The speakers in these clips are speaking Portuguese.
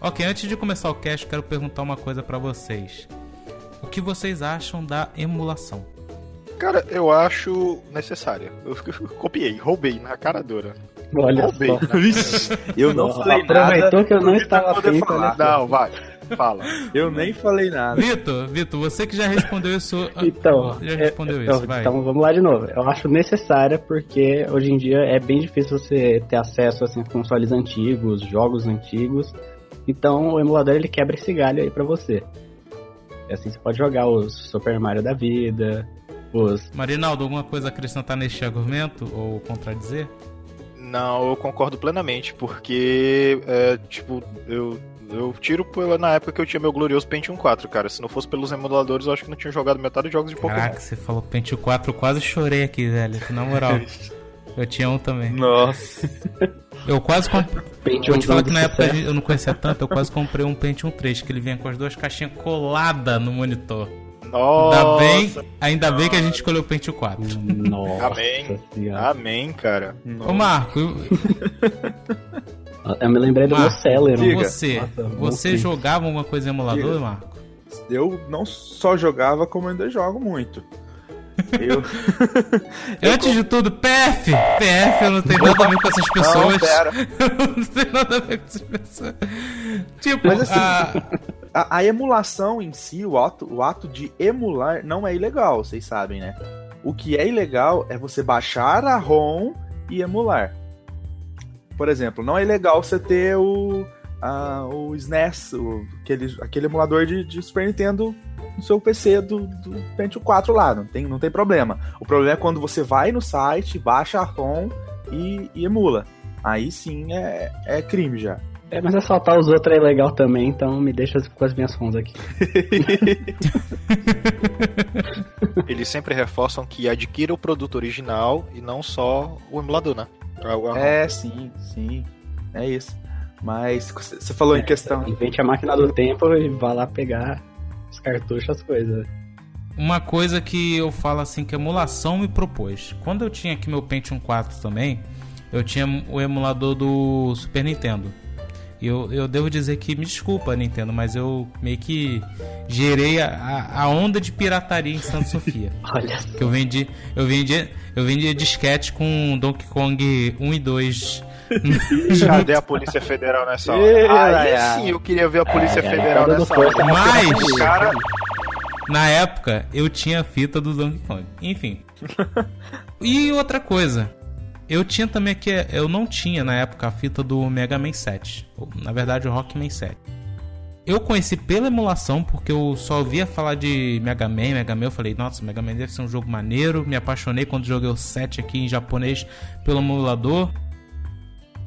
Ok, antes de começar o cast, quero perguntar uma coisa pra vocês. O que vocês acham da emulação? Cara, eu acho necessária. Eu copiei, roubei na cara dura. Olha Roubei. só. na- Eu não falei Aproveitou nada. que eu não estava atento, falar. Não, vai. Fala. Eu nem falei nada. Vitor, Vitor, você que já respondeu isso. Então, já é- respondeu então, isso, vai. então vamos lá de novo. Eu acho necessária porque hoje em dia é bem difícil você ter acesso assim, a consoles antigos, jogos antigos. Então o emulador ele quebra esse galho aí pra você. E assim você pode jogar os Super Mario da vida, os. Marinaldo, alguma coisa a acrescentar neste argumento ou contradizer? Não, eu concordo plenamente, porque, é, tipo, eu, eu tiro pela, na época que eu tinha meu glorioso Pentium 4, cara. Se não fosse pelos emuladores, eu acho que não tinha jogado metade dos jogos de Pokémon. Caraca, você falou Pentium 4, eu quase chorei aqui, velho. Na moral. Eu tinha um também. Nossa. Eu quase comprei. Vou te falar que na época sucesso. eu não conhecia tanto, eu quase comprei um Pentium 3, que ele vinha com as duas caixinhas coladas no monitor. Ainda Nossa! bem, ainda bem que a gente escolheu o Pentium 4. Nossa Amém. Amém, cara. Ô Marco, eu- Eu me lembrei do Marco, Celeron. diga. você, Nossa, você jogava alguma coisa em emulador, Diga. Marco? Eu não só jogava, como ainda jogo muito. Eu. Antes de tudo, PF! PF, eu não tenho nada a ver com essas Não, pessoas. pera. Eu não tenho nada a ver com essas pessoas. Tipo, Mas assim, a- A, a emulação em si, o ato, o ato de emular, não é ilegal, vocês sabem, né? O que é ilegal é você baixar a ROM e emular. Por exemplo, não é legal você ter o, a- o SNES, o- aquele, aquele emulador de, de Super Nintendo no seu PC do, do Pentium 4 lá, não tem, não tem problema. O problema é quando você vai no site, baixa a ROM e, e emula. Aí sim é, é crime já. É, mas assaltar os outros é legal também, então me deixa com as minhas fontes aqui. Eles sempre reforçam que adquira o produto original e não só o emulador, né? É, sim, sim. É isso. Mas você falou em questão. Invente a máquina do tempo e vá lá pegar os cartuchos, as coisas. uma coisa que eu falo assim que a emulação me propôs. Quando eu tinha aqui meu Pentium 4 também, eu tinha o emulador do Super Nintendo. E eu, eu devo dizer que, me desculpa, Nintendo, mas eu meio que gerei a, a onda de pirataria em Santa Sofia. Olha Que eu vendi, eu vendi, eu vendi disquete com Donkey Kong 1 e 2. Cadê a Polícia Federal nessa hora? ai. sim eu queria ver a Polícia É, é, Federal do nessa hora. Mas- cara, Na época, eu tinha a fita do Donkey Kong. Enfim. e outra coisa. Eu tinha também aqui. Eu não tinha na época a fita do Mega Man 7. ou, Na verdade, o Rockman 7. Eu conheci pela emulação, porque eu só ouvia falar de Mega Man, Mega Man. Eu falei, nossa, Mega Man deve ser um jogo maneiro. Me apaixonei quando joguei o 7 aqui em japonês pelo emulador.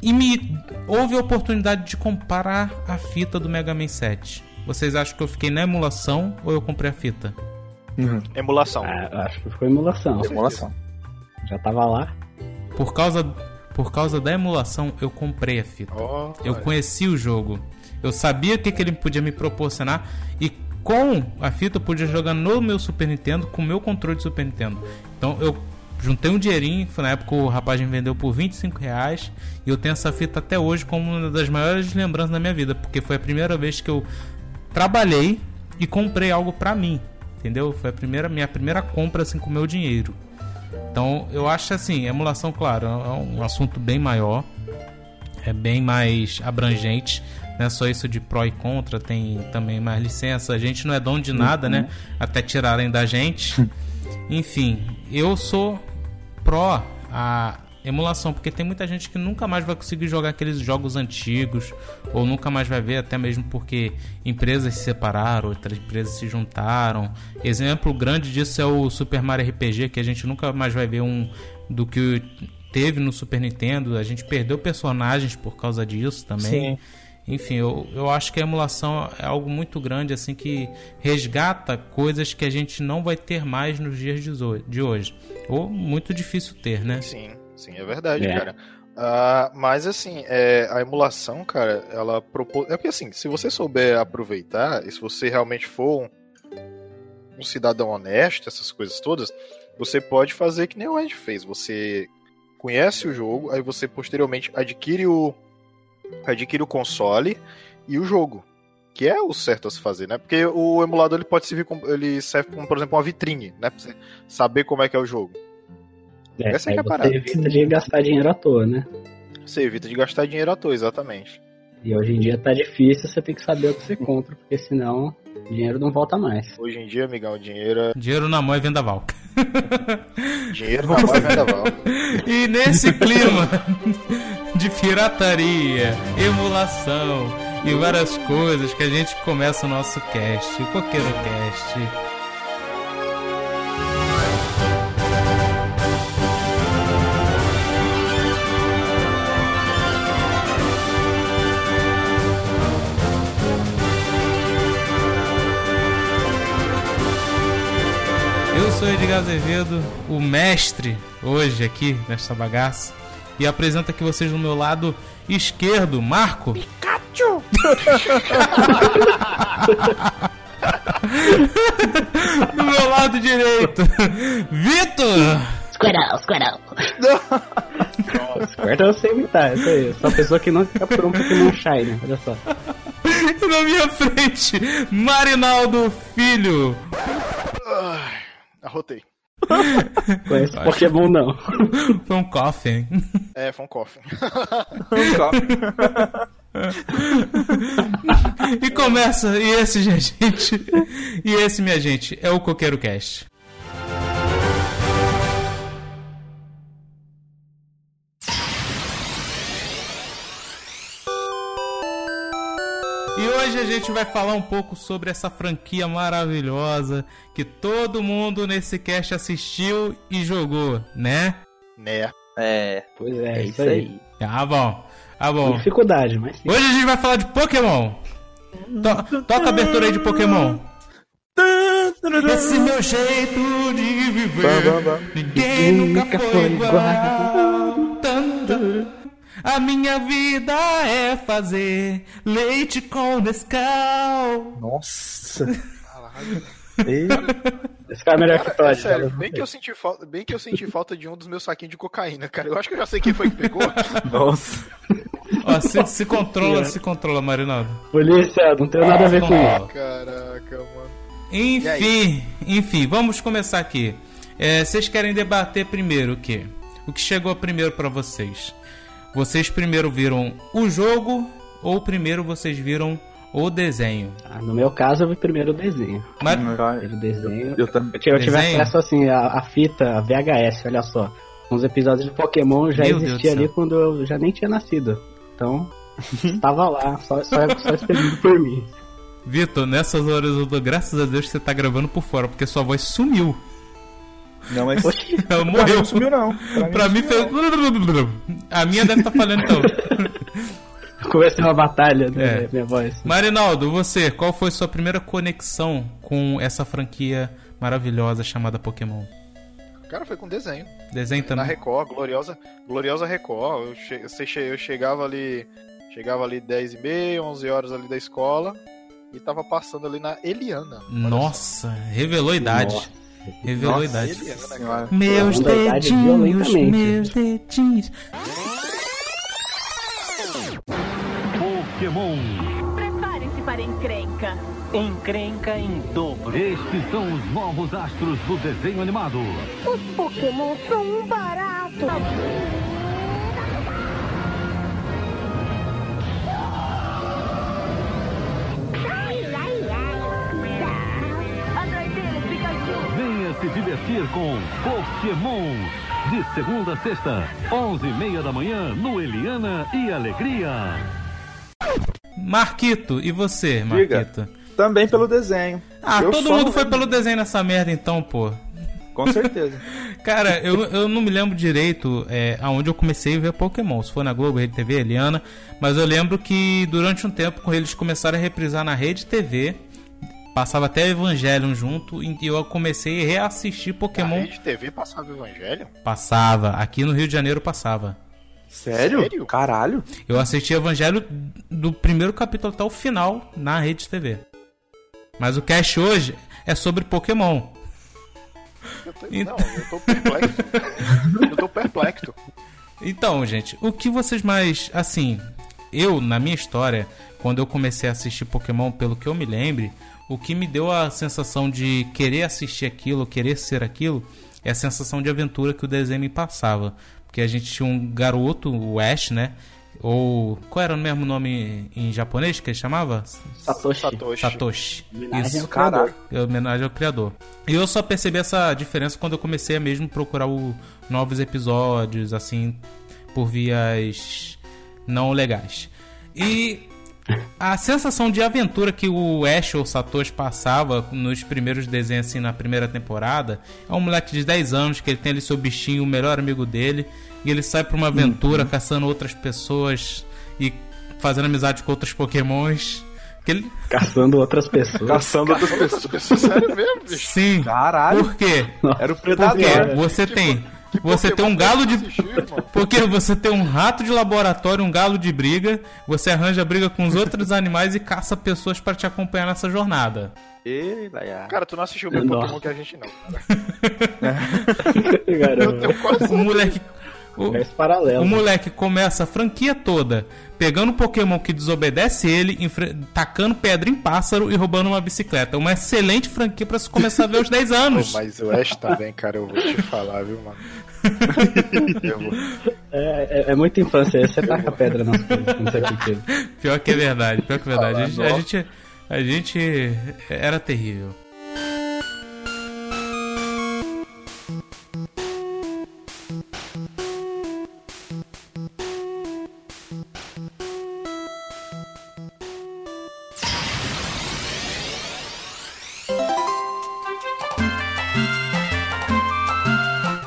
E me houve a oportunidade de comparar a fita do Mega Man 7. Vocês acham que eu fiquei na emulação ou eu comprei a fita? emulação. Ah, acho que foi emulação. Emulação. Já tava lá. Por causa, por causa da emulação, eu comprei a fita. Ó, Eu conheci o jogo. Eu sabia o que, que ele podia me proporcionar. E com a fita eu podia jogar no meu Super Nintendo com o meu controle de Super Nintendo. Então eu juntei um dinheirinho, na época o rapaz me vendeu por 25 reais. E eu tenho essa fita até hoje como uma das maiores lembranças da minha vida. Porque foi a primeira vez que eu trabalhei e comprei algo pra mim. Entendeu? Foi a primeira, minha primeira compra assim com o meu dinheiro. Então, eu acho assim, emulação, claro, é um assunto bem maior, é bem mais abrangente, não é só isso de pró e contra, tem também mais licença. A gente não é dono de nada, né? Até tirarem da gente. Enfim, eu sou pró a emulação, porque tem muita gente que nunca mais vai conseguir jogar aqueles jogos antigos, ou nunca mais vai ver, até mesmo porque empresas se separaram, outras empresas se juntaram. Exemplo grande disso é o Super Mario RPG, que a gente nunca mais vai ver um do que teve no Super Nintendo. A gente perdeu personagens por causa disso também. Sim. Enfim, eu, eu acho que a emulação é algo muito grande, assim, que resgata coisas que a gente não vai ter mais nos dias de hoje. Ou muito difícil ter, né? Sim, sim, é verdade, É. cara. Ah, mas assim, é, a emulação, cara, ela propôs. É porque assim, se você souber aproveitar, e se você realmente for um, um cidadão honesto, essas coisas todas, você pode fazer que nem o Ed fez. Você conhece o jogo, aí você posteriormente adquire o adquire o console e o jogo, que é o certo a se fazer, né? Porque o emulador ele pode servir como ele serve como, por exemplo, uma vitrine, né? Pra você saber como é que é o jogo. É, Essa é que é a você parada. evita de gastar dinheiro à toa, né? Você evita de gastar dinheiro à toa, exatamente. E hoje em dia tá difícil, você tem que saber o que você compra, porque senão o dinheiro não volta mais. Hoje em dia, amigão, dinheiro é Dinheiro na mão é vendaval. dinheiro na mão é vendaval. E nesse clima de pirataria, emulação e várias coisas que a gente começa o nosso cast, o Coqueiro Cast. Sou Edgar Azevedo, o mestre hoje aqui nesta bagaça. E apresento aqui vocês no meu lado esquerdo, Marco. Pikachu! no meu lado direito, Vitor! Squirrel, squirrel. Certo eu sei imitar, isso aí. Só a pessoa que não capturou um Pokémon Shine, olha só. E na minha frente, Marinaldo Filho. Arrotei. Conhece Pokémon não. Foi um coffin. É, foi um coffin. E começa, e esse, gente, e esse, minha gente, é o Coqueiro Cast. E hoje a gente vai falar um pouco sobre essa franquia maravilhosa que todo mundo nesse cast assistiu e jogou, né? né? É, Pois é, é isso isso aí. aí. Ah, bom. Ah, Com bom. dificuldade, mas sim. Hoje a gente vai falar de Pokémon. To- toca a abertura aí de Pokémon. Esse meu jeito de viver, ninguém nunca foi igual. A minha vida é fazer leite com Nescau. Nossa. Esse cara é melhor que é Todd. sério, fala. bem que, eu senti falta, bem que eu senti falta de um dos meus saquinhos de cocaína, cara. Eu acho que eu já sei quem foi que pegou. Nossa. Ó, se, se controla, se controla, Marinaldo. Polícia, não tem nada a ver com isso. Caraca, mano. Enfim, enfim, vamos começar aqui. É, vocês querem debater primeiro o quê? O que chegou primeiro pra vocês? Vocês primeiro viram o jogo ou primeiro vocês viram o desenho? Ah, no meu caso, eu vi primeiro o desenho. Mas, Primeiro o desenho. Eu. Eu tive, eu tive Desenho? acesso assim, a, a fita, a VHS, olha só. Uns episódios de Pokémon já Meu existia ali quando eu já nem tinha nascido. Então, tava lá, só, só, só esperando por mim. Vitor, nessas horas eu dou graças a Deus que você tá gravando por fora, porque sua voz sumiu. Não, mas. Ela Pra morreu. não sumiu, não. Pra mim sumiu, foi. A minha deve estar falhando então. comecei uma batalha, né, É. minha voz. Marinaldo, você, qual foi sua primeira conexão com essa franquia maravilhosa chamada Pokémon? Cara, foi com desenho. Desenho Na também. Record, gloriosa, gloriosa Record. Eu, che- eu chegava ali, chegava ali 10 e meia, 11 horas ali da escola e tava passando ali na Eliana. Nossa, revelou a idade. Nossa. Revelou a Nossa, idade. Eliana, cara. Senhora. Meus a idade dedinhos, meus dedinhos. Pokémon. Preparem-se para a encrenca. Encrenca em dobro. Estes são os novos astros do desenho animado. Os Pokémon são um barato. Divertir com Pokémon. De segunda a sexta, onze e meia da manhã, no Eliana e Alegria. Marquito, e você, Diga. Marquito? Também pelo desenho. Ah, Eu todo mundo foi pelo desenho nessa merda então, pô. Com certeza. Cara, eu, eu não me lembro direito é, aonde eu comecei a ver Pokémon. Se foi na Globo, Rede TV, Eliana. Mas eu lembro que durante um tempo, quando eles começaram a reprisar na Rede TV, passava até Evangelion junto, e eu comecei a reassistir Na Pokémon. rede TV passava Evangelho? Passava, aqui no Rio de Janeiro passava. Sério? Sério? Caralho. Eu assisti Evangelho do primeiro capítulo até o final na Rede TV. Mas o cast hoje é sobre Pokémon. Eu tô tô- Então- Não, eu tô perplexo. eu tô perplexo. Então, gente, o que vocês mais. Assim, eu, na minha história, quando eu comecei a assistir Pokémon, pelo que eu me lembre, o que me deu a sensação de querer assistir aquilo, querer ser aquilo, é a sensação de aventura que o desenho me passava. Porque a gente tinha um garoto, o Ash, né? Ou. Qual era o mesmo nome em japonês que ele chamava? Satoshi. Satoshi. Satoshi. Homenagem Isso. ao criador. Caraca. Em homenagem ao criador. E eu só percebi essa diferença quando eu comecei a mesmo procurar o, novos episódios, assim, por vias não legais. E a sensação de aventura que o Ash ou Satoshi passava nos primeiros desenhos, assim, na primeira temporada, é um moleque de 10 anos que ele tem ali seu bichinho, o melhor amigo dele, e ele sai pra uma aventura caçando outras pessoas e fazendo amizade com outros pokémons. Que ele... Caçando outras pessoas. Caçando outras pessoas. Sério mesmo, bicho? Sim. Caralho. Por quê? Era o Porque predador. você tem. Você tem um galo de. Porque você tem um rato de laboratório, um galo de briga, você arranja briga com os outros animais e caça pessoas pra te acompanhar nessa jornada. Ei, Laia. Cara, tu não assistiu o meu. Pokémon que a gente não. Cara. Caramba. Eu quase O moleque. O, paralelo. o moleque começa a franquia toda pegando Pokémon que desobedece ele, tacando pedra em pássaro e roubando uma bicicleta. Uma excelente franquia pra se começar a ver aos 10 Pô, anos. mas o Ash também, cara, eu vou te falar, viu, mano? É, é, é muita infância. Você taca pedra nas coisas quando você é pequeno. Pior que é verdade, pior que é verdade. A gente, a gente, a gente era terrível.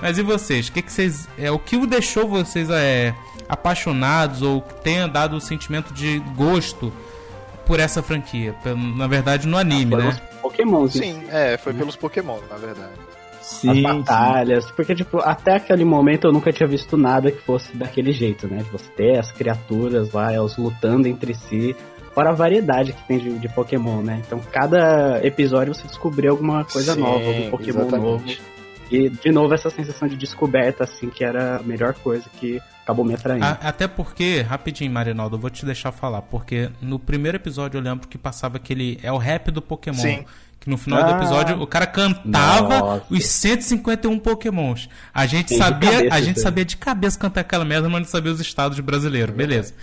Mas e vocês? O que, que vocês. É, o que deixou vocês é, apaixonados ou que tenha dado o sentimento de gosto por essa franquia? Na verdade, no anime, Foram né? os Pokémons. né? Sim, é, foi pelos Pokémon, na verdade. As Sim, batalhas. Porque, tipo, até aquele momento eu nunca tinha visto nada que fosse daquele jeito, né? De você ter as criaturas lá, elas lutando entre si. Fora a variedade que tem de, de Pokémon, né? Então, cada episódio você descobriu alguma coisa Sim, nova, algum Pokémon exatamente. novo. E, de novo, essa sensação de descoberta, assim, que era a melhor coisa que acabou me atraindo. A- até porque, rapidinho, Marinaldo, eu vou te deixar falar. Porque no primeiro episódio eu lembro que passava aquele. É o rap do Pokémon. Sim. Que no final do Ah. episódio o cara cantava Nossa. os 151 Pokémons. A gente Tem sabia, cabeça a gente sabia de cabeça cantar aquela merda, mas não sabia os estados brasileiros. Beleza.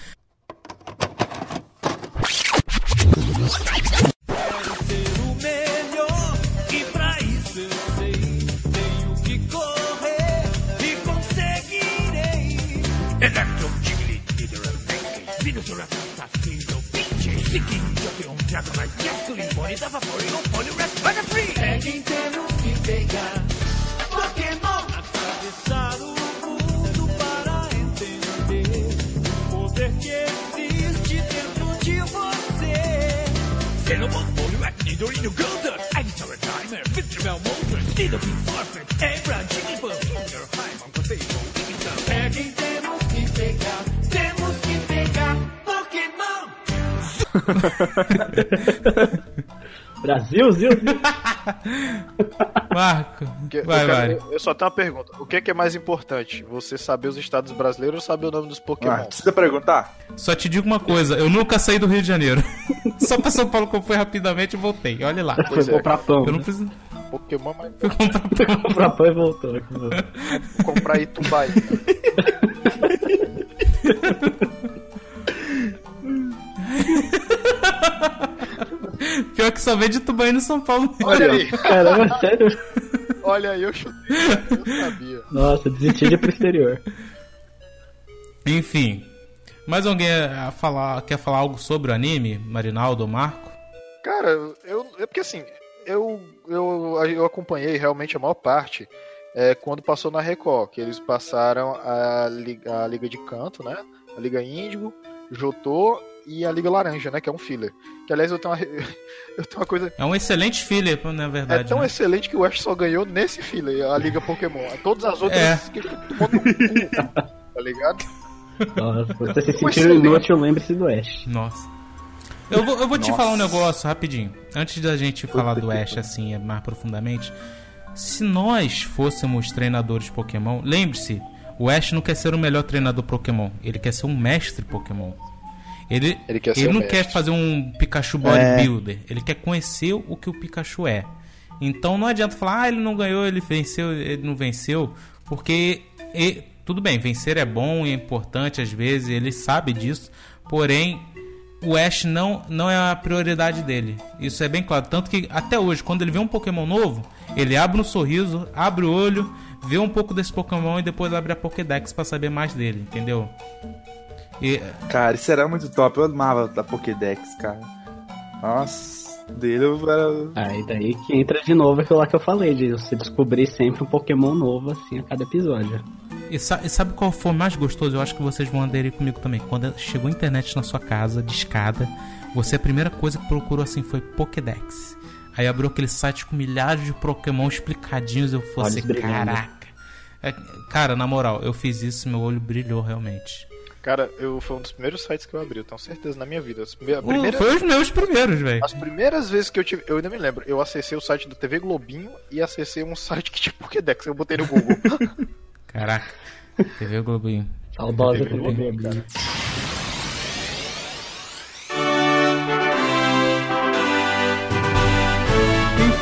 Jokion Dragonite Yaskurin Bonita Vaporeon Poliwrath Butterfree É quem temos que pegar Pokémon Atravessar o mundo para entender o poder que existe dentro de você Xenobot, Poliwrath, Nidorino, Golden, Ivysaur, Timer, Victreebel, Moltres, Nidoking, Farfetch, Ebra, Jigglypuff, Kinderheim, Oncofable, Brasil, Zil, Zil. Marco, Que- eu, vai, quero- vai. eu- eu só tenho uma pergunta. O que é, que é mais importante? Você saber os estados brasileiros ou saber o nome dos Pokémon? Ah, precisa perguntar? Só te digo uma coisa, eu nunca saí do Rio de Janeiro. Só pra São Paulo que eu fui rapidamente e voltei. Olha lá. Foi é. comprar pão. Eu não né? preciso Pokémon é mais fui comprar pão. Comprar pão e voltou. comprar Itubaí. Pior que só vende Tubaína em São Paulo. Olha aí, Caramba, sério? olha aí, eu chutei. Eu sabia. Nossa, desisti de ir pro exterior. Enfim. Mais alguém a falar, quer falar algo sobre o anime? Marinaldo ou Marco? Cara, eu. É porque assim, eu, eu, eu acompanhei realmente a maior parte é, quando passou na Record, que eles passaram a, a Liga de Canto, né? A Liga Índigo, Jotô e a Liga Laranja, né? Que é um filler. Que aliás eu tenho uma, eu tenho uma coisa. É um excelente filler, na É verdade. tão né? excelente que o Ash só ganhou nesse filler, a Liga Pokémon. Todas as outras É. que ele tomou no cu, tá ligado? Nossa, se você se sentir excelente. inútil, lembre-se do Ash. Nossa. Eu vou, eu vou te Nossa. falar um negócio rapidinho. Antes da gente falar do Ash assim mais profundamente. Se nós fôssemos treinadores Pokémon, lembre-se, o Ash não quer ser o melhor treinador Pokémon, ele quer ser um mestre Pokémon. Ele, Ele quer ele o não mestre. quer fazer um Pikachu bodybuilder, ele quer conhecer o que o Pikachu é. Então não adianta falar, ah, ele não ganhou, ele venceu, ele não venceu, porque e- tudo bem, vencer é bom e é importante às vezes, ele sabe disso, porém o Ash não, não é a prioridade dele. Isso é bem claro. Tanto que até hoje, quando ele vê um Pokémon novo, ele abre um sorriso, abre o olho, vê um pouco desse Pokémon e depois abre a Pokédex pra saber mais dele, entendeu? E, Cara, isso era muito top. Eu amava da Pokédex, cara. Nossa, dele eu era. Aí daí que entra de novo aquilo lá que eu falei, de você descobrir sempre um Pokémon novo assim a cada episódio. e sa- e sabe qual foi mais gostoso? Eu acho que vocês vão aderir comigo também. Quando chegou a internet na sua casa, de escada, você a primeira coisa que procurou assim foi Pokédex. Aí abriu aquele site com milhares de Pokémon explicadinhos. Eu falei assim, caraca. É, cara, na moral, eu fiz isso meu olho brilhou realmente. Cara, eu, foi um dos primeiros sites que eu abri, eu tenho certeza na minha vida. As prime- a Uh, Foi os meus primeiros, velho. As primeiras vezes que eu tive. Eu ainda me lembro, eu acessei o site do TV Globinho e acessei um site que tinha Pokédex. Eu botei no Google. Caraca. TV Globinho. Saudosa TV Globinho, Globinho.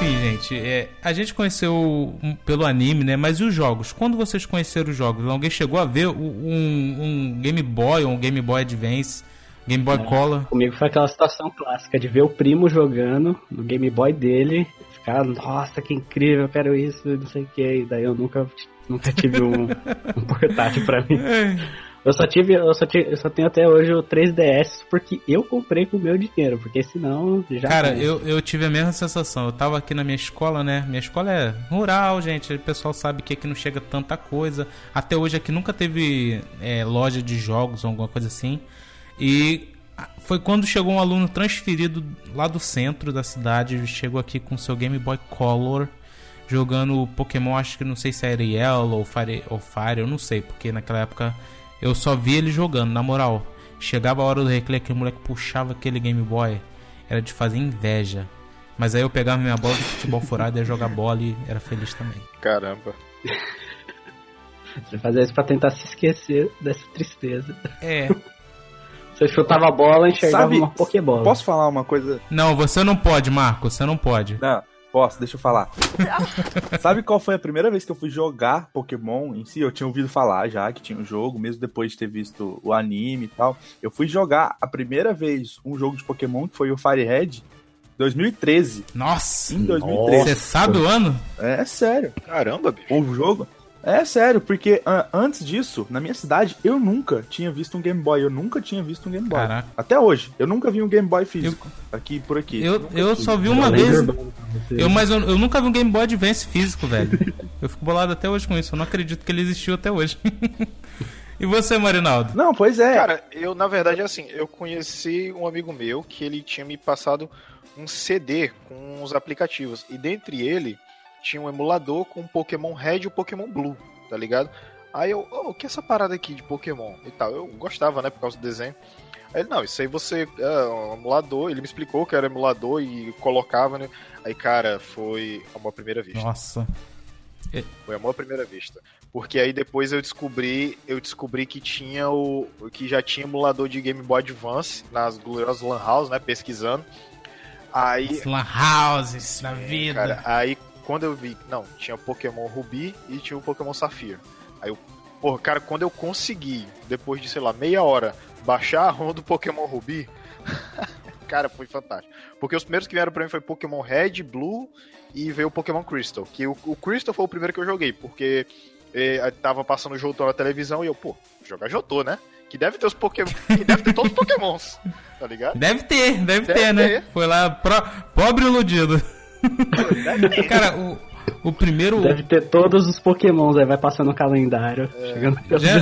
Enfim, gente, é, a gente conheceu pelo anime, né? Mas e os jogos? Quando vocês conheceram os jogos? Alguém chegou a ver um, um Game Boy ou um Game Boy Advance, Game Boy Color? Comigo foi aquela situação clássica de ver o primo jogando no Game Boy dele, ficar, nossa, que incrível, eu quero isso, não sei o que, e daí eu nunca, nunca tive um, um portátil pra mim. Eu só tive, eu só, tive, eu só tenho até hoje o 3DS porque eu comprei com o meu dinheiro, porque senão já. Cara, eu, eu tive a mesma sensação. Eu tava aqui na minha escola, né? Minha escola é rural, gente. O pessoal sabe que aqui não chega tanta coisa. Até hoje aqui nunca teve é, loja de jogos ou alguma coisa assim. E foi quando chegou um aluno transferido lá do centro da cidade. Chegou aqui com seu Game Boy Color. Jogando Pokémon, acho que não sei se era Yellow ou Fire, ou Fire, eu não sei, porque naquela época eu só vi ele jogando, na moral. Chegava a hora do recreio, aquele moleque puxava aquele Game Boy. Era de fazer inveja. Mas aí eu pegava minha bola de futebol furado, ia jogar bola e era feliz também. Caramba. Você fazia isso pra tentar se esquecer dessa tristeza. É. Você chutava a bola e enxergava Sabe- uma Pokébola. Posso falar uma coisa? Não, você não pode, Marco, você não pode. Não, posso, deixa eu falar. Sabe qual foi a primeira vez que eu fui jogar Pokémon em si? Eu tinha ouvido falar já que tinha um jogo, mesmo depois de ter visto o anime e tal. Eu fui jogar a primeira vez um jogo de Pokémon, que foi o Firehead, 2013. Nossa! Em 2013. Você sabe o ano? É sério. Caramba, bicho. O jogo. É sério, porque ah, antes disso, na minha cidade, eu nunca tinha visto um Game Boy. Eu nunca tinha visto um Game Boy. Caraca. Até hoje. Eu nunca vi um Game Boy físico. Aqui por aqui. Eu, eu só vi uma vez. Eu, mas eu, eu nunca vi um Game Boy Advance físico, velho. Eu fico bolado até hoje com isso. Eu não acredito que ele existiu até hoje. e você, Marinaldo? Não, pois é. Cara, eu na verdade assim, eu conheci um amigo meu que ele tinha me passado um CD com os aplicativos e dentre ele tinha um emulador com Pokémon Red e o Pokémon Blue, tá ligado? Aí eu, oh, o que é essa parada aqui de Pokémon e tal? Eu gostava, né, por causa do desenho. Aí ele, não, isso aí você é um emulador, ele me explicou que era emulador e colocava, né? Aí, cara, foi amor à primeira vista. Nossa. Foi amor à primeira vista. Porque aí depois eu descobri, eu descobri que tinha o que já tinha emulador de Game Boy Advance nas gloriosas Lan House, né, pesquisando. Aí, Lan Houses da vida. cara, aí quando eu vi, não, tinha o Pokémon Ruby e tinha o Pokémon Safira. Aí eu, porra, cara, quando eu consegui, depois de, sei lá, meia hora, baixar a ROM do Pokémon Ruby, cara, foi fantástico. Porque os primeiros que vieram pra mim foi Pokémon Red, Blue e veio o Pokémon Crystal. Que o, o Crystal foi o primeiro que eu joguei, porque eh, tava passando o Jotô na televisão e eu, pô, jogar Jotô, né? Que deve ter os Pokémon. Que deve ter todos os Pokémons. Tá ligado? Deve ter, deve, Deve ter, né? ter. Foi lá, pro- pobre iludido. Cara, o, o primeiro. Deve ter todos os Pokémons, aí vai passando o calendário. Chegando no Já-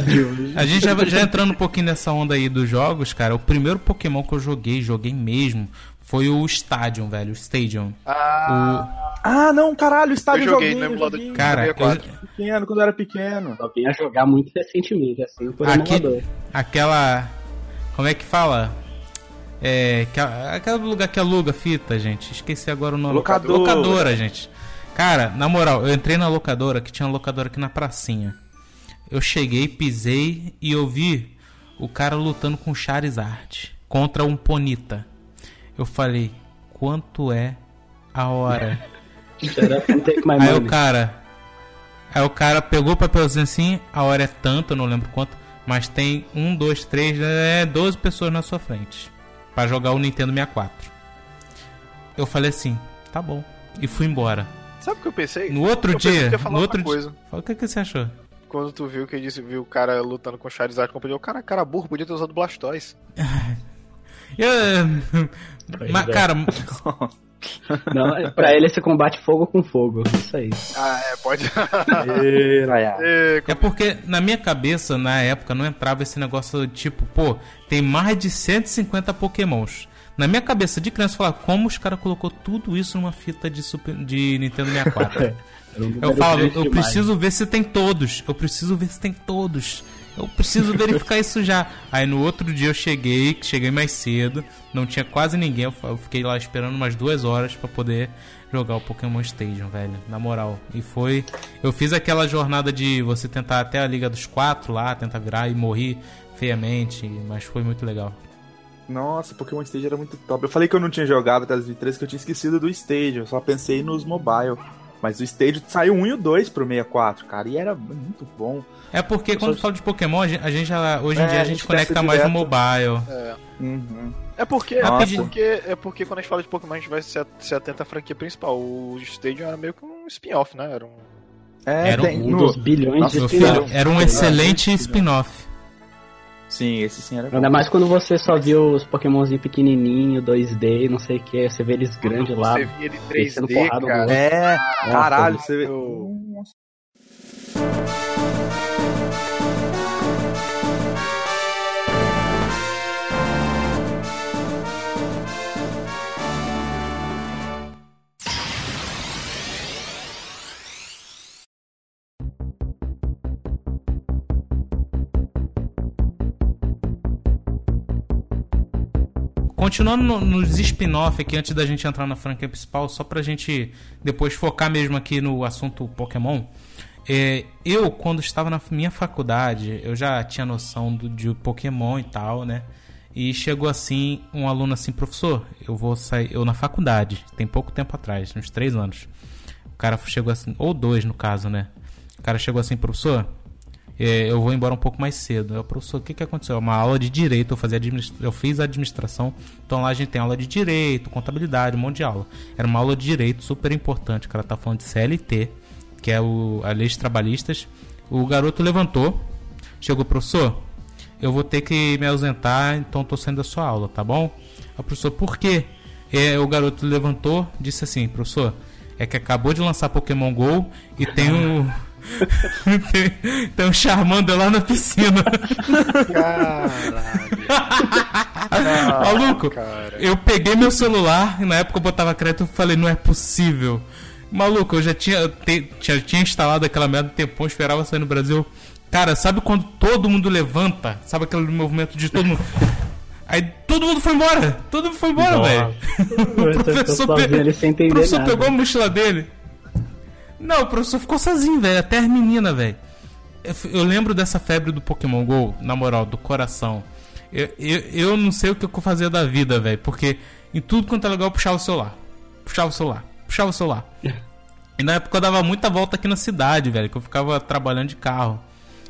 a gente já, já entrando um pouquinho nessa onda aí dos jogos, cara, o primeiro Pokémon que eu joguei, joguei mesmo, foi o Stadium, velho, o Stadium. Ah, Ah, não, caralho, o estádio Eu joguei emulador joguei. de- Cara, 64. eu- Pequeno, quando eu era pequeno. Só vim a jogar muito recentemente, assim, por Aqui- aquela. Como é que fala? É. que- Aquele lugar que aluga fita, gente. Esqueci agora o nome. Locadora. Locadora, gente. Cara, na moral, eu entrei na locadora, que tinha uma locadora aqui na pracinha. Eu cheguei, pisei e eu vi o cara lutando com Charizard contra um Ponita. Eu falei, quanto é a hora? Aí o cara. Aí o cara pegou o papelzinho assim, a hora é tanto, eu não lembro quanto, mas tem um, dois, três, é 12 pessoas na sua frente. Pra jogar o Nintendo 64. Eu falei assim, tá bom. E fui embora. Sabe o que eu pensei? No outro eu dia, no outro coisa. dia. O que, que você achou? Quando tu viu que ele disse, viu o cara lutando com o Charizard, companhia, o cara, cara burro, podia ter usado Blastoise. Eu, mas, cara, Não, pra ele esse combate fogo com fogo. Isso aí. Ah, é, pode. É, É porque na minha cabeça, na época, não entrava esse negócio tipo, pô, tem mais de 150 pokémons. Na minha cabeça de criança, eu falava, como os caras colocou tudo isso numa fita de, Super, de Nintendo 64? Era um eu número falo, eu demais. preciso ver se tem todos. Eu preciso ver se tem todos. Eu preciso verificar isso já. Aí no outro dia eu cheguei, cheguei mais cedo, não tinha quase ninguém. Eu fiquei lá esperando umas duas horas pra poder jogar o Pokémon Stadium, velho. Na moral. E foi. Eu fiz aquela jornada de você tentar até a Liga dos Quatro lá, tentar virar e morri feiamente, mas foi muito legal. Nossa, Pokémon Stage era muito top. Eu falei que eu não tinha jogado até as 2013, que eu tinha esquecido do. Eu só pensei nos mobile. Mas o Stage saiu 1 e o 2 pro 64, cara. E era muito bom. É porque quando só- fala de Pokémon, a gente, gente já, hoje em É, dia a a gente gente conecta mais no mobile. é. Uhum. É porque, é porque é porque quando a gente fala de Pokémon, a gente vai se, at- se atenta à franquia principal. O Stadium era meio que um spin-off, né? Era um. É, Era tem Um no- dos bilhões Nossa, de filho, era um excelente spin-off. Sim, esse sim era bom. Ainda mais quando você só viu os Pokémonzinhos pequenininho, 2D, não sei o que, você vê eles grandes lá. Você via ele descendo 3D, porrada no cara. É, caralho, Nossa, você vê. Nossa. Continuando no- nos spin-off aqui, antes da gente entrar na franquia principal, só pra gente depois focar mesmo aqui no assunto Pokémon. é, eu, quando estava na minha faculdade, eu já tinha noção do, de Pokémon e tal, né? E chegou assim, um aluno assim, professor, eu vou sair, eu na faculdade, tem pouco tempo atrás, uns três anos. O cara chegou assim, ou dois no caso, né? O cara chegou assim, professor, é, eu vou embora um pouco mais cedo. Eu, professor, o que, que aconteceu? É Uma aula de direito, eu, fazia administra... eu fiz administração, então lá a gente tem aula de direito, contabilidade, um monte de aula. Era uma aula de direito super importante, o cara tá falando de CLT, que é o... a leis trabalhistas. O garoto levantou, chegou, professor, eu vou ter que me ausentar, então tô saindo da sua aula, tá bom? O professor, por quê? É, o garoto levantou, disse assim, professor, é que acabou de lançar Pokémon GO e tem um. um Charmander lá na piscina. Maluco, cara. eu peguei meu celular e na época eu botava crédito e falei, não é possível. Maluco, eu já tinha, te- tinha, tinha instalado aquela merda tempão, esperava sair no Brasil. Cara, sabe quando todo mundo levanta? Sabe aquele movimento de todo mundo. Aí todo mundo foi embora! Todo mundo foi embora, velho! Sozinho ali sem o professor nada. pegou a mochila dele. Não, o professor ficou sozinho, velho. Até as meninas, velho. Eu, lembro dessa febre do Pokémon GO, na moral, do coração. Eu, eu, eu não sei o que eu fazia da vida, velho. Porque em tudo quanto é legal eu puxava o celular. Puxava o celular. Puxava o celular. E na época eu dava muita volta aqui na cidade, velho. Que eu ficava trabalhando de carro.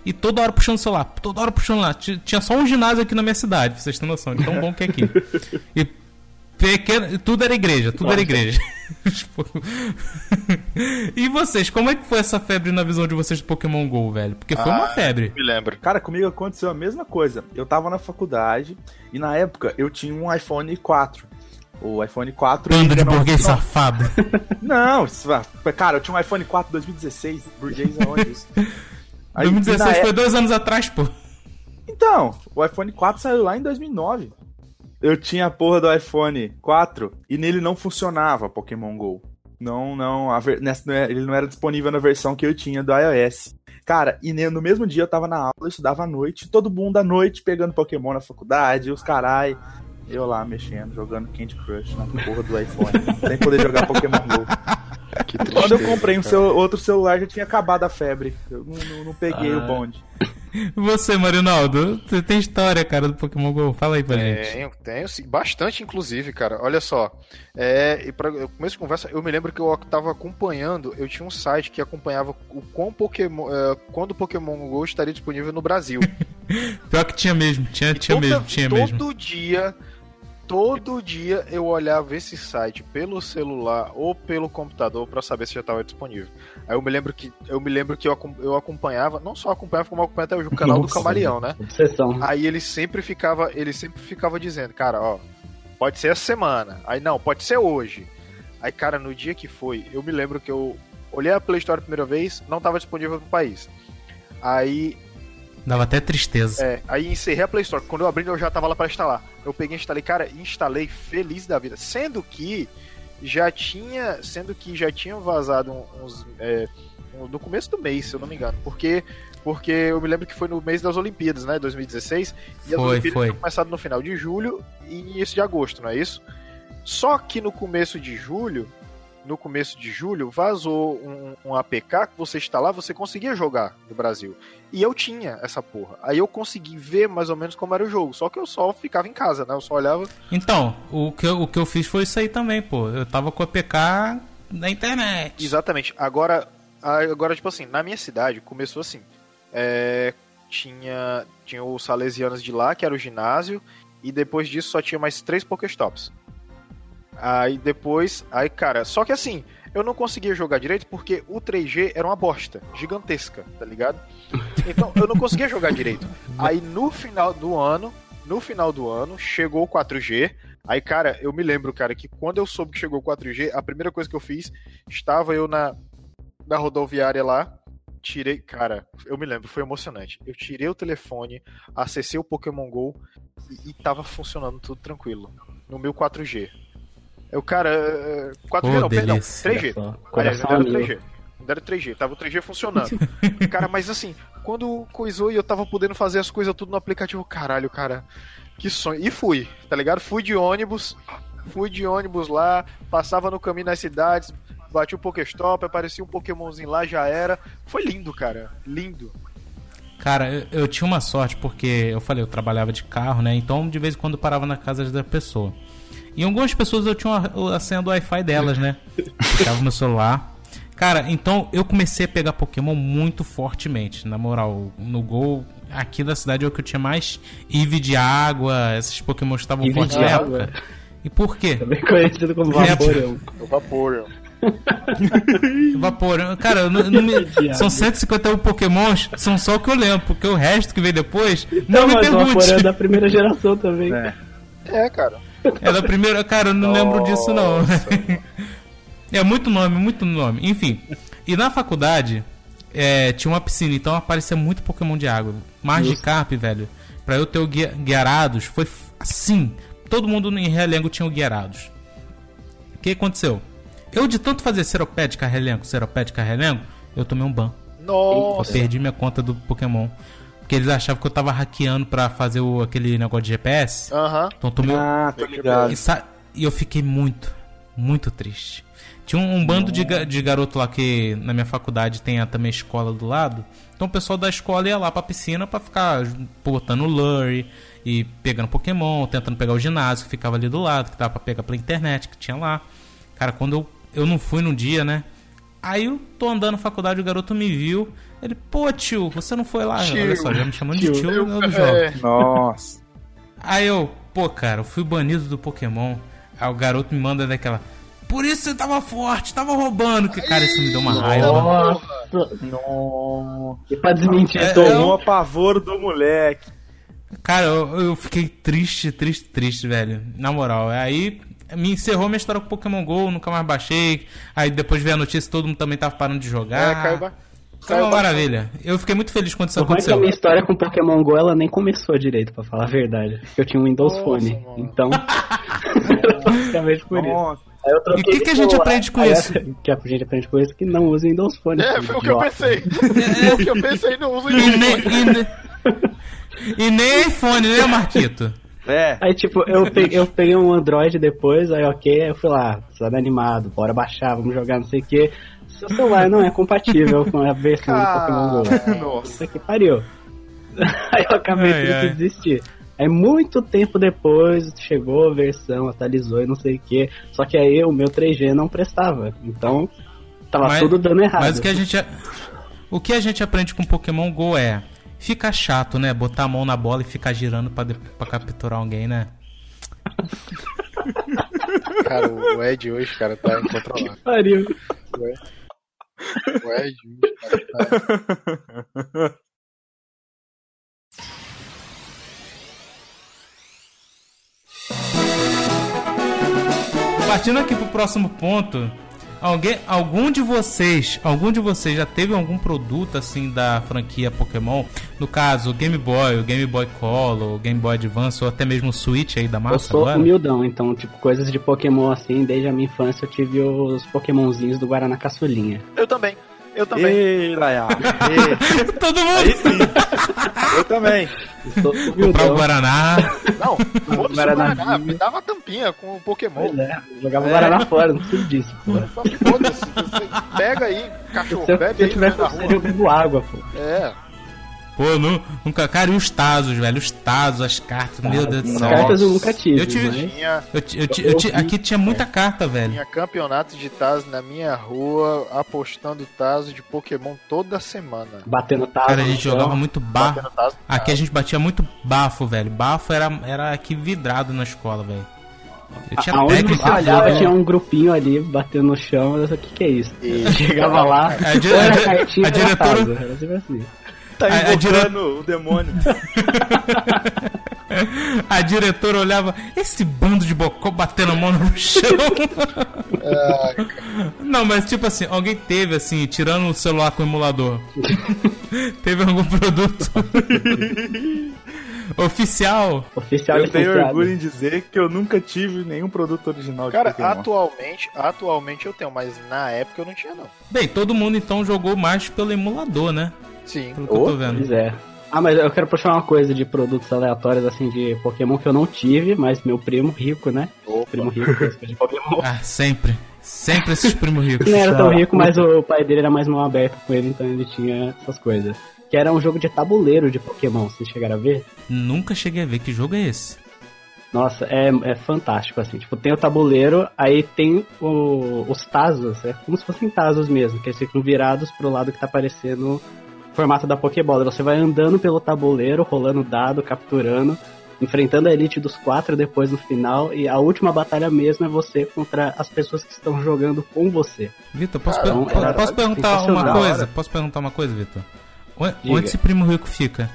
E toda hora puxando o celular. Toda hora puxando lá. Ti- Tinha só um ginásio aqui na minha cidade, pra vocês terem noção. De tão bom que é aqui. E pequeno, tudo era igreja, tudo era igreja. Tipo, e vocês, como é que foi essa febre na visão de vocês do Pokémon GO, velho? Porque foi uma Ah, febre. Me lembro. Cara, comigo aconteceu a mesma coisa. Eu tava na faculdade e na época eu tinha um iPhone 4. O iPhone 4. Bando de burguês safado. Não, isso- ah, cara, eu tinha um iPhone 4 2016. Burguês aonde isso? Aí, e 2016 na foi é- dois anos atrás, pô. Então, o iPhone 4 saiu lá em 2009. Eu tinha a porra do iPhone 4 e nele não funcionava Pokémon GO. Não, não, ver- nessa- é- ele não era disponível na versão que eu tinha do iOS. Cara, e no mesmo dia eu tava na aula, eu estudava à noite, todo mundo à noite pegando Pokémon na faculdade, os carai. Eu lá mexendo, jogando Candy Crush na porra do iPhone, sem poder jogar Pokémon GO. Que Quando eu comprei um cel- outro celular, já tinha acabado a febre. Eu não, não- não peguei Ah. o bonde. Você, Marinaldo? Você tem história, cara, do Pokémon GO? Fala aí pra gente. Tenho, tenho bastante, inclusive, cara. Olha só. É, e pra eu começo de conversa, eu me lembro que eu tava acompanhando, eu tinha um site que acompanhava o quão Pokémon, é, quando o Pokémon GO estaria disponível no Brasil. Pior que tinha mesmo, tinha, E tinha toda- mesmo, tinha todo mesmo. dia, todo dia eu olhava esse site pelo celular ou pelo computador pra saber se já estava disponível. Aí eu me lembro que eu me lembro que eu, eu acompanhava, não só acompanhava, como eu acompanhava até hoje o canal do Nossa, Camaleão, né? Obsessão. Aí ele sempre ficava, ele sempre ficava dizendo, cara, ó, pode ser essa semana. Aí não, pode ser hoje. Aí, cara, no dia que foi, eu me lembro que eu olhei a Play Store a primeira vez, não tava disponível no país. Aí, Dava até tristeza. é, aí encerrei a Play Store. Quando eu abri, eu já tava lá pra instalar. Eu peguei e instalei, cara, instalei feliz da vida. Sendo que já tinha, sendo que já tinham vazado uns é, no começo do mês, se eu não me engano, porque porque eu me lembro que foi no mês das Olimpíadas, né, 2016, e as Foi, Olimpíadas foi. tinham começado no final de julho e início de agosto, não é isso? Só que no começo de julho, no começo de julho, vazou um, um APK que você instalar, você conseguia jogar no Brasil. E eu tinha essa porra. Aí eu consegui ver mais ou menos como era o jogo. Só que eu só ficava em casa, né? Eu só olhava. Então, o que, eu, o que eu fiz foi isso aí também, pô. Eu tava com a PK na internet. Exatamente. Agora, agora tipo assim, na minha cidade começou assim. É, tinha, tinha os Salesianos de lá, que era o ginásio. E depois disso só tinha mais três Pokéstops. Aí depois. Aí, cara, só que assim, eu não conseguia jogar direito porque o 3G era uma bosta gigantesca, tá ligado? Então eu não conseguia jogar direito. Aí no final do ano, no final do ano, chegou o 4G. Aí, cara, eu me lembro, cara, que quando eu soube que chegou o 4G, a primeira coisa que eu fiz, estava eu na, na rodoviária lá, tirei, cara, eu me lembro, foi emocionante. Eu tirei o telefone, acessei o Pokémon GO e, e tava funcionando tudo tranquilo. No meu 4G. Eu, cara, eh, 4G Pô, não, perdão, delícia. 3G. Olha só, Aliás, amigo. 3G. Ainda era 3G, tava o 3G funcionando. cara, mas assim, quando coisou e eu tava podendo fazer as coisas tudo no aplicativo, caralho, cara, que sonho. E fui, tá ligado? Fui de ônibus, fui de ônibus lá, passava no caminho nas cidades, bati o Pokéstop, aparecia um Pokémonzinho lá, já era. Foi lindo, cara, lindo. Cara, eu, eu tinha uma sorte porque eu falei, eu trabalhava de carro, né? Então de vez em quando parava na casa da pessoa. E algumas pessoas eu tinha a, a senha do Wi-Fi delas, né? Ficava no celular. Cara, então eu comecei a pegar Pokémon muito fortemente. Na moral, no Gol, aqui da cidade é o que eu tinha mais Eevee de água, esses Pokémon que estavam Eevee fortes na água. época. E por quê? Também conhecido como É, Vaporão. O vapor. Vapor. Cara, eu não- eu não me- são 151 Pokémons, são só o que eu lembro, porque o resto que veio depois, não, Não, me mas o Vaporão é pergunte. da primeira geração também. É. É, cara. É da primeira. Cara, eu não lembro disso não. é muito nome, muito nome. Enfim. E na faculdade é, tinha uma piscina, então aparecia muito Pokémon de água. Magikarp, velho. Pra eu ter o Guia- Guiarados, foi assim. Todo mundo em Realengo tinha o Guiarados. O que aconteceu? Eu, de tanto fazer Seropédica Relengo, Seropédica Relengo, eu tomei um ban. Eu Nossa. perdi minha conta do Pokémon. Porque eles achavam que eu tava hackeando pra fazer o, aquele negócio de GPS. Aham. Então eu tomei, Ah, tô ligado. e, sa- e eu fiquei muito, muito triste. Tinha um, um bando de, de garoto lá que na minha faculdade tem a, também escola do lado. Então o pessoal da escola ia lá pra piscina pra ficar botando lure e pegando Pokémon, tentando pegar o ginásio que ficava ali do lado, que dava pra pegar pela internet, que tinha lá. Cara, quando eu, eu não fui num dia, né? Aí eu tô andando na faculdade, o garoto me viu. Ele, pô, tio, você não foi lá? Tio. Olha só, já me chamando Tio. de tio, eu não jogo. É, Nossa. Aí eu, pô, cara, eu fui banido do Pokémon. Aí o garoto me manda daquela. Por isso você tava forte, tava roubando. Que cara, isso me deu uma raiva. Nossa. Nossa. E pra desmentir, É, tomou. Tomou pavor do moleque. Cara, eu, eu fiquei triste, triste, triste, velho. Na moral. Aí me encerrou minha história com Pokémon GO, nunca mais baixei. Aí depois veio a notícia, todo mundo também tava parando de é, jogar. caiu, ba- Foi uma maravilha. Eu fiquei muito feliz quando isso é que a aconteceu. minha história com Pokémon GO ela nem começou direito, pra falar a verdade. Porque eu tinha um Windows Nossa, Phone. mano. Então. basicamente por isso. Nossa. Aí eu troquei E o que que a gente celular, aprende com aí isso? a- Que a gente aprende com isso que não usa Windows Phone. É, foi o que eu pensei. Foi o que eu pensei, não uso E nem, e, ne- e nem iPhone, né, Marquito? É. Aí, tipo, eu peguei, eu peguei um Android depois, aí ok, aí eu fui lá, celular animado, bora baixar, vamos jogar, não sei o que. Seu celular não é compatível com a versão do Pokémon Go. Nossa. Isso aqui pariu. Aí eu acabei Ai, tendo ai. que desistir. Aí muito tempo depois chegou a versão, atualizou e não sei o que. Só que aí o meu 3G não prestava. Então tava Mas- tudo dando errado. Mas o que a gente. O que a gente aprende com Pokémon GO é. Fica chato, né? Botar a mão na bola e ficar girando pra, de- pra capturar alguém, né? Cara, o Ed hoje, cara, tá incontrolável. Pariu. O Ed, o Ed hoje, cara, tá... Partindo aqui pro próximo ponto, alguém, algum de vocês, algum de vocês já teve algum produto assim da franquia Pokémon? No caso, o Game Boy, o Game Boy Color, o Game Boy Advance ou até mesmo o Switch aí da Eu massa sou agora? humildão, então, tipo, coisas de Pokémon assim, desde a minha infância eu tive os Pokémonzinhos do Guaraná Caçulinha. Eu também. Eu também. Ei, Laia. Ei, Todo Aí mundo sim. Eu também. Eu sou comprar o humildão. Guaraná. Não, foda-se o Guaraná. Guaraná. Me dava tampinha com o Pokémon. Pois é, eu jogava É. Guaraná fora, não preciso disso, pô. Só Foda-se. Você pega aí, cachorro, Se eu, bebe se eu aí tiver na com sede, eu rua. bebo água, pô. É. Pô, nu- nunca. Cara, e os Tazos, velho? Os Tazos, as cartas, meu Deus do As céu. cartas eu nunca tive, Eu tive- mas... Tinha, Eu, eu eu ti- aqui tinha muita carta, velho. tinha campeonato de Tazo na minha rua, apostando Tazo de Pokémon toda semana. Batendo tazo Cara, a gente chão. jogava muito bafo. Aqui a gente batia muito bafo, velho. Bafo era, era aqui vidrado na escola, velho. Eu tinha Aonde você olhava, tinha um grupinho ali batendo no chão. Eu falei, o que, que é isso? E- Eu chegava lá, A di- a a era diretora- Tá A- a invocando o demônio. A diretora olhava, esse bando de bocó batendo a mão no chão. Não, mas tipo assim, alguém teve assim, tirando o celular com o emulador. teve algum produto oficial? Oficial Eu tenho orgulho em dizer que eu nunca tive nenhum produto original Cara, atualmente, atualmente eu tenho, mas na época eu não tinha, não. Bem, todo mundo então jogou mais pelo emulador, né? Sim. Pelo que eu tô Pois vendo. é. Ah, mas eu quero puxar uma coisa de produtos aleatórios, assim, de Pokémon que eu não tive, mas meu primo rico, né? Opa. Primo rico de Pokémon. Ah, sempre. Sempre esses primos ricos. Ele não era tão rico, mas o pai dele era mais mão aberta com ele, então ele tinha essas coisas. Que era um jogo de tabuleiro de Pokémon, vocês chegaram a ver? Nunca cheguei a ver que jogo é esse. Nossa, é, é fantástico, assim. Tipo, tem o tabuleiro, aí tem o- os Tazos, é como se fossem Tazos mesmo, que eles ficam virados pro lado que tá aparecendo formato da Pokébola. Você vai andando pelo tabuleiro, rolando dado, capturando, enfrentando a elite dos quatro depois no final, e a última batalha mesmo é você contra as pessoas que estão jogando com você. Vitor, posso, per- era posso perguntar uma coisa? Posso perguntar uma coisa, Vitor? Onde, esse primo rico fica?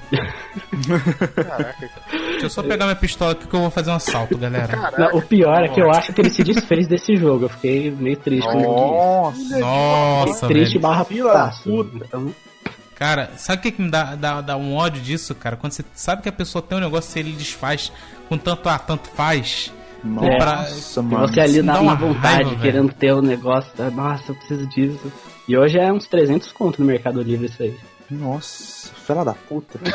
Caraca, Deixa eu só pegar minha pistola aqui que eu vou fazer um assalto, galera. Não, o pior é que eu acho que ele se desfez desse jogo. Eu fiquei meio triste. Nossa, Nossa, Triste velho. barra putaço. puta. Então, Cara, sabe o que, que me dá, dá, dá um ódio disso, cara? Quando você sabe que a pessoa tem um negócio e ele desfaz com tanto ah, tanto faz. Pra- Nossa, E mano. você ali dá uma vontade, raiva, velho. querendo ter o negócio. tá? Nossa, eu preciso disso. E hoje é uns 300 conto no Mercado Livre isso aí. Nossa, fela da puta.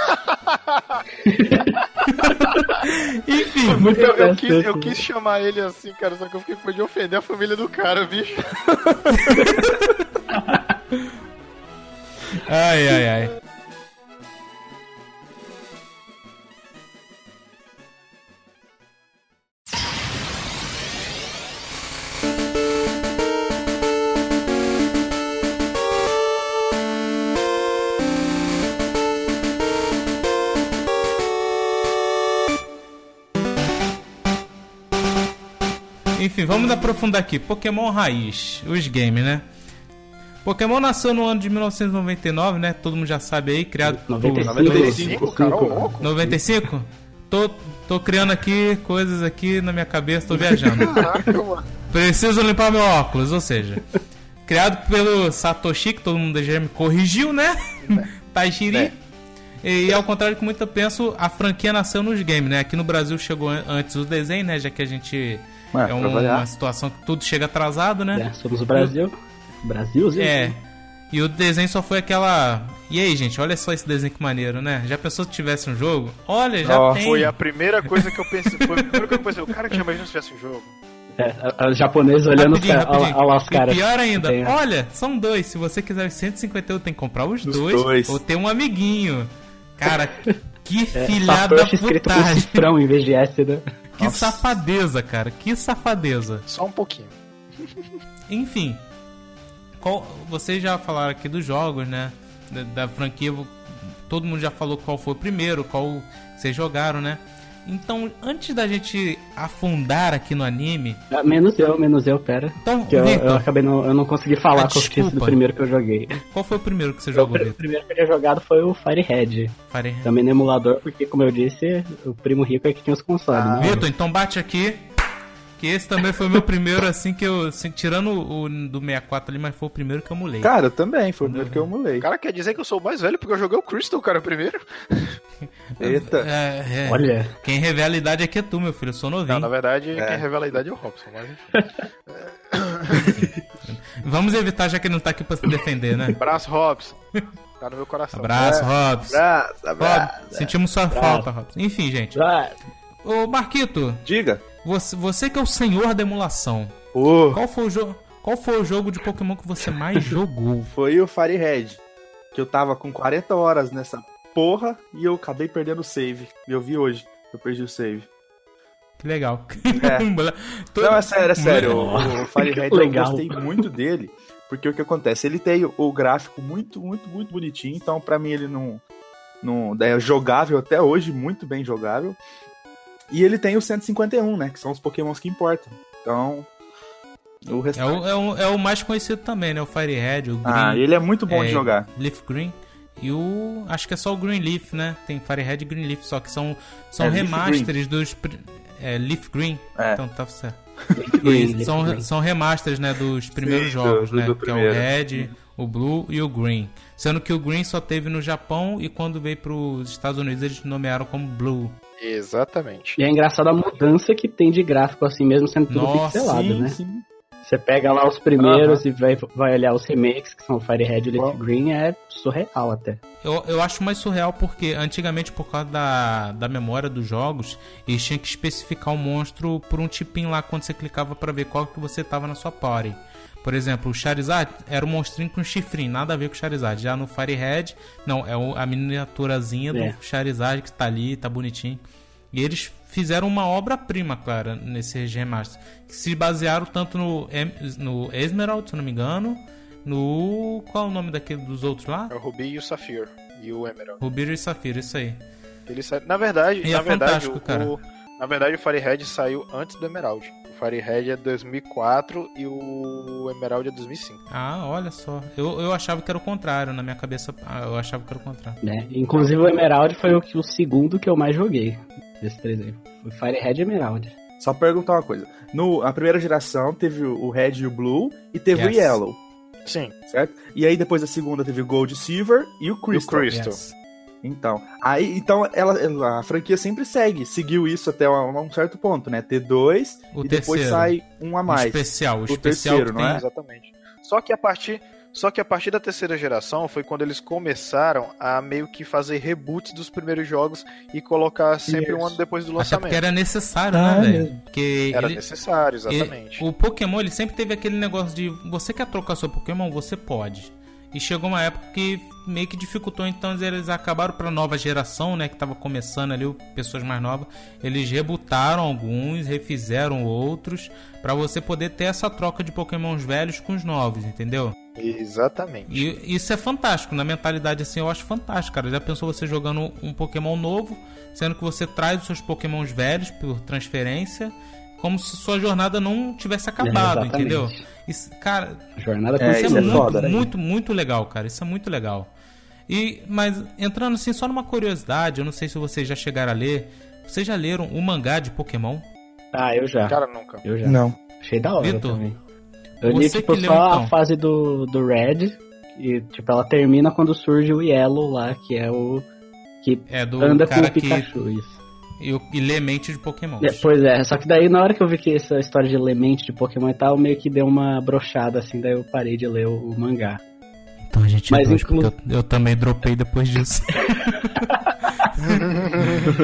Enfim, Muito Eu, eu, quis, eu quis chamar ele assim, cara, só que eu fiquei com medo de ofender a família do cara, bicho. ai, ai, ai. Enfim, vamos aprofundar aqui. Pokémon Raiz, os games, né? Pokémon nasceu no ano de 1999, né? Todo mundo já sabe aí, criado por 95, 95, cara, louco. 95? Tô, tô criando aqui coisas aqui na minha cabeça, tô viajando. Caraca, mano. Preciso limpar meu óculos, ou seja, criado pelo Satoshi, que todo mundo já me corrigiu, né? Taishiri. É. E ao contrário do que muito eu penso, a franquia nasceu nos games, né? Aqui no Brasil chegou an- antes o desenho, né? Já que a gente Ué, é um- uma situação que tudo chega atrasado, né? É, somos o Brasil. Brasil, É. E o desenho só foi aquela E aí, gente, olha só esse desenho que maneiro, né? Já pensou se tivesse um jogo? Olha, já Ó, tem. Foi a primeira coisa que eu pensei. Foi a primeira coisa que eu pensei. O cara que imagina se tivesse um jogo. É, os japoneses olhando os Rapidinho, caras. Rapidinho. E caras. pior ainda, Tem- olha, são dois. Se você quiser os 151, tem que comprar os Os dois, dois. ou ter um amiguinho. Cara, que É, filhada Satoshi escrito com cifrão em vez de S, né? Que safadeza, cara. Que safadeza. Só um pouquinho. Enfim, qual- vocês já falaram aqui dos jogos, né? Da, da franquia. Todo mundo já falou qual foi o primeiro, qual vocês jogaram, né? Então, antes da gente afundar aqui no anime, Ah, Menos eu, menos eu, pera. então, Que eu, eu acabei não, eu não consegui falar Ah, desculpa. o primeiro que eu joguei. qual foi o primeiro que você O jogou, Victor? primeiro que eu tinha jogado foi o Firehead. Fire- Também no emulador, porque, como eu disse, o primo rico é que tinha os consoles. né? Vitor, então bate aqui. Que esse também foi o meu primeiro, assim, que eu. assim, tirando o do 64 ali, mas foi o primeiro que eu mulei. Cara, eu também, foi o primeiro que eu O emulei. cara quer dizer que eu sou o mais velho porque eu joguei o Crystal, cara, primeiro. Eita. É, é. Olha, Quem revela a idade aqui é tu, meu filho. Eu sou Não, novinho. na verdade, É. quem revela a idade é o Robson. Mas... Vamos evitar, já que ele não tá aqui pra se defender, né? Abraço, Robson. Tá no meu coração. Abraço, Robson. Abraço, Rob, abraço. sentimos sua falta, Robson. Enfim, gente. ah, Ô, Marquito, Diga. você, você que é o senhor da emulação, Pô, qual foi o jogo. Qual foi o jogo de Pokémon que você mais jogou? foi o Firehead. Que eu tava com 40 horas nessa porra e eu acabei perdendo o save. Eu vi hoje. Eu perdi o save. Que legal. É. Tô- Não, é sério, é sério. O, o Firehead eu legal. gostei muito dele. Porque o que acontece? Ele tem o gráfico muito, muito, muito bonitinho. Então, pra mim, ele não. não é jogável até hoje, muito bem jogável. E ele tem o 151, né? Que são os Pokémons que importam. Então. O É o, é, o, é o mais conhecido também, né? O Firehead, o Green, Ah, ele é muito bom é, de jogar. Leaf Green. E o. Acho que é só o Green Leaf, né? Tem Firehead e Green Leaf, só que são, são É, remasters dos. É, Leaf Green. É. Então tá certo. Green, são, Green. são remasters, né, dos primeiros Sim, jogos, do- né? do que é o primeiro. Red, o Blue e o Green. Sendo que o Green só teve no Japão e quando veio pros Estados Unidos eles nomearam como Blue. Exatamente. E é engraçado a mudança que tem de gráfico, assim, mesmo sendo tudo Nossa, pixelado, sim, né? sim. Você pega lá os primeiros e vai, vai olhar os remakes, que são o Firehead e. Leaf Green, é surreal até. Eu, eu acho mais surreal porque antigamente, por causa da, da memória dos jogos, eles tinham que especificar o monstro por um tipinho lá quando você clicava pra ver qual que você tava na sua party. Por exemplo, o Charizard era um monstrinho com chifrinho, nada a ver com o Charizard. Já no Firehead, não, é o- a miniaturazinha do É. Charizard que tá ali, tá bonitinho. E eles fizeram uma obra-prima, cara, nesses remasters. Que se basearam tanto no, Em- no Esmeralda, se eu não me engano, no. Qual é o nome daquele dos outros lá? É o Ruby e o Safir. E o Emerald. Rubiro e Safira, isso aí. Ele sa... Na verdade, E é na verdade, fantástico, o, cara. o- na verdade, o Firehead saiu antes do Emerald. O Firehead é 2004 e o Emerald é 2005. Ah, olha só. Eu, eu achava que era o contrário, na minha cabeça. ah, Eu achava que era o contrário. Né? Inclusive o Emerald foi o, que- o segundo que eu mais joguei. Desses três aí. Foi Firehead e Emerald. Só perguntar uma coisa. No, a primeira geração teve o o Red e o Blue e teve o Yes. Yellow, Sim, certo? E aí depois a segunda teve o Gold Silver e o Crystal. Crystal. Yes. Então, aí, então ela, ela- a franquia sempre segue, seguiu isso até um, um certo ponto, né? T2 O e depois terceiro. sai um a O mais. especial. O, O especial terceiro, não é? exatamente. Só que a partir só que a partir da terceira geração foi quando eles começaram a meio que fazer reboots dos primeiros jogos e colocar sempre um Isso. ano depois do Até lançamento. porque era necessário, Ah, né, é. velho? Porque Era ele- necessário, ele- exatamente. o Pokémon, ele sempre teve aquele negócio de você quer trocar seu Pokémon, você pode. E chegou uma época que meio que dificultou, então eles acabaram pra nova geração, né, que tava começando ali, pessoas mais novas, eles rebutaram alguns, refizeram outros, pra você poder ter essa troca de Pokémons velhos com os novos, entendeu? Exatamente. E isso é fantástico, na mentalidade assim, eu acho fantástico, cara. Já pensou você jogando um Pokémon novo, sendo que você traz os seus Pokémons velhos por transferência, como se sua jornada não tivesse acabado, É, entendeu? Isso, cara, Jornada É, isso é, isso é muito, foda, né? muito, muito legal, cara. Isso é muito legal. E, mas entrando assim, só numa curiosidade, eu não sei se vocês já chegaram a ler. Vocês já leram o mangá de Pokémon? Ah, eu já. Cara, nunca. Eu já. Não. Achei da hora Vitor, também. Eu li, tipo, que leu, só então. a fase do, do Red. E, tipo, ela termina quando surge o Yellow lá, que é o... Que É do anda com cara o que Pikachu, isso. E, e lê mente de Pokémon. É, pois é, só que daí na hora que eu vi que essa história de elemente de Pokémon e tal, meio que deu uma brochada assim, daí eu parei de ler o, o mangá. Então a gente Mas dois, inclu- eu, eu também dropei depois disso. E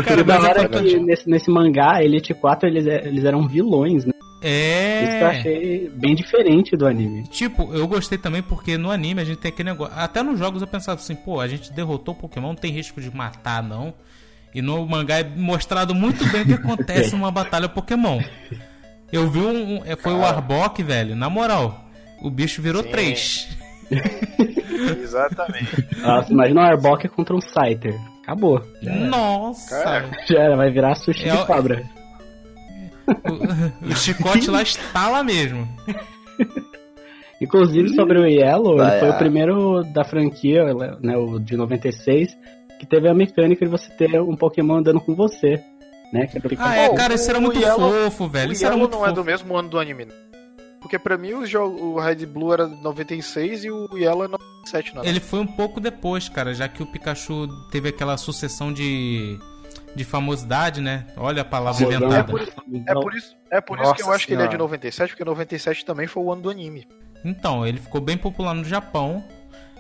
Cara, da mas é hora que nesse, nesse mangá, Elite 4, eles, eles eram vilões, né? Isso que eu É. achei bem diferente do anime. Tipo, eu gostei também porque no anime a gente tem aquele negócio. Até nos jogos eu pensava assim, pô, a gente derrotou o Pokémon, não tem risco de matar, não. E no mangá é mostrado muito bem o que acontece numa batalha Pokémon. Eu vi um. um- é, foi o Arbok, velho, na moral. O bicho virou Sim. três. Exatamente. Nossa, imagina um Arbok contra um Scyther. Acabou. Nossa! Cara. Já era, vai virar sushi É, de cobra. O, o chicote lá está lá mesmo. Inclusive, sobre o Yellow, Vai, ele foi ah. o primeiro da franquia, né, o de 96, que teve a mecânica de você ter um Pokémon andando com você. Né, que era o Pikachu. Ah, é, cara, isso era muito Yellow- fofo, velho. o Isso era muito não é fofo. do mesmo ano do anime. Porque pra mim o, jogo, o Red Blue era de 96 e o Yellow é 97, não é? Ele foi um pouco depois, cara, já que o Pikachu teve aquela sucessão de, de famosidade, né? Olha a palavra Famosão. inventada. É por, é por isso, é por isso que eu acho que ele é de Senhora. 97, porque 97 também foi o ano do anime. Então, ele ficou bem popular no Japão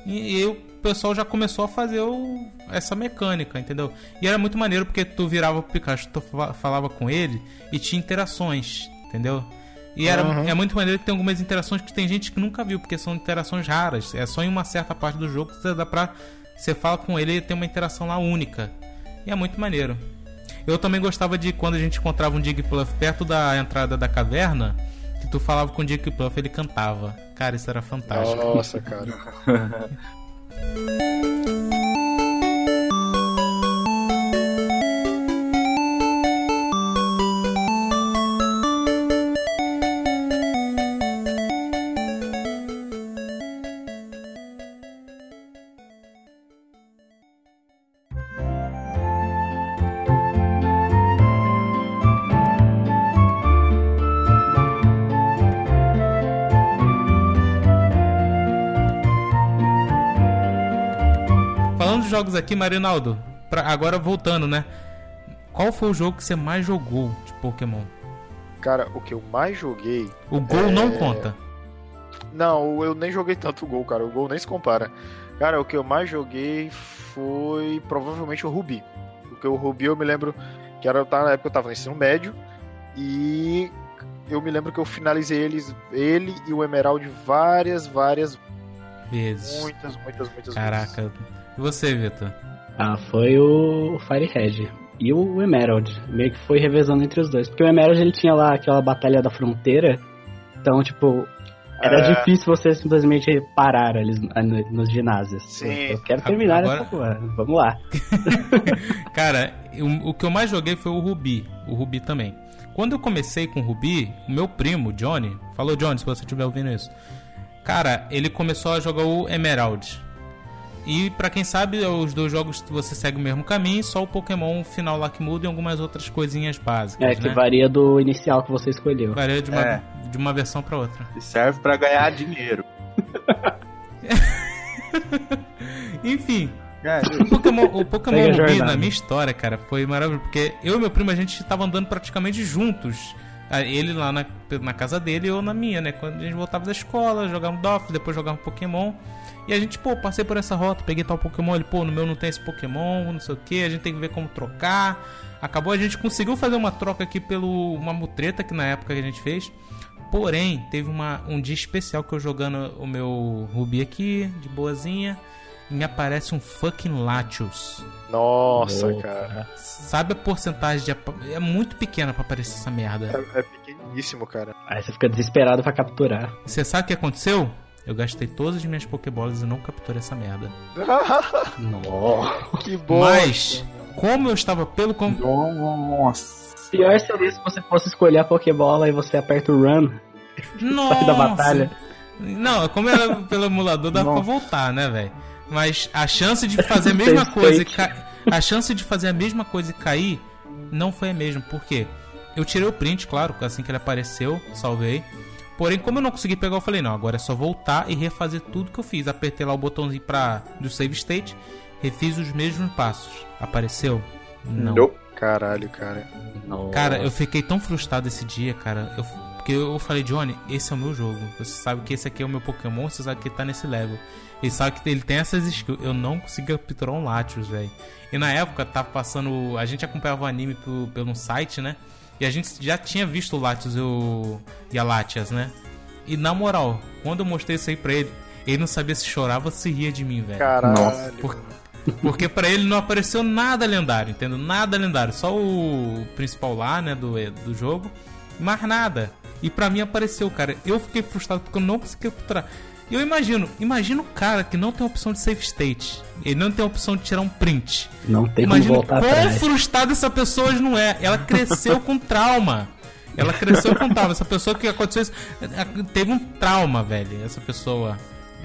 e, e o pessoal já começou a fazer o- essa mecânica, entendeu? E era muito maneiro porque tu virava pro Pikachu, tu fa- falava com ele e tinha interações, entendeu? E era, Uhum. é muito maneiro que tem algumas interações que tem gente que nunca viu, porque são interações raras. É só em uma certa parte do jogo que você dá pra. Você fala com ele e tem uma interação lá única. E é muito maneiro. Eu também gostava de quando a gente encontrava um Jigglypuff perto da entrada da caverna, que tu falava com o Jigglypuff ele cantava. Cara, isso era fantástico. Nossa, cara. Falando de jogos aqui, Marinaldo, pra, agora voltando, né? Qual foi o jogo que você mais jogou de Pokémon? Cara, o que eu mais joguei. O Gol É. não conta. Não, eu nem joguei tanto o Gol, cara. O Gol nem se compara. Cara, o que eu mais joguei foi provavelmente o Rubi. Porque o Rubi eu me lembro que era tá, na época eu tava no ensino médio e eu me lembro que eu finalizei eles, ele e o Emerald várias, várias, Vezes. muitas, muitas, muitas vezes. Caraca. E você, Vitor? Ah, foi o Fire Red. E o Emerald. Meio que foi revezando entre os dois. Porque o Emerald ele tinha lá aquela batalha da fronteira. Então, tipo, era É. difícil você simplesmente parar ali nos- nos ginásios. Sim. Eu quero terminar Agora- essa porra. Vamos lá. Cara, o, o que eu mais joguei foi o Rubi. O Rubi também. Quando eu comecei com o Rubi, o meu primo, Johnny, falou Johnny, se você estiver ouvindo isso. Cara, ele começou a jogar o Emerald. E pra quem sabe, os dois jogos você segue o mesmo caminho, só o Pokémon final lá que muda e algumas outras coisinhas básicas, É, que né? varia do inicial que você escolheu. Varia de uma, É. de uma versão pra outra. E serve pra ganhar dinheiro. Enfim, É, o Pokémon, o Pokémon jornada. na minha história, cara, foi maravilhoso. Porque eu e meu primo, a gente tava andando praticamente juntos. Ah, Ele lá na, na casa dele e eu na minha, né? Quando a gente voltava da escola, jogava DOF, depois jogava Pokémon. E a gente, pô, passei por essa rota, peguei tal Pokémon. Ele, pô, no meu não tem esse Pokémon, não sei o que. A gente tem que ver como trocar. Acabou, a gente conseguiu fazer uma troca aqui pelo uma mutreta que na época que a gente fez. Porém, teve uma, um dia especial que eu jogando o meu Ruby aqui, de boazinha. E me aparece um fucking Latios. Nossa, Opa. cara. Sabe a porcentagem de. É muito pequena pra aparecer essa merda. É, é pequeníssimo, cara. Aí você fica desesperado pra capturar. Você sabe o que aconteceu? Eu gastei todas as minhas Pokébolas e não capturei essa merda. Nossa. que bom. Mas, como eu estava pelo. Com... Nossa. Pior seria se você fosse escolher a Pokébola e você aperta o Run Nossa! da batalha. Não, como era pelo emulador, dá pra Nossa. voltar, né, velho? Mas a chance de fazer a mesma coisa e state. ca... a chance de fazer a mesma coisa e cair não foi a mesma. Por quê? Eu tirei o print, claro, assim que ele apareceu, salvei. Porém, como eu não consegui pegar, eu falei, não, agora é só voltar e refazer tudo que eu fiz. Apertei lá o botãozinho pra... do save state, refiz os mesmos passos. Apareceu? Não. Nope. Caralho, cara. Cara, eu fiquei tão frustrado esse dia, cara. Eu, porque eu falei, Johnny, esse é o meu jogo. Você sabe que esse aqui é o meu Pokémon, você sabe que ele tá nesse level. Ele sabe que ele tem essas skills. Eu não consegui capturar um Latios, velho. E na época tava passando. A gente acompanhava o anime pelo, pelo site, né? E a gente já tinha visto o Latios e, o, e a Latias, né? E na moral, quando eu mostrei isso aí pra ele, ele não sabia se chorava ou se ria de mim, velho. Caralho. Por- Porque pra ele não apareceu nada lendário, entendeu? Nada lendário. Só o principal lá, né, do, do jogo. Mais nada. E pra mim apareceu, cara. Eu fiquei frustrado porque eu não consegui capturar. E eu imagino, imagina o cara que não tem opção de save state. Ele não tem opção de tirar um print. Não tem como Imagina voltar quão atrás. frustrada essa pessoa hoje não é. Ela cresceu com trauma. Ela cresceu com trauma. Essa pessoa que aconteceu isso eh, teve um trauma, velho. Essa pessoa.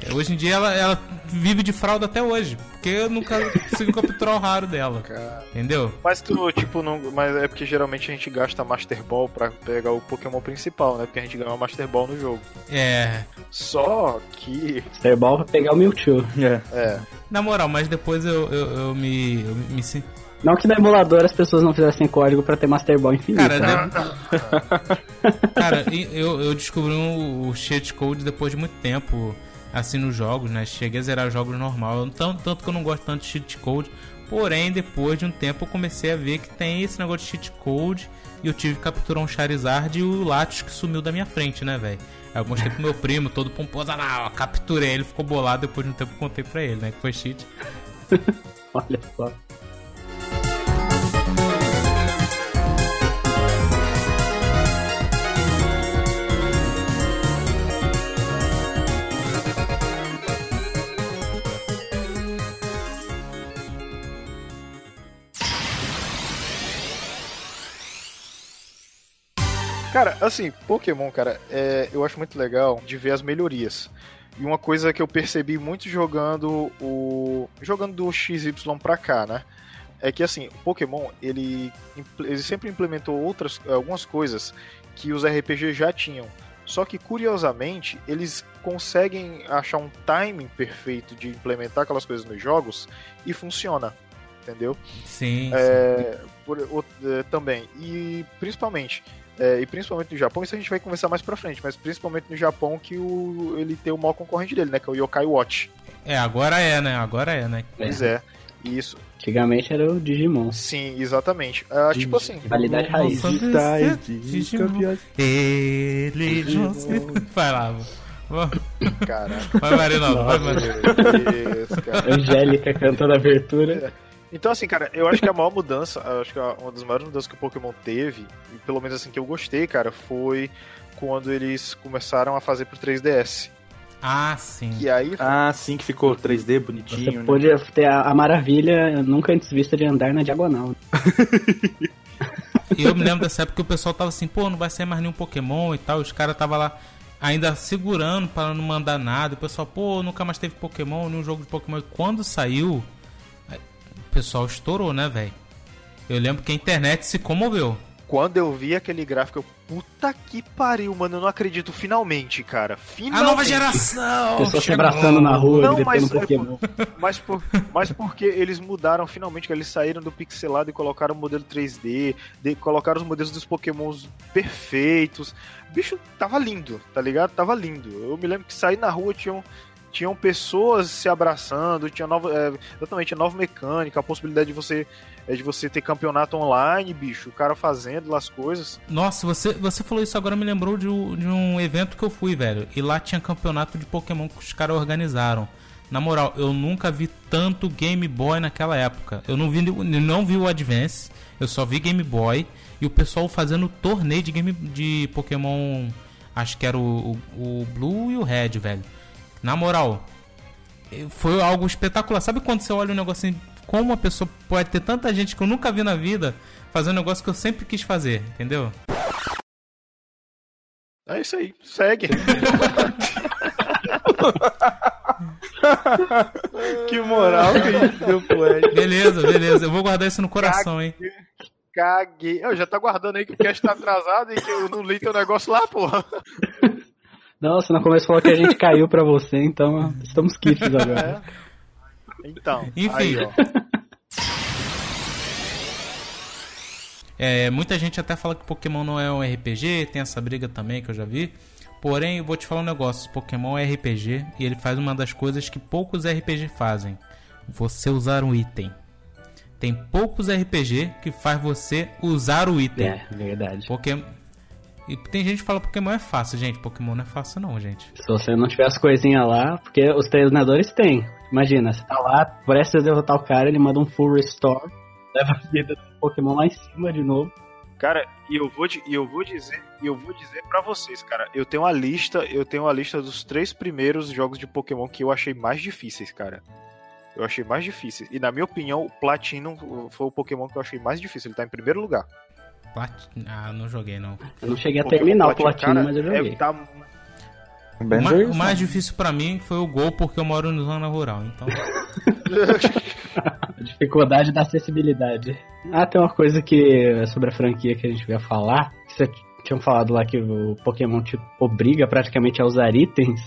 Eh, Hoje em dia ela, ela vive de fralda até hoje. Porque eu nunca consegui capturar o raro dela. Cara. Entendeu? Mas tu, tipo, não. Mas é porque geralmente a gente gasta Master Ball pra pegar o Pokémon principal, né? Porque a gente ganha uma Master Ball no jogo. É. Só que. Master Ball pra pegar o Mewtwo. É. É. Na moral, mas depois eu, eu, eu me. Eu me Não que no emulador as pessoas não fizessem código pra ter Master Ball infinito. Cara, né? de- Cara, eu, eu descobri um- o cheat code depois de muito tempo, assim, nos jogos, né? Cheguei a zerar os jogos normal, tanto, tanto que eu não gosto tanto de cheat code. Porém, depois de um tempo eu comecei a ver que tem esse negócio de cheat code e eu tive que capturar um Charizard e o Latios que sumiu da minha frente, né, velho? Aí eu mostrei pro meu primo, todo pomposo, ah, capturei ele, ficou bolado depois de um tempo eu contei pra ele, né, que foi cheat. Olha só. Cara, assim, Pokémon, cara, é, eu acho muito legal de ver as melhorias. E uma coisa que eu percebi muito jogando o. jogando do XY pra cá, né? É que assim, o Pokémon, ele, ele sempre implementou outras algumas coisas que os RPG já tinham. Só que curiosamente, eles conseguem achar um timing perfeito de implementar aquelas coisas nos jogos e funciona. Entendeu? Sim, sim. É, por- o- é, também. E principalmente. É, e principalmente no Japão, isso a gente vai conversar mais pra frente, mas principalmente no Japão que o, ele tem o maior concorrente dele, né? Que é o Yokai Watch. É, agora é, né? Agora é, né? Pois é. Isso. Antigamente era o Digimon. Sim, exatamente. Ah, tipo assim. Rivalidade raiz. Digitais de campeões. Eles vão se... Vai lá. Caraca. Vai, Marinaldo, vai, Marinaldo. Angélica cantando a abertura. Então, assim, cara, eu acho que a maior mudança, eu acho que uma das maiores mudanças que o Pokémon teve, e pelo menos assim que eu gostei, cara, foi quando eles começaram a fazer pro 3DS. Ah, sim. E aí Ah, sim, que ficou 3D Você bonitinho, né? pôde ter a, a maravilha nunca antes vista de andar na diagonal. E eu me lembro dessa época que o pessoal tava assim, pô, não vai sair mais nenhum Pokémon e tal. Os caras tava lá ainda segurando para não mandar nada. O pessoal, pô, nunca mais teve Pokémon, nenhum jogo de Pokémon. E quando saiu, o pessoal estourou, né, velho? Eu lembro que a internet se comoveu. Quando eu vi aquele gráfico, eu, puta que pariu, mano, eu não acredito, finalmente, cara. A Finalmente. nova geração! Pessoas se abraçando na rua, Não, mas- Pokémon. Mas, por, mas porque eles mudaram finalmente, que eles saíram do pixelado e colocaram o modelo 3D, de- colocaram os modelos dos pokémons perfeitos. Bicho, tava lindo, tá ligado? Tava lindo. Eu me lembro que saí na rua, tinham, tinham pessoas se abraçando, tinha nova, é, exatamente, nova mecânica, a possibilidade de você, é, de você ter campeonato online, bicho, o cara fazendo as coisas. Nossa, você, você falou isso agora me lembrou de, um- de um evento que eu fui, velho. E lá tinha campeonato de Pokémon que os caras organizaram. Na moral, eu nunca vi tanto Game Boy naquela época. Eu não vi, não vi o Advance, eu só vi Game Boy. E o pessoal fazendo torneio de, game, de Pokémon. Acho que era o, o, o Blue e o Red, velho. Na moral, foi algo espetacular. Sabe quando você olha um negócio assim, como uma pessoa pode ter tanta gente que eu nunca vi na vida fazer um negócio que eu sempre quis fazer, entendeu? É isso aí, segue. Que moral que a gente deu pro Ed. Beleza, beleza. Eu vou guardar isso no coração, hein? Caguei. Eu já tá guardando aí que o cast tá atrasado e que eu não li teu negócio lá, porra. Não, você no começo falou que a gente caiu pra você, então estamos quites agora. Então. Enfim. aí, ó. É, muita gente até fala que Pokémon não é um RPG, tem essa briga também que eu já vi. Porém, eu vou te falar um negócio: Pokémon é RPG e ele faz uma das coisas que poucos RPG fazem: você usar um item. Tem poucos RPG que faz você usar o item. É, verdade. Pokémon. E tem gente que fala Pokémon é fácil, gente. Pokémon não é fácil, não, gente. Se você não tiver as coisinhas lá, porque os treinadores têm. Imagina, você tá lá, parece derrotar o cara, ele manda um full restore, leva a vida do Pokémon lá em cima de novo. Cara, e eu vou, e eu vou dizer, e eu vou dizer para vocês, cara, eu tenho uma lista, eu tenho uma lista dos três primeiros jogos de Pokémon que eu achei mais difíceis, cara. Eu achei mais difíceis. E na minha opinião, o Platinum foi o Pokémon que eu achei mais difícil. Ele tá em primeiro lugar. Plat... Ah, não joguei, não. Eu não cheguei a terminar o platino, cara, mas eu é- joguei. tá- O, ma- o mais difícil pra mim foi o gol, porque eu moro na zona rural. Então, dificuldade da acessibilidade. Ah, tem uma coisa que é sobre a franquia que a gente ia falar. que Você tinham falado lá que o Pokémon te obriga praticamente a usar itens.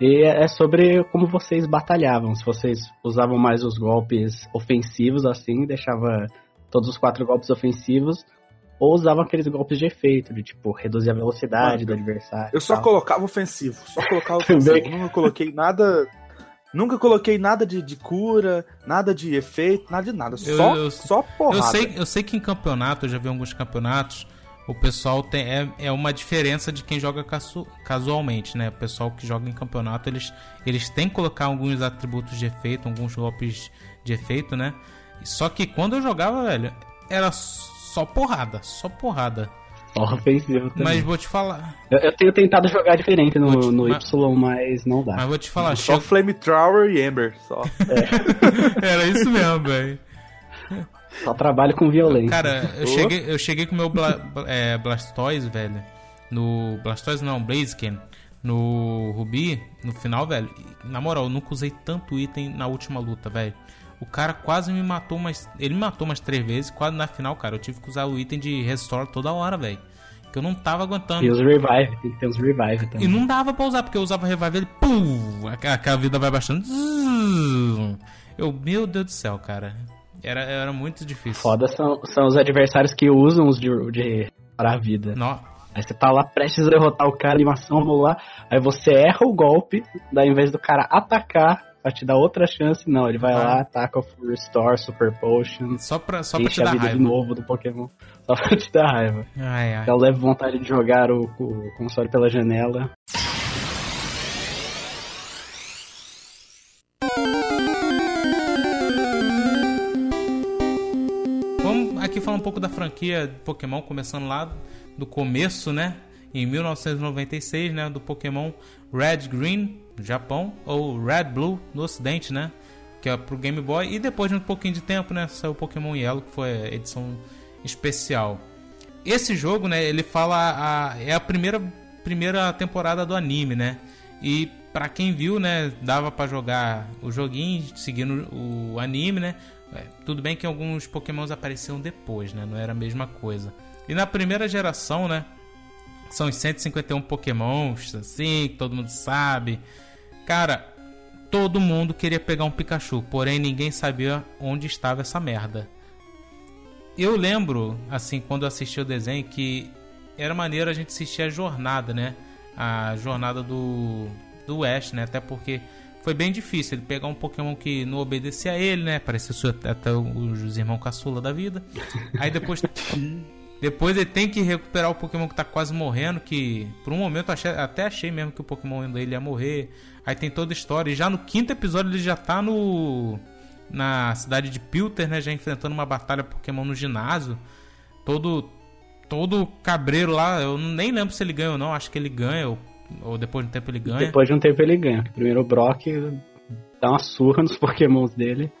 E é sobre como vocês batalhavam. Se vocês usavam mais os golpes ofensivos assim, deixava todos os quatro golpes ofensivos, ou usavam aqueles golpes de efeito, de tipo reduzir a velocidade do adversário. Eu só tal. colocava ofensivo, só colocava ofensivo. Nunca coloquei nada. Nunca coloquei nada de, de cura, nada de efeito, nada de nada. Eu- Só, eu- só porrada. eu sei, eu sei que em campeonato, eu já vi alguns campeonatos, o pessoal tem. É, é uma diferença de quem joga casu- casualmente, né? O pessoal que joga em campeonato, eles, eles têm que colocar alguns atributos de efeito, alguns golpes de efeito, né? Só que quando eu jogava, velho, era só porrada, só porrada. Só ofensivo também. Mas vou te falar. Eu, eu tenho tentado jogar diferente no, te- no Y, mas não dá. Mas vou te falar, Só chegou- Flamethrower e Ember, só. era isso mesmo, velho. Só trabalho com violência. Cara, eu Ô. cheguei, eu cheguei com o meu Bla- é, Blastoise, velho. No. Blastoise não, Blaziken. No Ruby, no final, velho. Na moral, eu nunca usei tanto item na última luta, velho. O cara quase me matou umas. Ele me matou umas três vezes, quase na final, cara. Eu tive que usar o item de Restore toda hora, velho. Que eu não tava aguentando. E os revive, tem que ter os revive também. E não dava pra usar, porque eu usava Revive ele. Pum! A, a- a vida vai baixando. Zzz. Eu, meu Deus do céu, cara. Era, era muito difícil. Foda são, são os adversários que usam os de, de para a vida. No- Aí você tá lá prestes a derrotar o cara, animação rolar, aí você erra o golpe, daí ao invés do cara atacar, pra te dar outra chance, não, ele vai Ah. lá, ataca o Full Restore, Super Potion, Só pra, só pra te a dar vida raiva. de novo do Pokémon, só pra te dar raiva. Ai, ai. Eu levo vontade de jogar o, o console pela janela. Vamos aqui falar um pouco da franquia Pokémon, começando lá do começo, né? Em 1996, né? Do Pokémon Red Green, no Japão, ou Red Blue, no Ocidente, né? Que é pro Game Boy. E depois de um pouquinho de tempo, né? Saiu o Pokémon Yellow, que foi a edição especial. Esse jogo, né? Ele fala. A, é a primeira, primeira temporada do anime, né? E pra quem viu, né? Dava pra jogar o joguinho seguindo o anime, né? É, tudo bem que alguns Pokémons apareciam depois, né? Não era a mesma coisa. E na primeira geração, né? São os 151 Pokémons, assim, que todo mundo sabe. Cara, todo mundo queria pegar um Pikachu, porém ninguém sabia onde estava essa merda. Eu lembro, assim, quando eu assisti o desenho, que era maneiro a gente assistir a jornada, né? A jornada do, do Ash, né? Até porque foi bem difícil ele pegar um Pokémon que não obedecia a ele, né? Parecia até os irmãos caçula da vida. Aí depois. Depois ele tem que recuperar o Pokémon que tá quase morrendo, que por um momento achei- até achei mesmo que o Pokémon dele ia morrer. Aí tem toda a história. E já no quinto episódio ele já tá no. Na cidade de Pilter, né? Já enfrentando uma batalha Pokémon no ginásio. Todo. Todo cabreiro lá. Eu nem lembro se ele ganha ou não. Acho que ele ganha. Ou, ou depois de um tempo ele ganha. Depois de um tempo ele ganha. Primeiro o Brock dá uma surra nos pokémons dele.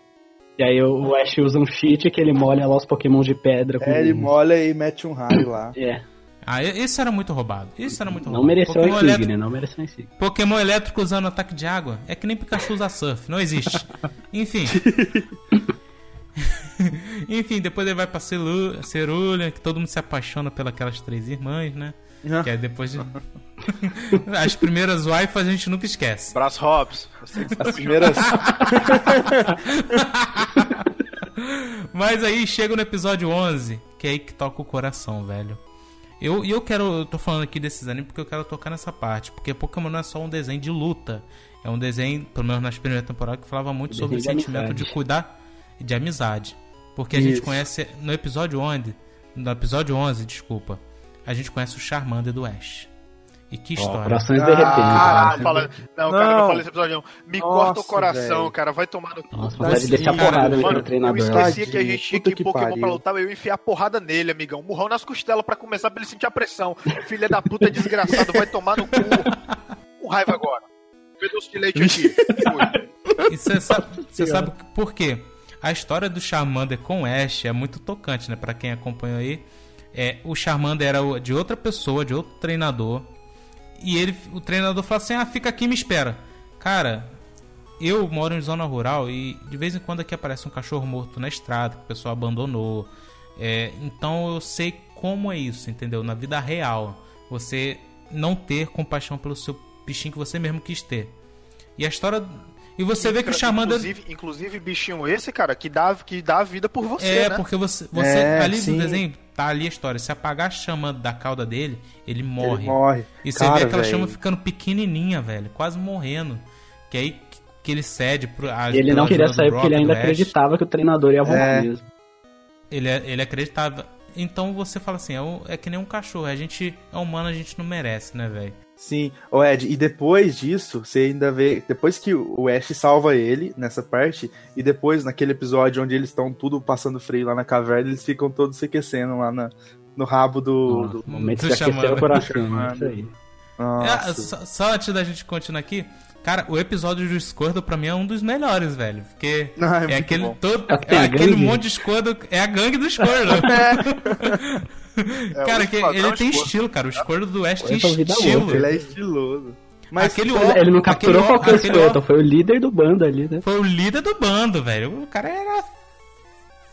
E aí o Ash usa um cheat que ele molha lá os pokémons de pedra. Com... É, ele molha e mete um raio lá. É, Ah, esse era muito roubado. Isso era muito não roubado. mereceu Pokémon elétrico- não mereceu a insígnia. Pokémon elétrico usando ataque de água. É que nem Pikachu usa surf. Não existe. Enfim. Enfim, depois ele vai pra Cerulean, que todo mundo se apaixona pelas três irmãs, né? Que é depois de... As primeiras wife a gente nunca esquece. Brass Hobbs. As primeiras. Mas aí chega no episódio 11, que é aí que toca o coração, velho. Eu, e eu quero, eu tô falando aqui desses animes porque eu quero tocar nessa parte. Porque Pokémon não é só um desenho de luta. É um desenho, pelo menos nas primeiras temporadas, que falava muito sobre o sentimento amizade. de cuidar e de amizade. Porque a gente Isso. conhece, no episódio 11, no episódio 11, desculpa, a gente conhece o Charmander do Ash. E que história. corações Ah, derretendo. Ah, cara. fala... Não, cara, não Não. fala esse episódio não. Me Nossa, corta o coração, velho. cara. Vai tomar no cu. Nossa, Tá vontade de deixar porrada naquele Mano, eu treinador. esquecia que a gente tinha que ir que Pokémon pariu. pra lutar, eu ia enfiar a porrada nele, amigão. Murrão nas costelas pra começar pra ele sentir a pressão. Filha da puta desgraçado, vai tomar no cu. Com raiva agora. Vê doce de leite aqui. E você sabe, cê sabe por quê? A história do Charmander com o Ash é muito tocante, né? Pra quem acompanhou aí. É, o Charmander era de outra pessoa, de outro treinador. E ele, o treinador fala assim: ah, fica aqui e me espera. Cara, eu moro em zona rural e de vez em quando aqui aparece um cachorro morto na estrada que o pessoal abandonou. É, então eu sei como é isso, entendeu? Na vida real. Você não ter compaixão pelo seu bichinho que você mesmo quis ter. E a história. E você vê que o Charmander. Inclusive, inclusive, bichinho esse, cara, que dá, que dá a vida por você, É, né? porque você, você É, ali sim. no desenho, tá ali a história. Se apagar a chama da cauda dele, ele morre. Ele morre. E você Cara, vê aquela velho. chama ficando pequenininha, velho, quase morrendo. Que aí que- ele cede pro. a- E ele não queria sair porque Brock, ele ainda acreditava que o treinador ia voar É. mesmo. Ele, ele acreditava. Então você fala assim, é, é que nem um cachorro. A gente é humano, a gente não merece, né, velho? Sim, ô Ed, e depois disso, você ainda vê. Depois que o Ash salva ele nessa parte, e depois naquele episódio onde eles estão tudo passando freio lá na caverna, eles ficam todos se aquecendo lá na- no rabo do. do- Momento de aquecer o coração. Isso aí. É, só, só antes da gente continuar aqui, cara, o episódio do Squirtle pra mim é um dos melhores, velho. Porque Não, é é, aquele bom. todo. É É aquele gangue? monte de Squirtle. É a gangue do Squirtle. É, cara, o que ele tem Squirtle. estilo, cara. O Squirtle do West tem Essa vida estilo. louca, Ele é estiloso. Mas Aquele Ele, ó- ele não capturou aquele qualquer Squirtle, foi o líder do bando ali, né? Foi o líder do bando, velho. O cara era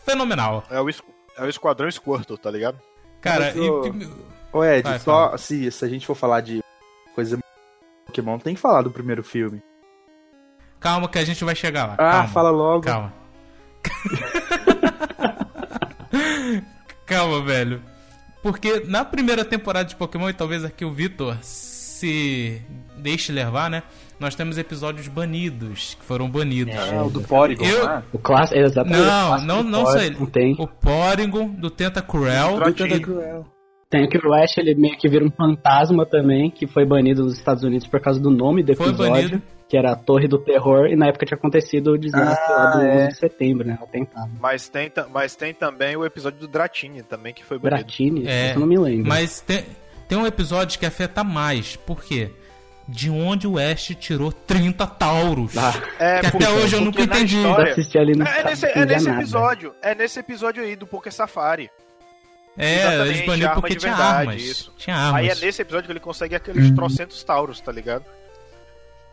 fenomenal. É o, es- é o Esquadrão Squirtle, tá ligado? Cara, Mas o- e- Ô Ed, Vai, só se, se a gente for falar de coisa Pokémon, tem que falar do primeiro filme. calma que a gente vai chegar lá. Ah, calma, fala logo. Calma. calma, velho. Porque na primeira temporada de Pokémon, e talvez aqui o Vitor se deixe levar, né? Nós temos episódios banidos, que foram banidos. É, o do Porygon, Eu- né? O clássico, exatamente. Não, clássico não, do não só ele. Tem. O Porygon do Tentacruel. Trotinho. Tem que o Ash ele meio que vira um fantasma também, que foi banido dos Estados Unidos por causa do nome do Foi episódio, banido. Que era a Torre do Terror, e na época tinha acontecido o desastre Ah, lá do é. 11 de setembro, né? O atentado. Mas tem, mas tem também o episódio do Dratini também, que foi banido. Gratini, É, eu não me lembro. Mas tem, tem um episódio que afeta mais. Por quê? De onde o Ash tirou 30 Tauros. Ah, É, Que até porque- hoje eu nunca entendi. história- assisti ali no É, é nesse, é nesse episódio. É nesse episódio aí do Poké Safari. é, exatamente, eles baniram porque de tinha verdade, armas. isso. Tinha armas. Aí é nesse episódio que ele consegue aqueles Uhum. trocentos Tauros, tá ligado?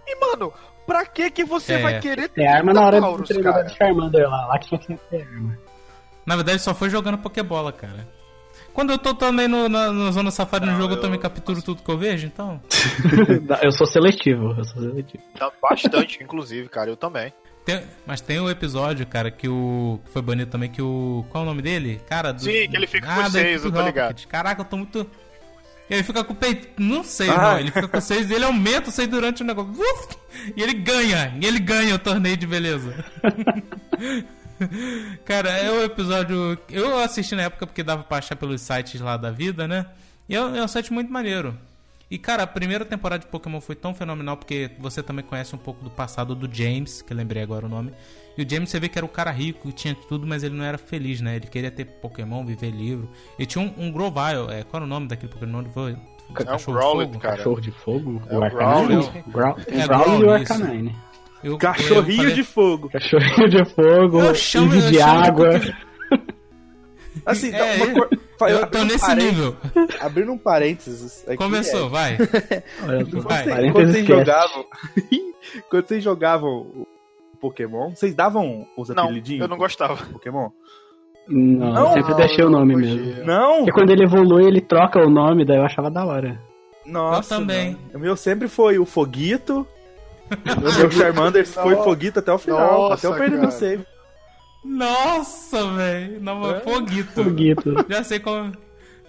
E, mano, pra que que você É. vai querer Tem arma 30 na hora do treinador cara? de Charmander lá, lá que que ter arma. Na verdade, só foi jogando Pokébola, cara. Quando eu tô também no- na, na Zona Safari no Não, jogo, eu, eu- também capturo tudo que eu vejo, então. eu sou seletivo, eu sou seletivo. Bastante, inclusive, cara, eu também. Tem- mas tem o episódio, cara, que o. que foi banido também, que o. Qual é o nome dele? Cara, do, Sim, que ele fica com seis, equipe eu tô ligado. Caraca, eu tô muito. Ele fica com o peito. Não sei, Ah. não. Ele fica com seis e ele aumenta o seis durante o negócio. Uf! E ele ganha. E ele ganha o torneio de beleza. Cara, é o episódio. Eu assisti na época porque dava pra achar pelos sites lá da vida, né? E é, é um site muito maneiro. E, cara, a primeira temporada de Pokémon foi tão fenomenal porque você também conhece um pouco do passado do James, que eu lembrei agora o nome. E o James você vê que era o cara rico e tinha tudo, mas ele não era feliz, né? Ele queria ter Pokémon, viver livre. E tinha um, um Grovyle, é, qual era o nome daquele Pokémon? Foi, É um Growlithe, cara. Cachorro de fogo? É o o Arcanine? É, o Growlithe e o Arcanine. Eu- Cachorrinho eu falei- de fogo. Cachorrinho de fogo, Eu chamo- eu de chamo água. Assim, É, uma eu- cor... Eu tô um nesse nível. Abrindo um parênteses. Aqui, Começou, é, vai. Vai. Quando, parênteses quando vocês jogavam. quando vocês jogavam Pokémon, vocês davam os Não, apelidinhos? eu não gostava. Pokémon? Não, Não, eu sempre deixei o não nome mesmo. Não! Porque quando ele evolui, ele troca o nome, daí eu achava da hora. Nossa, Eu também. não. O meu sempre foi o Foguito. o meu Charmander foi. Foguito até o final. Nossa, até eu perder cara. meu save. Nossa, velho. Não, É? Foguito. Foguito. Já sei como.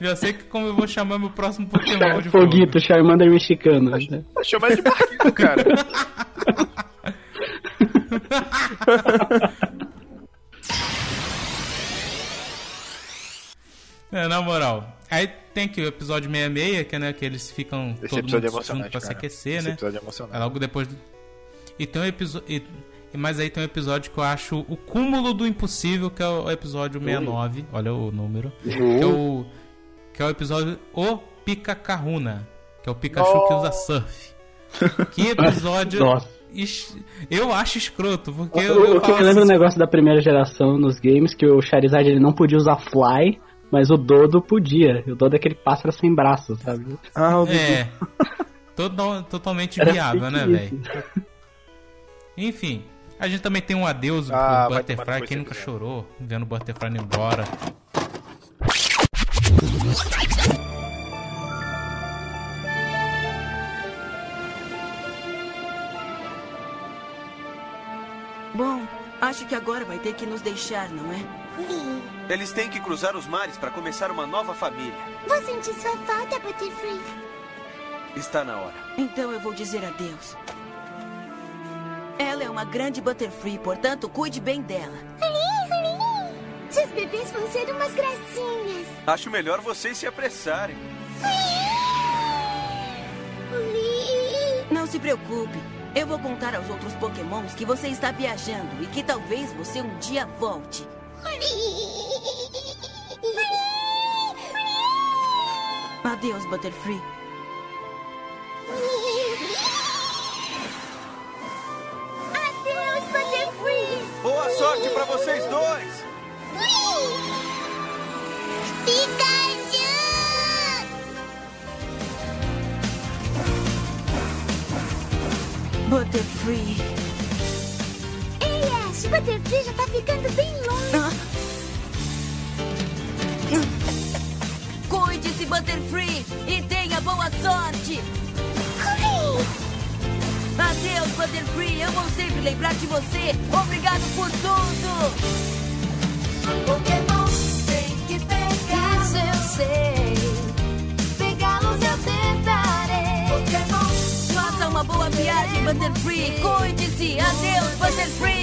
Já sei que como eu vou chamar meu próximo Pokémon de Foguito, Charmander mexicano. né? Chama ele de barquinho, cara. É, na moral. Aí tem aqui o episódio 66, que é né, que eles ficam Esse todo episódio é mundo junto emocionante, pra se aquecer, Esse né? episódio é É emocionante. logo depois do... E tem um episódio... Mas aí tem um episódio que eu acho o cúmulo do impossível, que é o episódio 69. Olha o número. Que é o, que é o episódio O Picacarruna. Que é o Pikachu que usa surf. Que episódio... Eu acho escroto, porque eu, Eu, eu eu, eu lembro um assim, negócio da primeira geração nos games que o Charizard ele não podia usar Fly, mas o Dodo podia. O Dodo é aquele pássaro sem braço, sabe? Ah, o É. Total- totalmente Era viável, né, fake velho? Enfim, a gente também tem um adeus Ah, pro Butterfly. Quem nunca chorou vendo o Butterfly indo embora? Bom, acho que agora vai ter que nos deixar, não é? Eles têm que cruzar os mares para começar uma nova família. vou sentir sua falta, Butterfree. Está na hora. Então eu vou dizer adeus. Ela é uma grande Butterfree, portanto, cuide bem dela. Seus bebês vão ser umas gracinhas. Acho melhor vocês se apressarem. Não se preocupe. Eu vou contar aos outros Pokémons que você está viajando e que talvez você um dia volte. Adeus, Butterfree. Adeus, Butterfree. Boa sorte para vocês dois! Pikachu! Butterfree. Ei, Ash, Butterfree já tá ficando bem longe. Ah. Cuide-se, Butterfree, e tenha boa sorte. Ui. Adeus, Butterfree. Eu vou sempre lembrar de você. Obrigado por tudo. Pokémon tem que pegar. Isso eu uma boa viagem, Butterfree. Cuide-se. Adeus, Butterfree.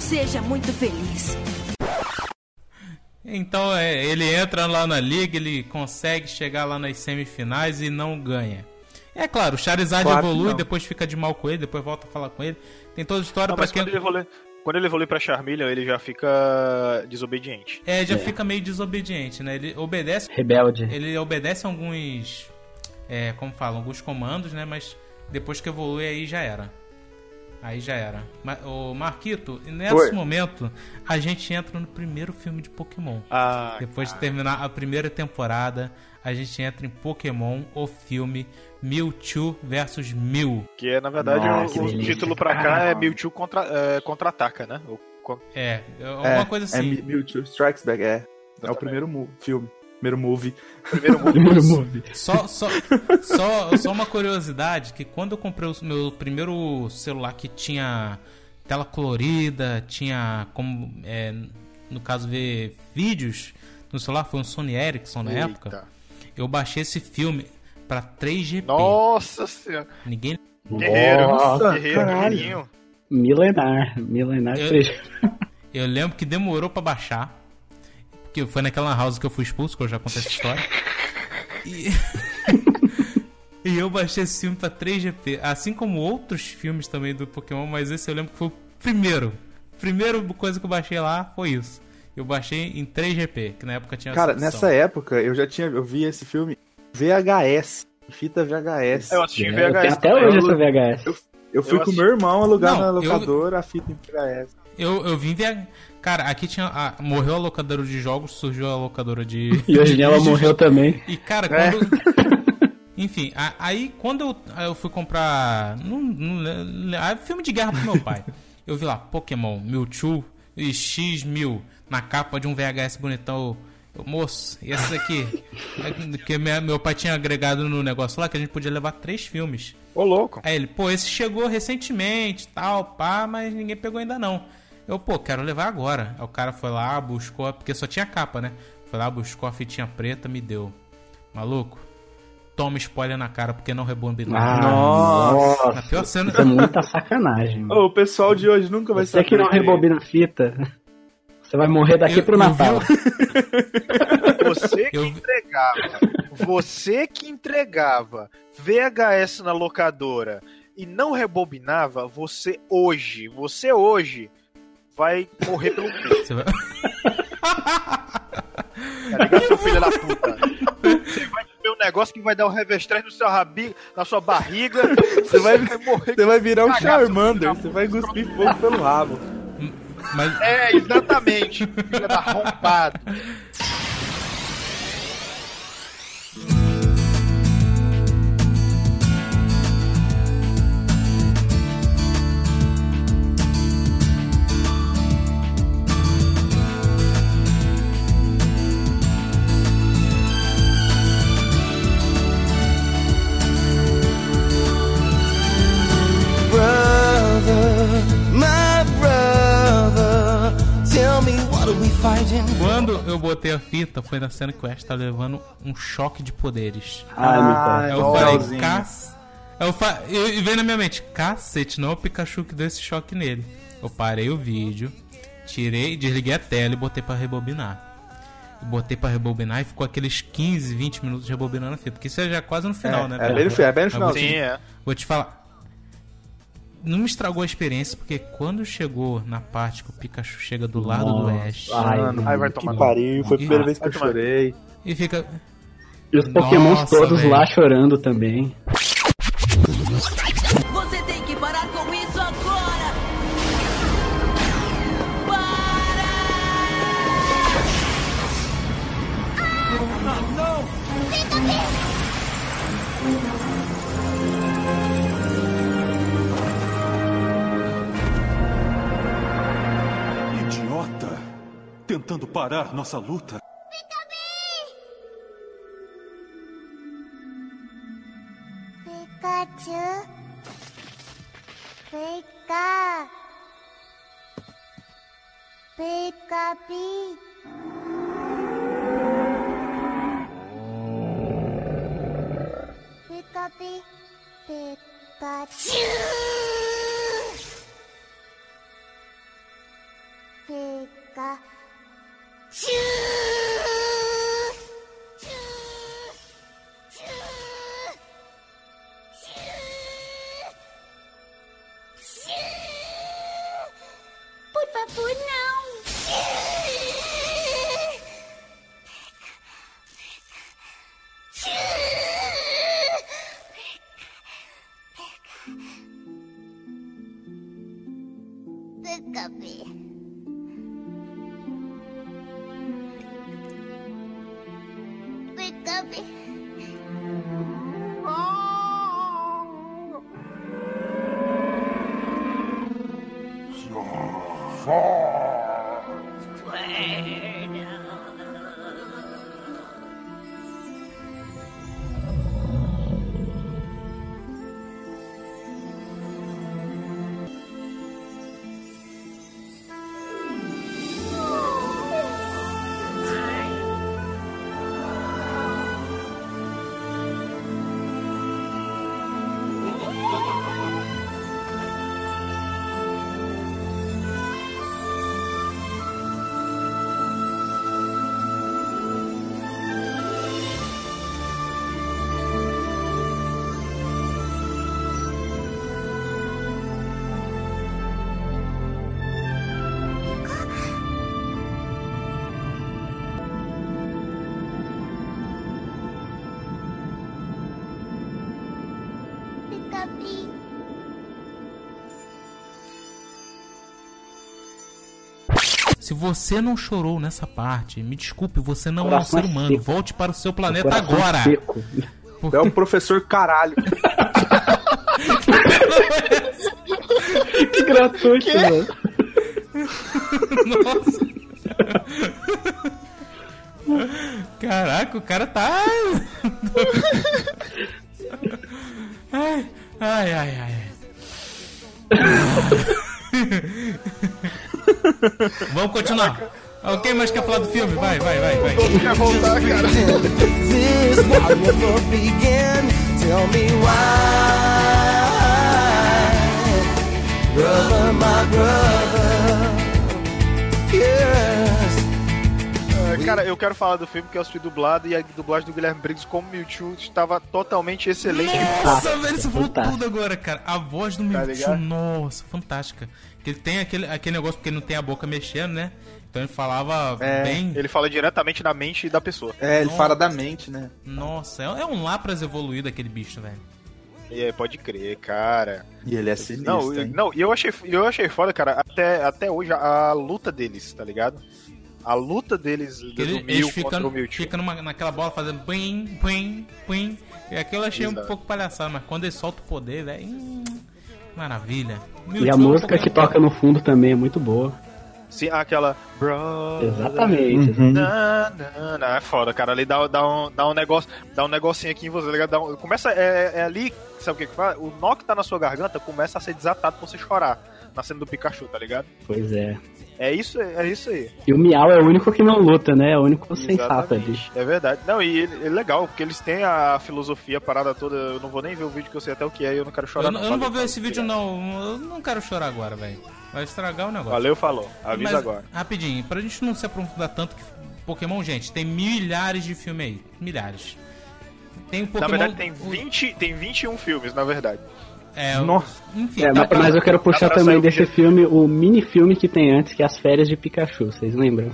Seja muito feliz. Então é, ele entra lá na liga, ele consegue chegar lá nas semifinais e não ganha. É claro, o Charizard Claro evolui, não. depois fica de mal com ele, depois volta a falar com ele. Tem toda a história mas quem. ele, evolui, quando ele evolui pra Charmeleon, ele já fica desobediente. É, já É. fica meio desobediente, né? Ele obedece, Rebelde. ele obedece alguns, é, como falam, alguns comandos, né? Mas depois que evolui aí já era. Aí já era. O Marquito, nesse Oi. momento a gente entra no primeiro filme de Pokémon. Ah, Depois de cara. terminar a primeira temporada, a gente entra em Pokémon, o filme Mewtwo vs Mew. Que é, na verdade, Nossa, o, o título pra cá é Mewtwo contra, é, contra-ataca, né? O, con- É, é alguma coisa É assim. Mewtwo Strikes Back, é. É o Exatamente. primeiro mu- filme. Primeiro movie. primeiro mundo. Primeiro movie. Só, só, só, só uma curiosidade, que quando eu comprei o meu primeiro celular que tinha tela colorida, tinha como, é, no caso, ver vídeos no celular, foi um Sony Ericsson na época, Eita. eu baixei esse filme pra 3GP. Nossa senhora. Ninguém Guerreiro. Nossa, guerreiro, guerreirinho. Milenar. Milenar Eu- 3. Eu lembro que demorou pra baixar. Porque foi naquela house que eu fui expulso, que eu já contei essa história. E, e eu baixei esse filme pra 3GP. Assim como outros filmes também do Pokémon, mas esse eu lembro que foi o primeiro. Primeira coisa que eu baixei lá foi isso. Eu baixei em 3GP, que na época tinha Cara, nessa época eu já tinha. Eu vi esse filme VHS. Fita VHS. Eu assisti em É, eu VHS. até hoje essa VHS. Eu fui eu com assisti- meu irmão alugar Não, na eu- locadora a fita em VHS. Eu, eu vim ver. Cara, aqui tinha. a- morreu a locadora de jogos, surgiu a locadora de. E hoje ela morreu também. E cara, É. quando. Enfim, a- aí quando eu, eu fui comprar. Não, não, le- ah, filme de guerra pro meu pai. Eu vi lá, Pokémon, Mewtwo e X1000 na capa de um VHS bonitão. Moço, e esse aqui? É que minha- meu pai tinha agregado no negócio lá que a gente podia levar três filmes. Ô, louco. Aí ele, pô, esse chegou recentemente, tal, pá, mas ninguém pegou ainda não. Eu, pô, quero levar agora. Aí o cara foi lá, buscou, porque só tinha capa, né? Foi lá, buscou a fitinha preta, me deu. Maluco, toma spoiler na cara porque não rebobinou. Ah, Nossa. Na pior cena. Isso é muita sacanagem. mano. Ô, o pessoal de hoje nunca vai Você saber. que não rebobina a fita, você vai morrer daqui Eu- pro eu Natal. Você que Eu- entregava, você que entregava VHS na locadora e não rebobinava, você hoje, você hoje vai morrer pelo cu. Você vai- Tá ligado, seu filho da puta? Você vai comer um negócio que vai dar um revestrez no seu rabi, na sua barriga, você vai morrer. Você vai virar um Charmander, você vai cuspir fogo pelo rabo. Mas É, exatamente, filha da arrombado. fita, foi na cena que o Ash tá levando um choque de poderes. Ai, meu Ah, coração. Eu falei, cac... eu fa... eu... E veio na minha mente, cacete, não é o Pikachu que deu esse choque nele. Eu parei o vídeo, tirei, desliguei a tela e botei pra rebobinar. Eu botei pra rebobinar e ficou aqueles 15, 20 minutos rebobinando a fita. Porque isso é já quase no final, É, né? é bem no final, é bem no Mas vou finalzinho. te- Sim, é. Vou te falar. Não me estragou a experiência, porque quando chegou na parte que o Pikachu chega do lado do Nossa. Ash Ai, Mano, Ai, vai que tomar no pariu. Foi a primeira Ah, vez que eu tomar. chorei. e fica. E os pokémons Nossa, todos velho. lá chorando também. Tentando parar nossa luta. Pikachu. Pika. Pikapi. Pikapi. Pikachu. Por favor, não. Pecapi. Penelope. Se você não chorou nessa parte, me desculpe, você não Coração é um ser é humano. Volte para o seu planeta agora. seco. É o professor caralho. Que gratuito, mano. Nossa. Caraca, o cara tá. Ai, ai, ai, ai. Vamos continuar. Alguém mais quer falar do filme? Vai, vai, vai, vai. Todos querem voltar, cara. This will never begin. Tell me why, brother, my brother. Cara, eu quero falar do filme que eu assisti dublado e a dublagem do Guilherme Briggs como Mewtwo estava totalmente excelente. Nossa, velho, você falou tudo agora, cara. A voz do Tá Mewtwo, ligado? nossa, fantástica. Que ele tem aquele, aquele negócio porque ele não tem a boca mexendo, né? Então ele falava É, bem. Ele fala diretamente na mente da pessoa. É, ele Nossa. fala da mente, né? Nossa, é, é um Lapras evoluído aquele bicho, velho. E aí, pode crer, cara. E ele é sinistro, Não, hein? não, e eu achei, eu achei foda, cara, até, até hoje a, a luta deles, tá ligado? A luta deles do, ele- do eles Mew ficam, contra o Mewtwo. naquela bola fazendo pim, pim, pim. E aquilo eu achei um Exato. pouco palhaçado, mas quando ele solta o poder, velho. hum, maravilha. E a Mewtwo é um música que toca no fundo também é muito boa. Sim, aquela. Bro. Exatamente. Uhum. Na, na, na, é foda, cara. Ali dá, dá, um, dá um negócio, dá um negocinho aqui em você, tá ligado? Dá um- começa, é, é ali, sabe o que que faz? O nó que tá na sua garganta começa a ser desatado pra você chorar na cena do Pikachu, tá ligado? Pois é. É isso, é isso aí. E o Miau é o único que não luta, né? É o único sensato ali. Exatamente. É verdade. Não, e ele- é legal, porque eles têm a filosofia, a parada toda. Eu não vou nem ver o vídeo que eu sei até o que é e eu não quero chorar. Eu, não- eu não vou ver esse vídeo, não. Eu não quero chorar agora, velho. Vai estragar o negócio. Valeu, falou. Avisa Mas, agora. Rapidinho, pra gente não se aprofundar tanto que Pokémon, gente, tem milhares de filmes aí. Milhares. Tem o Pokémon. na verdade, tem, o- 20, tem 21 filmes, na verdade. É, Nossa. Enfim, É, mas, pra- mas eu quero puxar também desse filme o mini filme que tem antes, que é As Férias de Pikachu, vocês lembram?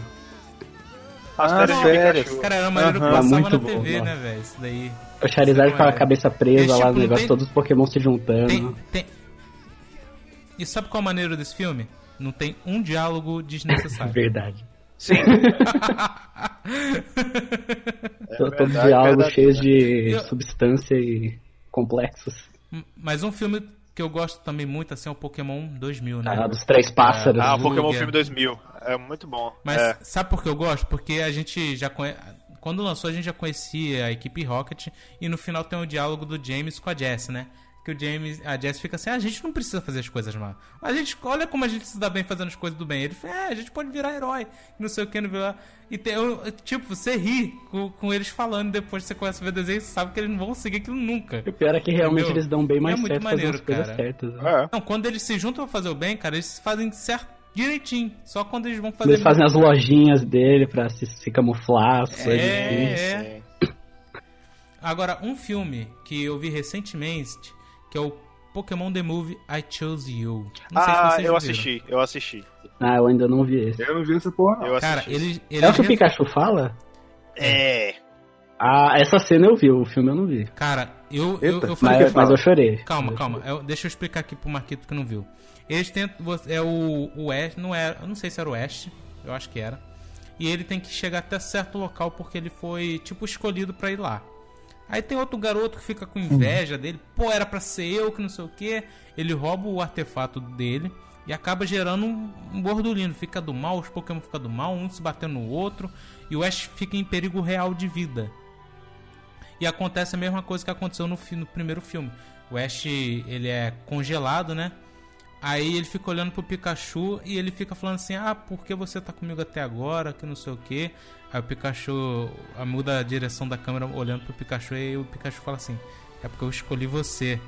As Ah, férias de férias. Pikachu. Cara, era maneiro Aham. passava Muito na bom, TV, nossa. né, velho? Isso daí. O Charizard com a É. cabeça presa Esse lá, tipo no negócio, tem- todos os Pokémon se juntando. Tem, tem... E sabe qual é a maneira desse filme? Não tem um diálogo desnecessário. Verdade. Sim. Todos verdade, diálogos verdade, cheios de Eu- substância e complexos. Mas um filme que eu gosto também muito assim é o Pokémon 2000, né? Ah, dos três pássaros. Ah, o. Pokémon Filme 2000. É muito bom. Mas é. sabe por que eu gosto? Porque a gente já conhe... Quando lançou, a gente já conhecia a equipe Rocket e no final tem o diálogo do James com a Jess, né? Que o James, a Jess fica assim: ah, a gente não precisa fazer as coisas mal. A gente, olha como a gente se dá bem fazendo as coisas do bem. Ele fala: é, a gente pode virar herói, não sei o que, não virar. E tem, eu- tipo, você ri com, com eles falando depois que você começa a ver o desenho, você sabe que eles não vão seguir aquilo nunca. O pior é que realmente Entendeu? eles dão bem mais É muito certo fazendo maneiro, as coisas cara. certas. né? É. Não, quando eles se juntam pra fazer o bem, cara, eles fazem certo direitinho. Só quando eles vão fazer. Eles fazem as lojinhas dele pra se, se camuflar, as coisas assim. É, é. Agora, um filme que eu vi recentemente, que é o Pokémon The Movie I Chose You. Não sei se Ah, vocês eu viram. assisti, eu assisti. Ah, eu ainda não vi esse. Eu não vi essa porra, não. Eu Cara, ele, ele É o que o ref- Pikachu fala? É. Ah, essa cena eu vi, o filme eu não vi. Cara, eu, eu, Eita, eu falei. Mas, mas eu chorei. Calma, calma. Eu- deixa eu explicar aqui pro Marquito que não viu. Eles tentam. É o, o Oeste. Não era. Eu não sei se era o Oeste. Eu acho que era. E ele tem que chegar até certo local porque ele foi, tipo, escolhido pra ir lá. Aí tem outro garoto que fica com inveja dele. Pô, era pra ser eu, que não sei o que. Ele rouba o artefato dele e acaba gerando um, bordolino. Fica do mal, os Pokémon ficam do mal, um se batendo no outro. E o Ash fica em perigo real de vida. E acontece a mesma coisa que aconteceu no, no primeiro filme. O Ash, ele é congelado, né? Aí ele fica olhando pro Pikachu e ele fica falando assim: Ah, por que você tá comigo até agora? Que não sei o que. Aí o Pikachu muda a direção da câmera olhando pro Pikachu e o Pikachu fala assim: É porque eu escolhi você.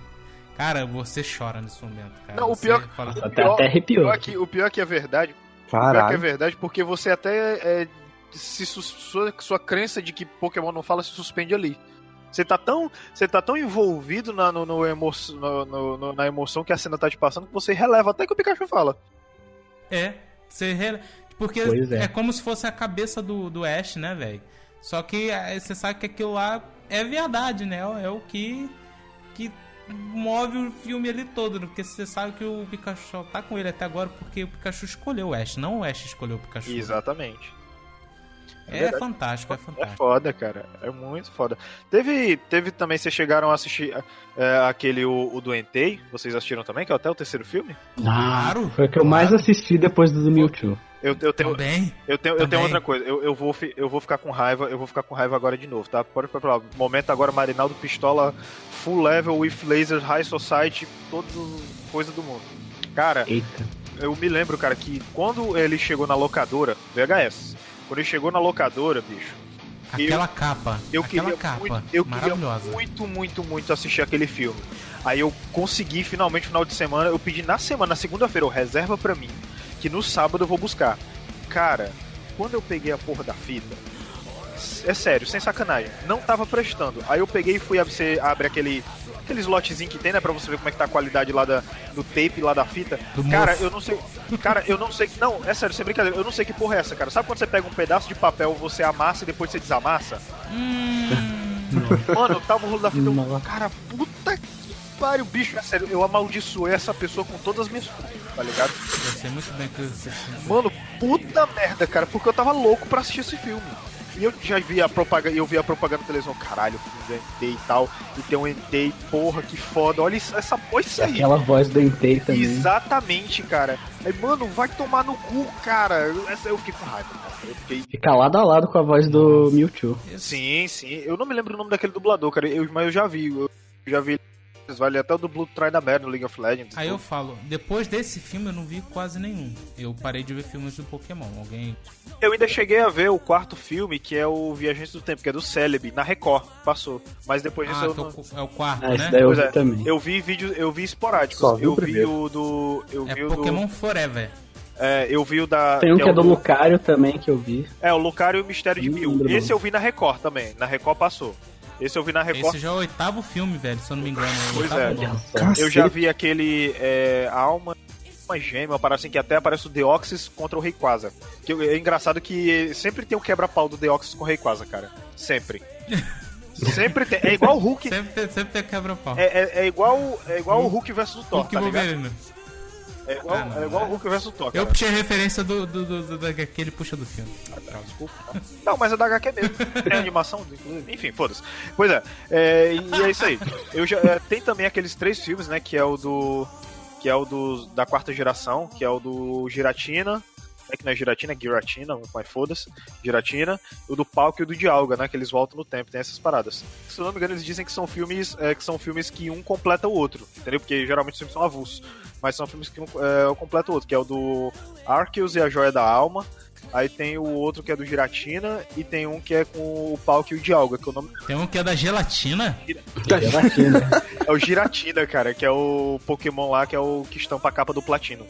Cara, você chora nesse momento, cara. Não, o pior- fala- Até, pior- até arrepiou. Pior que, o pior é que é verdade. O pior é que é Caralho. verdade, porque você até. é, se su- sua, sua crença de que Pokémon não fala se suspende ali. Você tá tão, você tá tão envolvido na, no, no emo, no- no- no- na emoção que a cena tá te passando que você releva até que o Pikachu fala. É, você rele- porque é. é. como se fosse a cabeça do, do Ash, né, velho? Só que é, você sabe que aquilo lá é verdade, né? É o que que move o filme ali todo, né? porque você sabe que o Pikachu só tá com ele até agora porque o Pikachu escolheu o Ash, não o Ash escolheu o Pikachu. Exatamente. É, verdade. fantástico, é É fantástico. foda, cara. É muito foda. Teve, teve também, vocês chegaram a assistir é, aquele, o, o do Entei? Vocês assistiram também, que é até o terceiro filme? Claro. Foi o que eu mais assisti depois do Mewtwo. Eu, eu tenho, Também. Eu tenho, eu tenho outra coisa, eu, eu, vou, eu vou ficar com raiva, eu vou ficar com raiva agora de novo, tá? Pode lá. Momento agora, Marinaldo Pistola, full level with laser, high society, todas as coisas do mundo. Cara, Eita. eu me lembro, cara, que quando ele chegou na locadora, VHS, quando ele chegou na locadora, bicho, Aquela capa. eu aquela queria capa. muito, eu queria muito, muito, muito assistir aquele filme. Aí eu consegui finalmente no final de semana, eu pedi na semana, na segunda-feira, eu reserva pra mim, que no sábado eu vou buscar. Cara, quando eu peguei a porra da fita, é sério, sem sacanagem, não tava prestando. Aí eu peguei e fui abrir, você abre aquele aquele slotzinho que tem, né, pra você ver como é que tá a qualidade lá da, do tape lá da fita. Do cara, eu não sei, cara, eu não sei, não, é sério, sem brincadeira, eu não sei que porra é essa, cara. Sabe quando você pega um pedaço de papel, você amassa e depois você desamassa? Mano, eu tava o rolo da fita, eu, cara, puta que pariu, bicho, é sério, eu amaldiçoei essa pessoa com todas as minhas tá ligado? Eu sei muito bem que você Mano, puta merda, cara, porque eu tava louco pra assistir esse filme. E eu já vi a propaganda, eu vi a propaganda na televisão, caralho, o filme do Entei e tal, e tem um Entei, porra, que foda, olha isso, essa porra, isso aí. Aquela voz do Entei também. Exatamente, cara. Aí, mano, vai tomar no cu, cara. Essa eu fiquei com raiva, cara. Eu fiquei. Fica lado a lado com a voz do Mewtwo. Sim, sim. Eu não me lembro o nome daquele dublador, cara. Eu, mas eu já vi. Eu já vi. Vale até o do Try da no League of Legends. Aí eu falo, depois desse filme eu não vi quase nenhum. Eu parei de ver filmes do Pokémon. Alguém. Eu ainda cheguei a ver o quarto filme, que é o Viajante do Tempo, que é do Celebi, na Record. Passou. Mas depois disso Ah, eu é não. o- é o quarto, Ah, esse né? daí eu vi é, também. eu vi vídeos, eu vi esporádicos. Só vi o eu vi o do. Eu É vi o Pokémon do. Forever. É, eu vi o da. Tem um que é o do Lucario também que eu vi. É, o Lucario e o Mistério de Mil. Esse eu vi na Record também. Na Record passou. Esse eu vi na Record. Esse já é o oitavo filme, velho, se eu não me engano. Pois é. Eu já vi aquele é, Alma, uma gêmea, parada assim que até aparece o Deoxys contra o Rayquaza. Que é engraçado que sempre tem o quebra-pau do Deoxys com o Rayquaza, cara. Sempre. sempre tem. É igual o Hulk. Sempre, tem- sempre tem quebra-pau. É, é, é igual, é igual o Hulk versus o Thor, Hulk tá ligado? Wolverine. É igual, Ah, não, é igual o Hulk versus o Thor, Eu puxei a referência do, do, do, do- daquele puxa do filme. Não, desculpa. Não, mas é da HQ mesmo. Tem animação, inclusive. Enfim, foda-se. Pois é, é, e é isso aí. Eu já, é, tem também aqueles três filmes, né? Que é o do. Que é o do da quarta geração, que é o do Giratina. É que não é Giratina, é Giratina, mas foda-se. Giratina. O do Palco e o do Dialga, né? Que eles voltam no tempo, tem essas paradas. Se eu não me engano, eles dizem que são filmes é, que são filmes que um completa o outro, entendeu? Porque geralmente os filmes são avulsos. Mas são filmes que um é, completa o outro, que é o do Arceus e a Joia da Alma. Aí tem o outro que é do Giratina e tem um que é com o Palco e o Dialga, que é o nome Tem um que é da gelatina. Gelatina. é o Giratina, cara, que é o Pokémon lá, que é o que estampa a capa do Platino.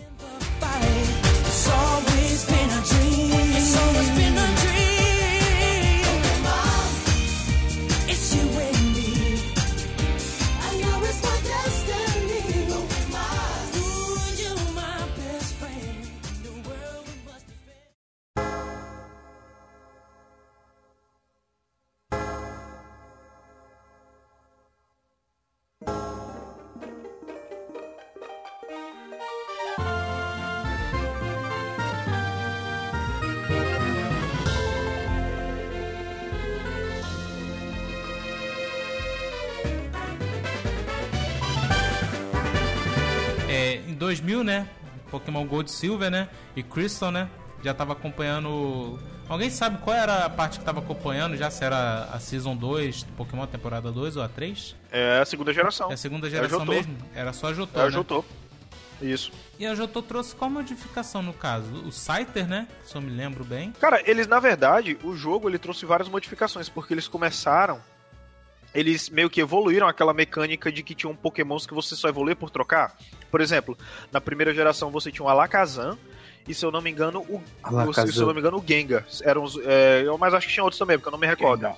Né? Pokémon Gold Silver, né? E Crystal, né? Já tava acompanhando. Alguém sabe qual era a parte que tava acompanhando? Já se era a Season 2, Pokémon temporada 2 ou a 3? É a segunda geração. É a segunda É a geração mesmo? Era só a Jotô, É o né? Jotô. Isso. E a Jotô trouxe qual modificação no caso? O Scyther, né? Se eu me lembro bem. Cara, eles, na verdade, o jogo ele trouxe várias modificações, porque eles começaram. Eles meio que evoluíram aquela mecânica de que tinham Pokémons que você só evoluía por trocar. Por exemplo, na primeira geração você tinha um Alakazam. E se eu não me engano, o, Alakazam. o se eu não me engano, o Gengar. Eram os, é, eu- mas acho que tinha outros também, porque eu não me recordo.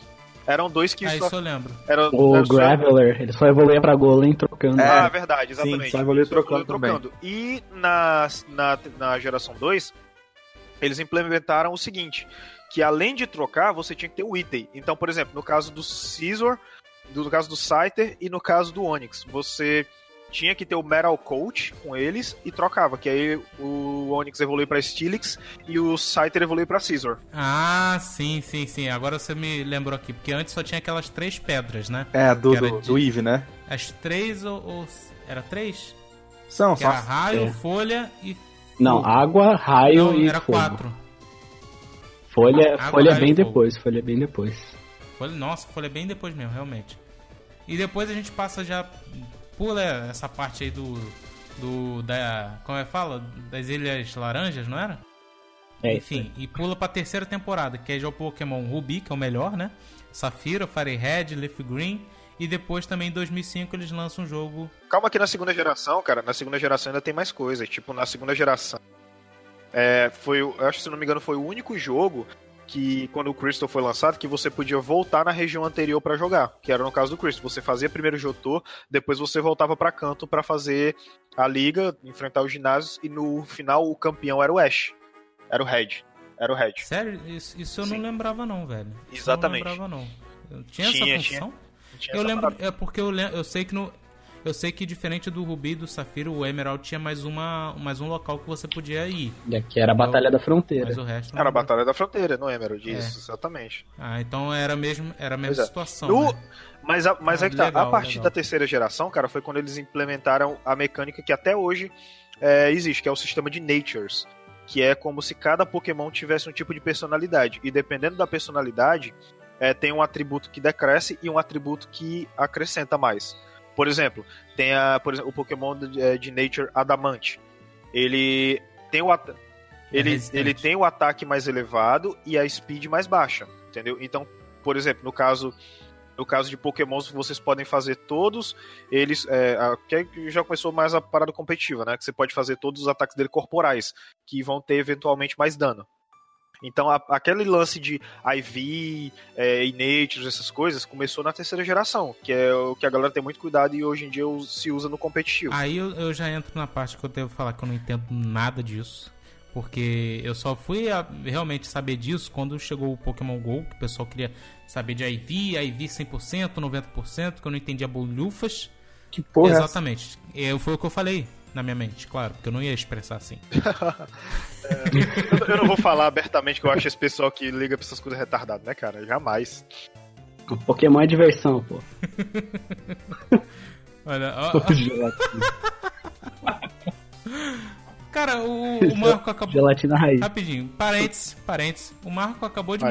Eram dois que Ah, só. isso eu lembro. Era, O era só- Graveler, ele só evoluía pra Golem trocando. É. Ah, verdade, exatamente. Sim, só evoluiu Só evoluiu trocando E na, na, na geração 2, eles implementaram o seguinte: que além de trocar, você tinha que ter o item. Então, por exemplo, no caso do Scizor, do, no caso do Scyther e no caso do Onix, você tinha que ter o Metal Coat com eles e trocava, que aí o Onix evolui pra Steelix e o Scyther evolui pra Scizor. Ah, sim, sim, sim. Agora você me lembrou aqui. Porque antes só tinha aquelas três pedras, né? É, do, do, de- do Eve, né? As três ou. ou- Era três? São, Que só. era raio, é. folha e. Não, água, raio Não, e era fogo. quatro. Folha, Água, folha bem fogo. depois, folha bem depois. Folha, nossa, folha bem depois mesmo, realmente. E depois a gente passa já. Pula essa parte aí do. do da como é que fala? Das Ilhas Laranjas, não era? É, Enfim, e pula pra terceira temporada, que é já o Pokémon Ruby, que é o melhor, né? Safira, Fire Red, Leaf Green. E depois também em 2005 eles lançam um jogo. Calma que na segunda geração, cara, na segunda geração ainda tem mais coisa. Tipo, na segunda geração. É, foi, o- eu acho que se não me engano, foi o único jogo que, quando o Crystal foi lançado, que você podia voltar na região anterior pra jogar. Que era no caso do Crystal. Você fazia primeiro o Jotô, depois você voltava pra canto pra fazer a liga, enfrentar os ginásios, e no final o campeão era o Ash. Era o Red. Era o Red. Sério? Isso, isso eu Sim. não lembrava não, velho. Isso Exatamente. Eu não lembrava não. Eu- Tinha, Tinha, essa tinha. função? Tinha Eu essa lembro, parada. é porque eu, eu sei que no eu sei que diferente do Rubi e do Safira, o Emerald tinha mais uma mais um local que você podia ir, E aqui era a Batalha da Fronteira. mas o resto Era a Batalha da Fronteira, não é, Emerald? É. Isso, exatamente. Ah, então era mesmo era a mesma Pois é. situação. No- né? Mas, a, mas Ah, é que tá, legal, a partir legal. da terceira geração, cara, foi quando eles implementaram a mecânica que até hoje é, existe, que é o sistema de Natures. Que é como se cada Pokémon tivesse um tipo de personalidade. E dependendo da personalidade, é, tem um atributo que decresce e um atributo que acrescenta mais. Por exemplo, tem a, por exemplo, o Pokémon de, é, de Nature Adamante. Ele tem o ata- ele, resistente. ele tem o ataque mais elevado e a speed mais baixa, entendeu? Então, por exemplo, no caso no caso de Pokémons, vocês podem fazer todos eles. É, que já começou mais a parada competitiva, né? Que você pode fazer todos os ataques dele corporais, que vão ter eventualmente mais dano. Então, a- aquele lance de IV, é, essas coisas, começou na terceira geração, que é o que a galera tem muito cuidado e hoje em dia se usa no competitivo. Aí eu, eu já entro na parte que eu devo falar que eu não entendo nada disso. Porque eu só fui a realmente saber disso quando chegou o Pokémon GO, que o pessoal queria saber de IV, IV 100%, 90%, que eu não entendia bolhufas. Que porra é? Exatamente. Eu, foi o que eu falei na minha mente, claro, porque eu não ia expressar assim. Eu, eu não vou falar abertamente que eu acho esse pessoal que liga pra essas coisas retardado, né, cara? Jamais. O Pokémon é diversão, pô. Olha, ó, cara, o, o Marco acabou. Gelatina raiz. Rapidinho, parênteses, parênteses. O Marco acabou de,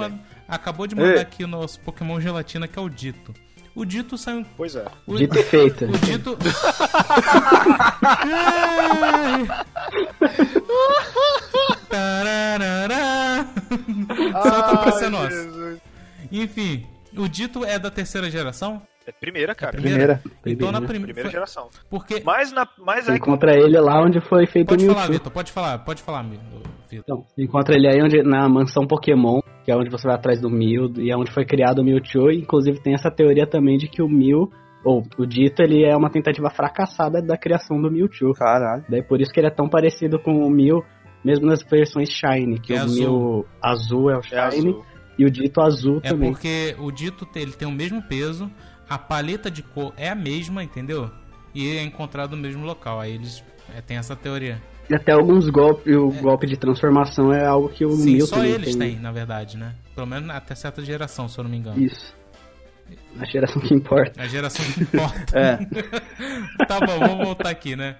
acabou de mandar Ei. aqui o nosso Pokémon Gelatina, que é o Dito. O Dito saiu. Pois é. O, Dito e feito. o Dito. Tararara. Solta pra ser nosso. Enfim, o Dito é da terceira geração? É primeira, cara. Primeira? Primeira. Então na Primeira. prim... Primeira geração. Porque. Mas, na, mas Você é encontra ele lá onde foi feito Pode o falar, Mewtwo. Vitor, pode falar, pode falar, Vitor. Então, você encontra ele aí onde, na mansão Pokémon, que é onde você vai atrás do Mew, e é onde foi criado o Mewtwo, e inclusive tem essa teoria também de que o Mew, ou o Dito, ele é uma tentativa fracassada da criação do Mewtwo. Caralho. Daí por isso que ele é tão parecido com o Mew, mesmo nas versões Shine, que É o azul. Mew azul é o é Shine, azul. e o Dito azul É também. porque o dito ele tem o mesmo peso, a paleta de cor é a mesma, entendeu? E é encontrado no mesmo local. Aí eles é, tem essa teoria. E até alguns golpes, o golpe de transformação é algo que o Sim, Mew só eles tem. têm, na verdade, né? Pelo menos até certa geração, se eu não me engano. Isso. A geração que importa. A geração que importa. É. tá bom, vamos voltar aqui, né?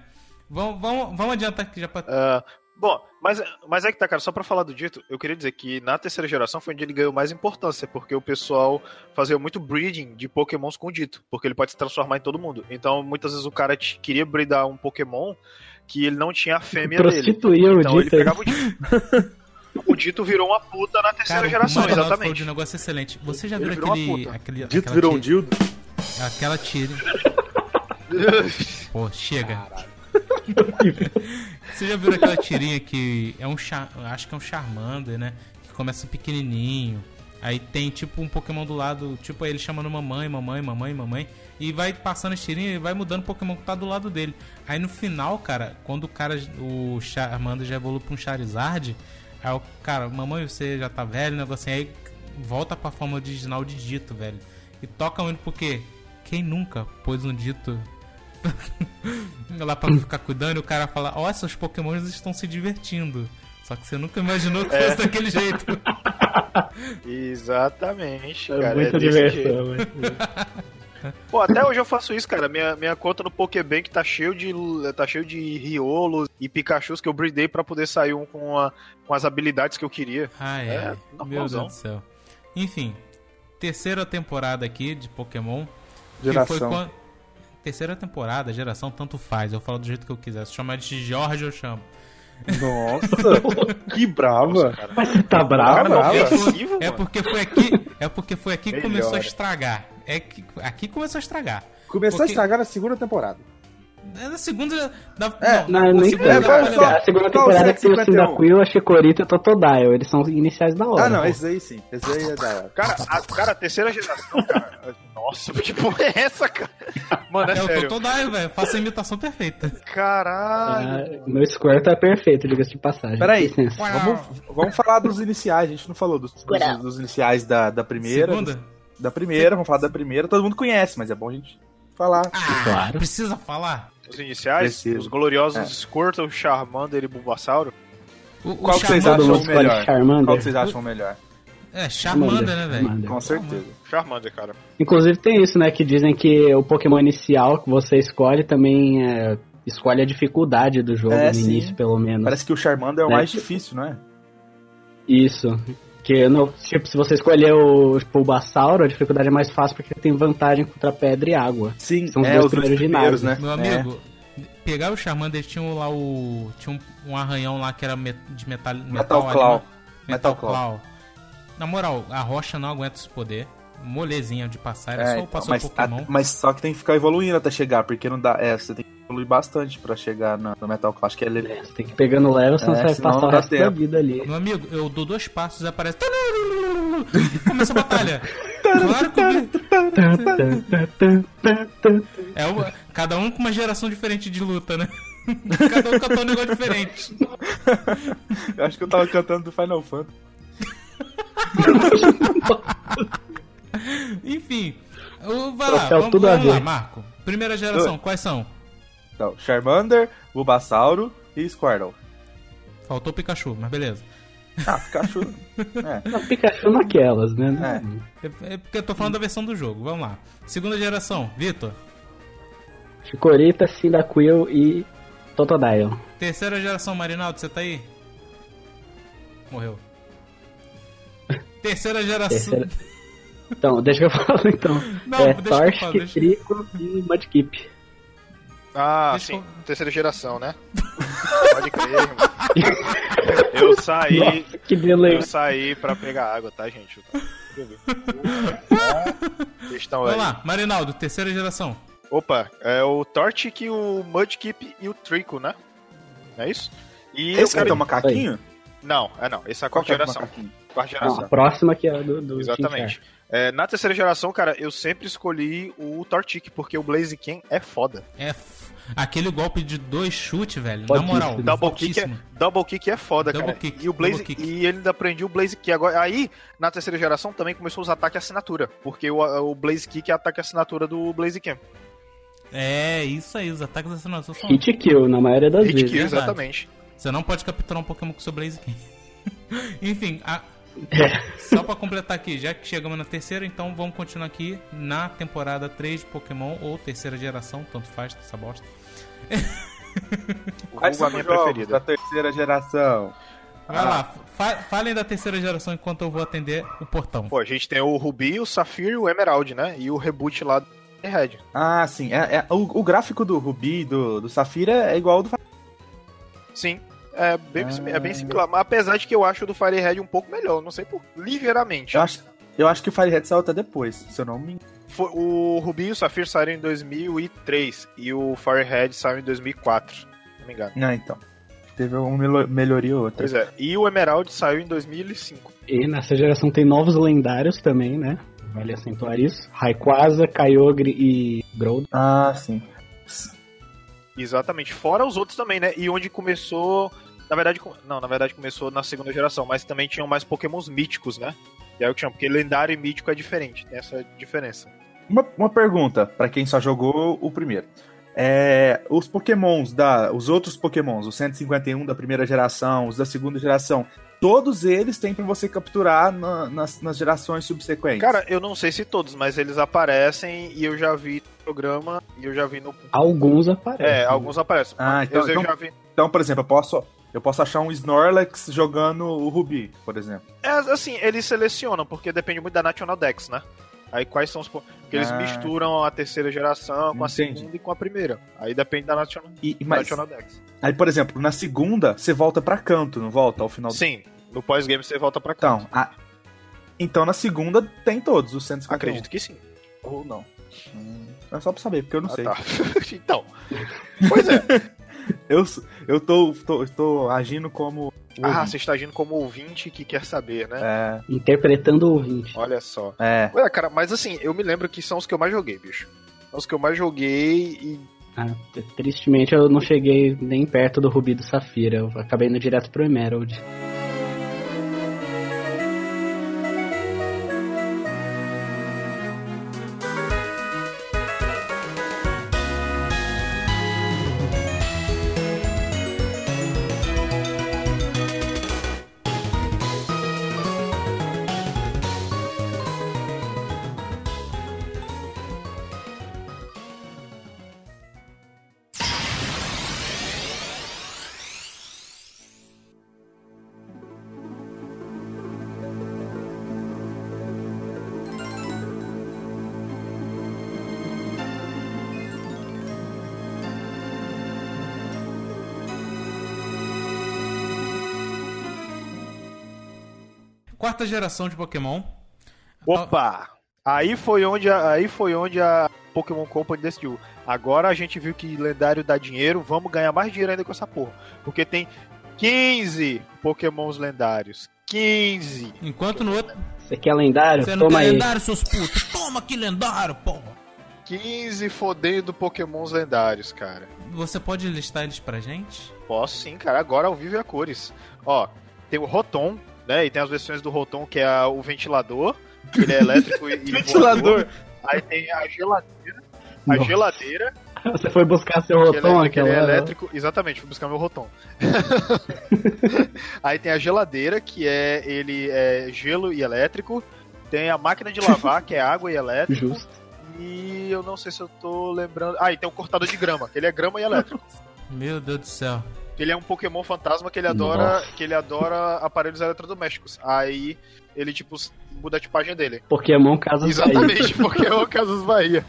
Vamos, vamos, vamos adiantar aqui já pra. Ah, bom, mas, mas é que tá, cara, só pra falar do dito, eu queria dizer que na terceira geração foi onde ele ganhou mais importância, porque o pessoal fazia muito breeding de pokémons com o dito, porque ele pode se transformar em todo mundo. Então, muitas vezes o cara te- queria breedar um pokémon que ele não tinha a fêmea dele. Prostituía o Então ele Dito. aí. pegava o dito. O dito virou uma puta na terceira Cara, geração, o falou de exatamente. um negócio excelente. Você já Ele viu aquele. aquele Dito virou um dildo. Aquela tira. Pô, chega. Você já viu aquela tirinha que é um char... acho que é um Charmander, né? Que começa pequenininho. Aí tem tipo um Pokémon do lado, tipo ele chamando mamãe, mamãe, mamãe, mamãe. E vai passando as tirinhas e vai mudando o Pokémon que tá do lado dele. Aí no final, cara, quando o cara, o Charmander já evolui pra um Charizard, aí o cara, mamãe, você já tá velho, negócio assim, aí volta pra forma original de dito, velho. E toca muito porque quem nunca pôs um dito lá pra ficar cuidando e o cara fala, ó, seus pokémons estão se divertindo. Só que você nunca imaginou que É. fosse daquele jeito. Exatamente, É cara. muita é desse jeito. diversão, mas- Pô, até hoje eu faço isso, cara. Minha, minha conta no Pokébank tá cheio de tá cheio de Riolos e Pikachus que eu breedei pra poder sair um com, a, com as habilidades que eu queria. Ah, é. É, Meu. Deus do céu. Enfim, terceira temporada aqui de Pokémon. Que Geração. foi quando... terceira temporada, geração, tanto faz. Eu falo do jeito que eu quiser. Se chamar de Jorge, eu chamo. Nossa, que brava. Mas você tá Brava, bravo? brava. É, é mano. porque foi aqui, é porque foi aqui que começou a estragar. É que aqui começou a estragar. Começou Porque- a estragar na segunda temporada. É na segunda da É, Não, na nem segunda só- A segunda temporada o que tem o 151? Cyndaquil, a Chikorita e o Totodile. Eles são iniciais da hora. Ah, não, esse aí sim. Esse aí é da hora. Cara, a, cara, a terceira geração, cara. Nossa, que porra é essa, cara? Mano, é, É o sério. Totodile, velho. Faça a imitação perfeita. Caralho. Ah, meu Squirtle é perfeito, diga-se de passagem. Peraí. Vamos, vamos falar dos iniciais. A gente não falou dos, dos, dos iniciais da, da primeira. Segunda? dos- da primeira, vamos falar da primeira. Todo mundo conhece, mas é bom a gente falar. Ah, Claro. precisa falar. Os iniciais, Preciso. os gloriosos É. Squirtle, Charmander e Bulbasauro. O, o Qual que vocês Charmander- acham escolhe melhor? Charmander. Qual que vocês acham melhor? É, Charmander, né, velho? Charmander. Com certeza. Charmander, cara. Inclusive tem isso, né? Que dizem que o Pokémon inicial que você escolhe também é, escolhe a dificuldade do jogo, É, no sim. início, pelo menos. Parece que o Charmander é o Né? mais difícil, não é? Isso. Que, no, tipo, se você escolher o Bulbasauro, a dificuldade é mais fácil porque tem vantagem contra pedra e água. Sim, São os é dois os primeiros primeiros, ginásios. né? Meu É. amigo, pegar o Charmander, tinha lá o. Tinha um, um arranhão lá que era de metal. Metal Claw. né? Metal Metal Claw. Claw. Na moral, a rocha não aguenta esse poder. Molezinha de passar, era É, só então, passou mas, o Pokémon. a- mas só que tem que ficar evoluindo até chegar, porque não dá. É, você tem que evoluir bastante pra chegar na- no Metal que ele. Você tem que ir pegando level, senão É, você vai senão passar não o resto da tempo. vida ali. Meu amigo, eu dou dois passos e aparece. E começa a batalha. Claro que. É uma, cada um com uma geração diferente de luta, né? Cada um cantou um negócio diferente. Eu acho que eu tava cantando do Final Fantasy. Enfim. Vai lá, Troféu vamos, tudo a vamos lá, ver. Marco. Primeira geração, quais são? Então, Charmander, Bulbasauro e Squirtle. Faltou o Pikachu, mas beleza. Ah, Pikachu. é. Não, Pikachu naquelas, né? É, é porque eu tô falando da versão do jogo. Vamos lá. Segunda geração, Vitor. Chikorita, Cyndaquil e Totodile. Terceira geração, Marinaldo, você tá aí? Morreu. Terceira geração. Terceira- Então, deixa que eu falo então. Não, é deixa que eu deixa- Trico e Mudkip. Ah, Deixa sim. eu- Terceira geração, né? Pode crer, irmão. Eu saí. Nossa, que Eu beleza. saí pra pegar água, tá, gente? Vocês estão Vamos aí. lá, Marinaldo, terceira geração. Opa, é o Torchic, o Mudkip e o Trico, né? Não é isso? E Esse eu quero... tem um macaquinho? Não, é não. Esse é a Qual quarta é o geração. macaquinho? Quarta Não, geração. a próxima que é do, do Exatamente. É, na terceira geração, cara, eu sempre escolhi o Torchic, porque o Blaziken é foda. É f- aquele golpe de dois chutes, velho. Na Fortíssimo. moral, Double kick, é, double kick é foda, Double cara. kick, e, o Blaze, kick. e ele ainda aprendia o Blaze Kick. Agora, aí, na terceira geração, também começou os ataques assinatura. Porque o, o Blaze Kick é ataque assinatura do Blaziken. É, isso aí, os ataques assinatura são. Hit kill, na maioria das Hit vezes. kill, exatamente. Você não pode capturar um Pokémon com seu Blaziken. Enfim, a- É. só pra completar aqui, já que chegamos na terceira, então vamos continuar aqui na temporada 3 de Pokémon ou terceira geração, tanto faz essa bosta. Quais são a os minha preferida. da terceira geração? Vai Ah. lá, fa- falem da terceira geração enquanto eu vou atender o portão. Pô, a gente tem o Ruby, o Safira e o Emerald, né? E o reboot lá do Red. Ah, sim. É, é- o, o gráfico do Ruby e do, do Safira é igual ao do Sim. É bem, Ah. é bem similar. Mas apesar de que eu acho o do Fire Red um pouco melhor. Não sei por. Ligeiramente. Eu acho, eu acho que o Firehead saiu até depois, se eu não me engano. O Ruby e o Safira saíram em 2003. E o Firehead saiu em 2004. Se não me engano. Ah, então. Teve uma melhoria ou outra. Pois é. E o Emerald saiu em 2005. E nessa geração tem novos lendários também, né? Vale acentuar isso. Rayquaza, Kyogre e Groudon. Ah, sim. Exatamente. Fora os outros também, né? E onde começou. Na verdade, não, na verdade começou na segunda geração, mas também tinham mais pokémons míticos, né? E aí eu chamo, porque lendário e mítico é diferente, tem essa diferença. Uma, uma pergunta pra quem só jogou o primeiro. É, os pokémons da. Os outros pokémons, os 151 da primeira geração, os da segunda geração, todos eles têm pra você capturar na- nas, nas gerações subsequentes. Cara, eu não sei se todos, mas eles aparecem e eu já vi no programa e eu já vi no. Alguns aparecem. É, alguns aparecem. Ah, então- eu, então- já vi. Então, por exemplo, eu posso, eu posso achar um Snorlax jogando o Ruby, por exemplo. É, assim, eles selecionam, porque depende muito da National Dex, né? Aí quais são os. po- Porque eles Ah. misturam a terceira geração com a Entendi. segunda e com a primeira. Aí depende da National, E, da mas, National Dex. aí, por exemplo, na segunda, você volta pra canto, não volta ao final do Sim, no pós-game você volta pra cá. Então, a- então na segunda tem todos os 151. Acredito que sim. Ou não. Hum, é só pra saber, porque eu não Ah, sei. tá. então. Pois é. Eu, eu tô, tô, tô agindo como. Ah, ouvinte. você está agindo como ouvinte que quer saber, né? É, Interpretando o ouvinte. Olha só. é. Ué, cara, mas assim, eu me lembro que são os que eu mais joguei, bicho. São os que eu mais joguei e. Ah, tristemente eu não cheguei nem perto do Rubi do Safira. Eu acabei indo direto pro Emerald. Geração de Pokémon. Opa! Aí foi onde a, aí foi onde a Pokémon Company decidiu. Agora a gente viu que lendário dá dinheiro, vamos ganhar mais dinheiro ainda com essa porra. Porque tem 15 Pokémons lendários. 15! Enquanto no outro. Você quer lendário? Você não Toma tem aí. lendário, seus putos. Toma que lendário, porra. 15 fodendo Pokémons lendários, cara. Você pode listar eles pra gente? Posso sim, cara. Agora ao vivo e a cores. Ó, tem o Rotom, né? E tem as versões do Rotom que é a- o ventilador. que Ele é elétrico e, Ventilador. voador. Aí tem a geladeira. A Nossa. geladeira. Você foi buscar seu ele, rotom é, que aquela ele é elétrico. Exatamente, fui buscar meu Rotom. Aí tem a geladeira, que é ele é gelo e elétrico. Tem a máquina de lavar, que é água e elétrico. Justo. E eu não sei se eu tô lembrando. Ah, e tem o cortador de grama, que ele é grama e elétrico. Meu Deus do céu. Ele é um Pokémon fantasma que ele adora, Nossa. que ele adora aparelhos eletrodomésticos. Aí ele tipo muda a tipagem dele. Pokémon Casas Exatamente, Pokémon Casas Bahia.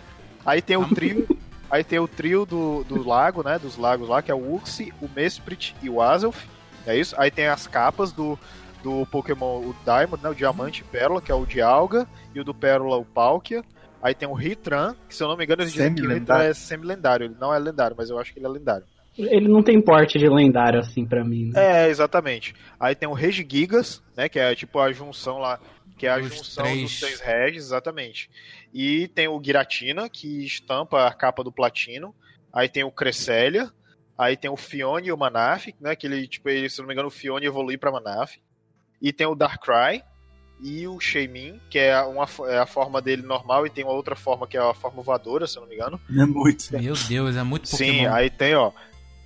Aí tem o trio, aí tem o trio do, do lago, né, dos lagos lá, que é o Uxie, o Mesprit e o Azelf. É isso? Aí tem as capas do do Pokémon o Diamond, né, o Diamante e Pérola, que é o Dialga, e o do Pérola o Palkia. Aí tem o Hitran, que se eu não me engano eles dizem que o Semi-lendário. é semi-lendário. Ele não é lendário, mas eu acho que ele é lendário. Ele não tem porte de lendário assim pra mim. Né? É, exatamente. Aí tem o Regigigas, né? Que é tipo a junção lá. Que é a Dos junção três. dos três Regis, exatamente. E tem o Giratina, que estampa a capa do Platino. Aí tem o Cresselia. Aí tem o Fione e o Manaf, né? Que ele, tipo, ele, se não me engano, o Fione evolui pra Manaf. E tem o Darkrai e o Shaymin, que é, uma, é a forma dele normal, e tem uma outra forma que é a forma voadora, se eu não me engano. É muito. Meu Deus, é muito Pokémon. Sim, aí tem, ó.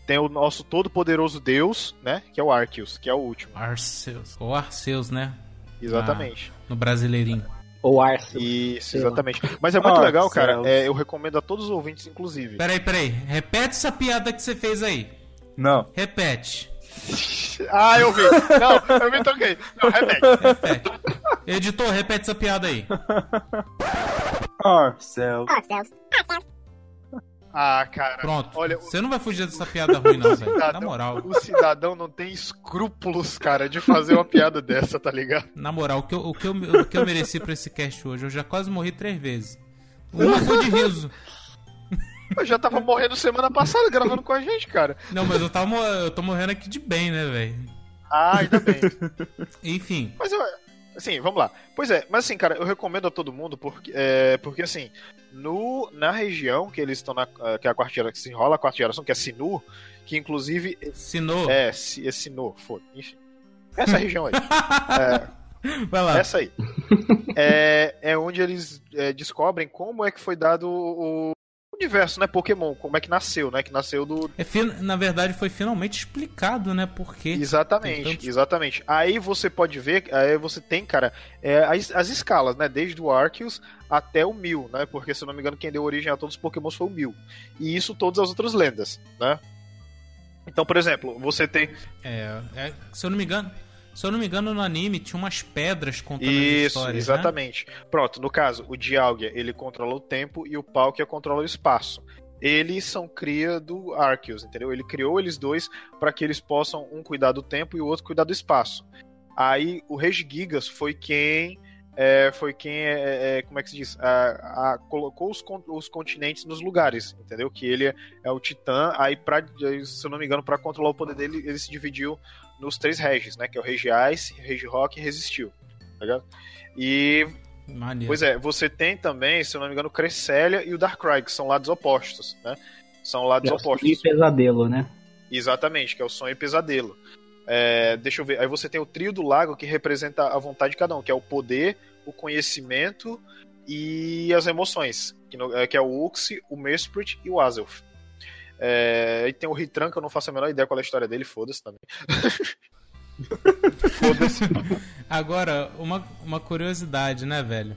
Tem o nosso todo-poderoso Deus, né? Que é o Arceus, que é o último. Arceus. Ou Arceus, né? Exatamente. No Brasileirinho. Ou Arceus. Isso, exatamente. Mas é muito Ah, legal, cara. É, eu recomendo a todos os ouvintes, inclusive. Peraí, peraí. Repete essa piada que você fez aí. Não. Repete. Ah, eu vi. Não, eu me toquei. Não, repete. Repete. Editor, repete essa piada aí. Arcel. Ah, cara. Pronto. Olha, o Você não vai fugir dessa piada ruim, não, velho. Na moral. o cidadão não tem escrúpulos, cara, de fazer uma piada dessa, tá ligado? Na moral, o que, eu, o, que eu, o que eu mereci pra esse cast hoje, eu já quase morri três vezes. Uma foi de riso. Eu já tava morrendo semana passada gravando com a gente, cara. Não, mas eu, tava, eu tô morrendo aqui de bem, né, velho? Ah, ainda bem. Enfim. Mas eu. Assim, vamos lá. Pois é, mas assim, cara, eu recomendo a todo mundo porque, é, porque assim, no, na região que eles estão na. eh, que é a quarta geração, que se enrola a quarta geração, que é Sinu, que inclusive. É, Si- é Sinu, foda, enfim. Essa região aí. Vai lá. Essa aí. é, é onde eles é, descobrem como é que foi dado o universo, né? Pokémon, como é que nasceu, né? Que nasceu do, É, na verdade, foi finalmente explicado, né? Porque. Exatamente, tantos- exatamente. Aí você pode ver, aí você tem, cara, é, as, as escalas, né? Desde o Arceus até o Mil, né? Porque, se eu não me engano, quem deu origem a todos os Pokémons foi o Mil. E isso todas as outras lendas, né? Então, por exemplo, você tem. É, é, se eu não me engano. Se eu não me engano, no anime tinha umas pedras contando as Isso, histórias, né? exatamente. Pronto, no caso, o Dialga, ele controla o tempo e o Palkia controla o espaço. Eles são cria do Arceus, entendeu? Ele criou eles dois para que eles possam um cuidar do tempo e o outro cuidar do espaço. Aí o Regigigas foi quem é, foi quem é, é, como é que se diz A- a- colocou os, os continentes nos lugares, entendeu? Que ele é, é o Titã. Aí pra, se eu não me engano, para controlar o poder dele, ele se dividiu nos três Regis, né? Que é o Regi Ice, Regi Rock e Resistiu. Tá ligado? E Maneiro. Pois é, você tem também, se eu não me engano, Cresselia e o Darkrai, que são lados opostos, né? São lados É opostos. sonho e pesadelo, né? Exatamente, que é o sonho e pesadelo. É, deixa eu ver. Aí você tem o trio do lago que representa a vontade de cada um, que é o poder, o conhecimento e as emoções. Que, no- é, que é o Uxie, o Mesprit e o Azelf. É, e tem o Hitran, que eu não faço a menor ideia qual é a história dele, foda-se também. foda-se. Agora, uma, uma curiosidade, né, velho?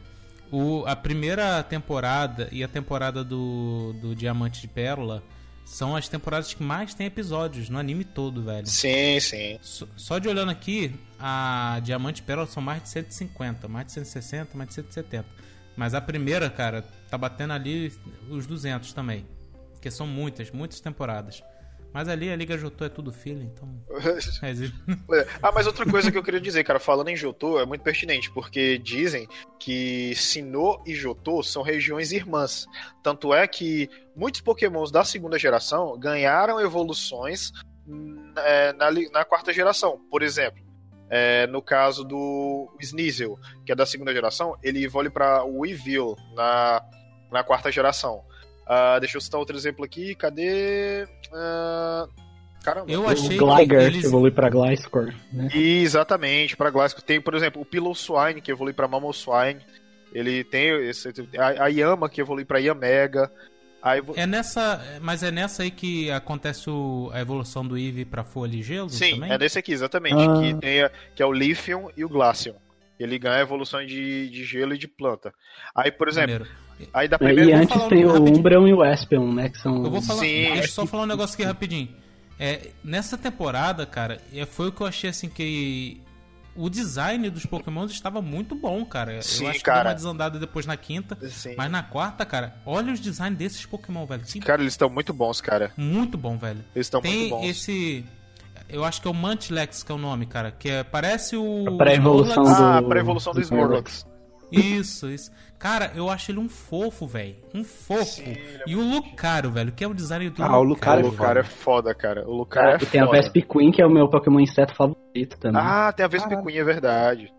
O, a primeira temporada e a temporada do, do Diamante de Pérola são as temporadas que mais tem episódios no anime todo, velho. Sim, sim. Só, só de olhando aqui, a Diamante e Pérola são mais de 150, mais de 160, mais de 170. Mas a primeira, cara, tá batendo ali os 200 também. Porque são muitas, muitas temporadas. Mas ali a Liga Jotô é tudo filho, então. É, É. Ah, mas outra coisa que eu queria dizer, cara, falando em Jotô, é muito pertinente, porque dizem que Sinnoh e Jotô são regiões irmãs. Tanto é que muitos pokémons da segunda geração ganharam evoluções é, na, li- na quarta geração. Por exemplo, é, no caso do Sneasel, que é da segunda geração, ele evolui para o Weavile na, na quarta geração. Ah, deixa eu citar outro exemplo aqui, cadê... Ah, caramba. Eu O achei Gligar que eles. evolui pra Gliscor, né? Exatamente, para Glasgow. Tem, por exemplo, o Piloswine, que evolui para Mamoswine. Ele tem esse, a, a Yama, que evolui para Yamega. Aí, vo- É nessa. Mas é nessa aí que acontece o- a evolução do Eevee pra folha e gelo Sim, também? é desse aqui, exatamente. Ah. Que, tem a- que é o Lithium e o Glaceon. Ele ganha evolução de, de gelo e de planta. Aí, por exemplo, Maneiro. Aí da É, primeira. e antes falar tem um o rapidinho. Umbreon e o Espion, né? Que são. Eu vou falar. Sim. Deixa eu só falar um negócio aqui rapidinho. É, nessa temporada, cara, é, foi o que eu achei assim que. O design dos Pokémons estava muito bom, cara. Sim, eu acho que cara. deu uma desandada depois na quinta. Sim. Mas na quarta, cara, olha os designs desses Pokémon, velho. Que Cara, eles estão muito bons, cara. muito bom, velho. Eles estão muito Tem bons. esse. Eu acho que é o Mantlex que é o nome, cara. Que é, parece o. A pré-evolução Snorlax. Ah, do- para evolução do do. Snorlax. Isso, isso. Cara, eu acho ele um fofo, velho. Um fofo. Sim, é e o Lucario, velho, que é o design do Ah, o Lucario O é Lucario é foda, cara. O Lucario é e tem a foda. Vespiquen, que é o meu Pokémon inseto favorito também. Ah, tem a Vespiquen, é verdade.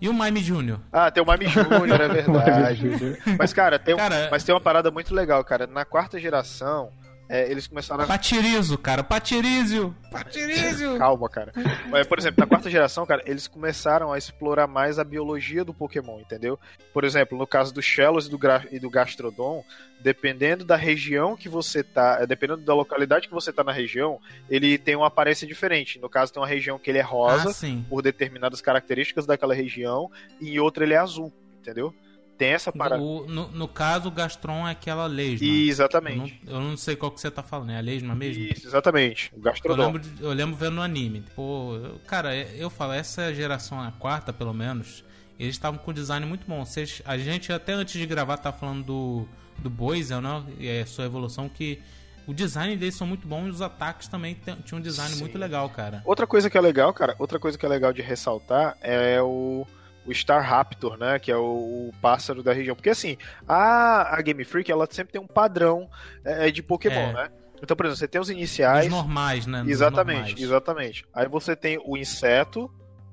E o Mime Jr. Ah, tem o Mime Júnior, é verdade. Mas, cara, tem, um- Cara- mas tem uma parada muito legal, cara. Na quarta geração, é, eles começaram a. Patirizo, cara. Patirizio. Patirizio. Calma, cara. Mas, por exemplo, na quarta geração, cara, eles começaram a explorar mais a biologia do Pokémon, entendeu? Por exemplo, no caso do Shellos e do, Gra- e do Gastrodon, dependendo da região que você tá, eh, dependendo da localidade que você tá na região, ele tem uma aparência diferente. No caso, tem uma região que ele é rosa, Ah, sim. por determinadas características daquela região, e em outra ele é azul, entendeu? Tem essa parada. O- no, no caso, o Gastron é aquela lesma. E, Eu exatamente. não, eu não sei qual que você tá falando. É a lesma mesmo? Isso, exatamente. O Eu Gastrodon. lembro, de- eu lembro vendo no anime. Pô, eu- cara, é- eu falo, essa geração, a quarta pelo menos, eles estavam com design muito bom. Vocês, a gente até antes de gravar tá falando do, do Boizel, né? E a sua evolução, que o design deles são muito bons e os ataques também tinham um design Sim. muito legal, cara. Outra coisa que é legal, cara, outra coisa que é legal de ressaltar é o, o Star Raptor, né? Que é o, o pássaro da região. Porque assim, a, a Game Freak, ela sempre tem um padrão é, de Pokémon, É. né? Então, por exemplo, você tem os Os iniciais. normais, né? Dos Exatamente, normais. exatamente. Aí você tem o inseto,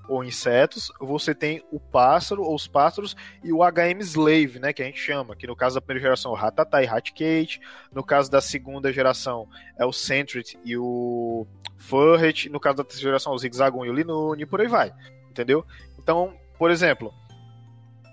ou insetos, você tem o pássaro, ou os pássaros, e o HM Slave, né, que a gente chama, que no caso da primeira geração é o Rattata e Raticate, no caso da segunda geração é o Sentret e o Furret, no caso da terceira geração é o Zigzagoon e o Linune, e por aí vai, entendeu? Então, por exemplo,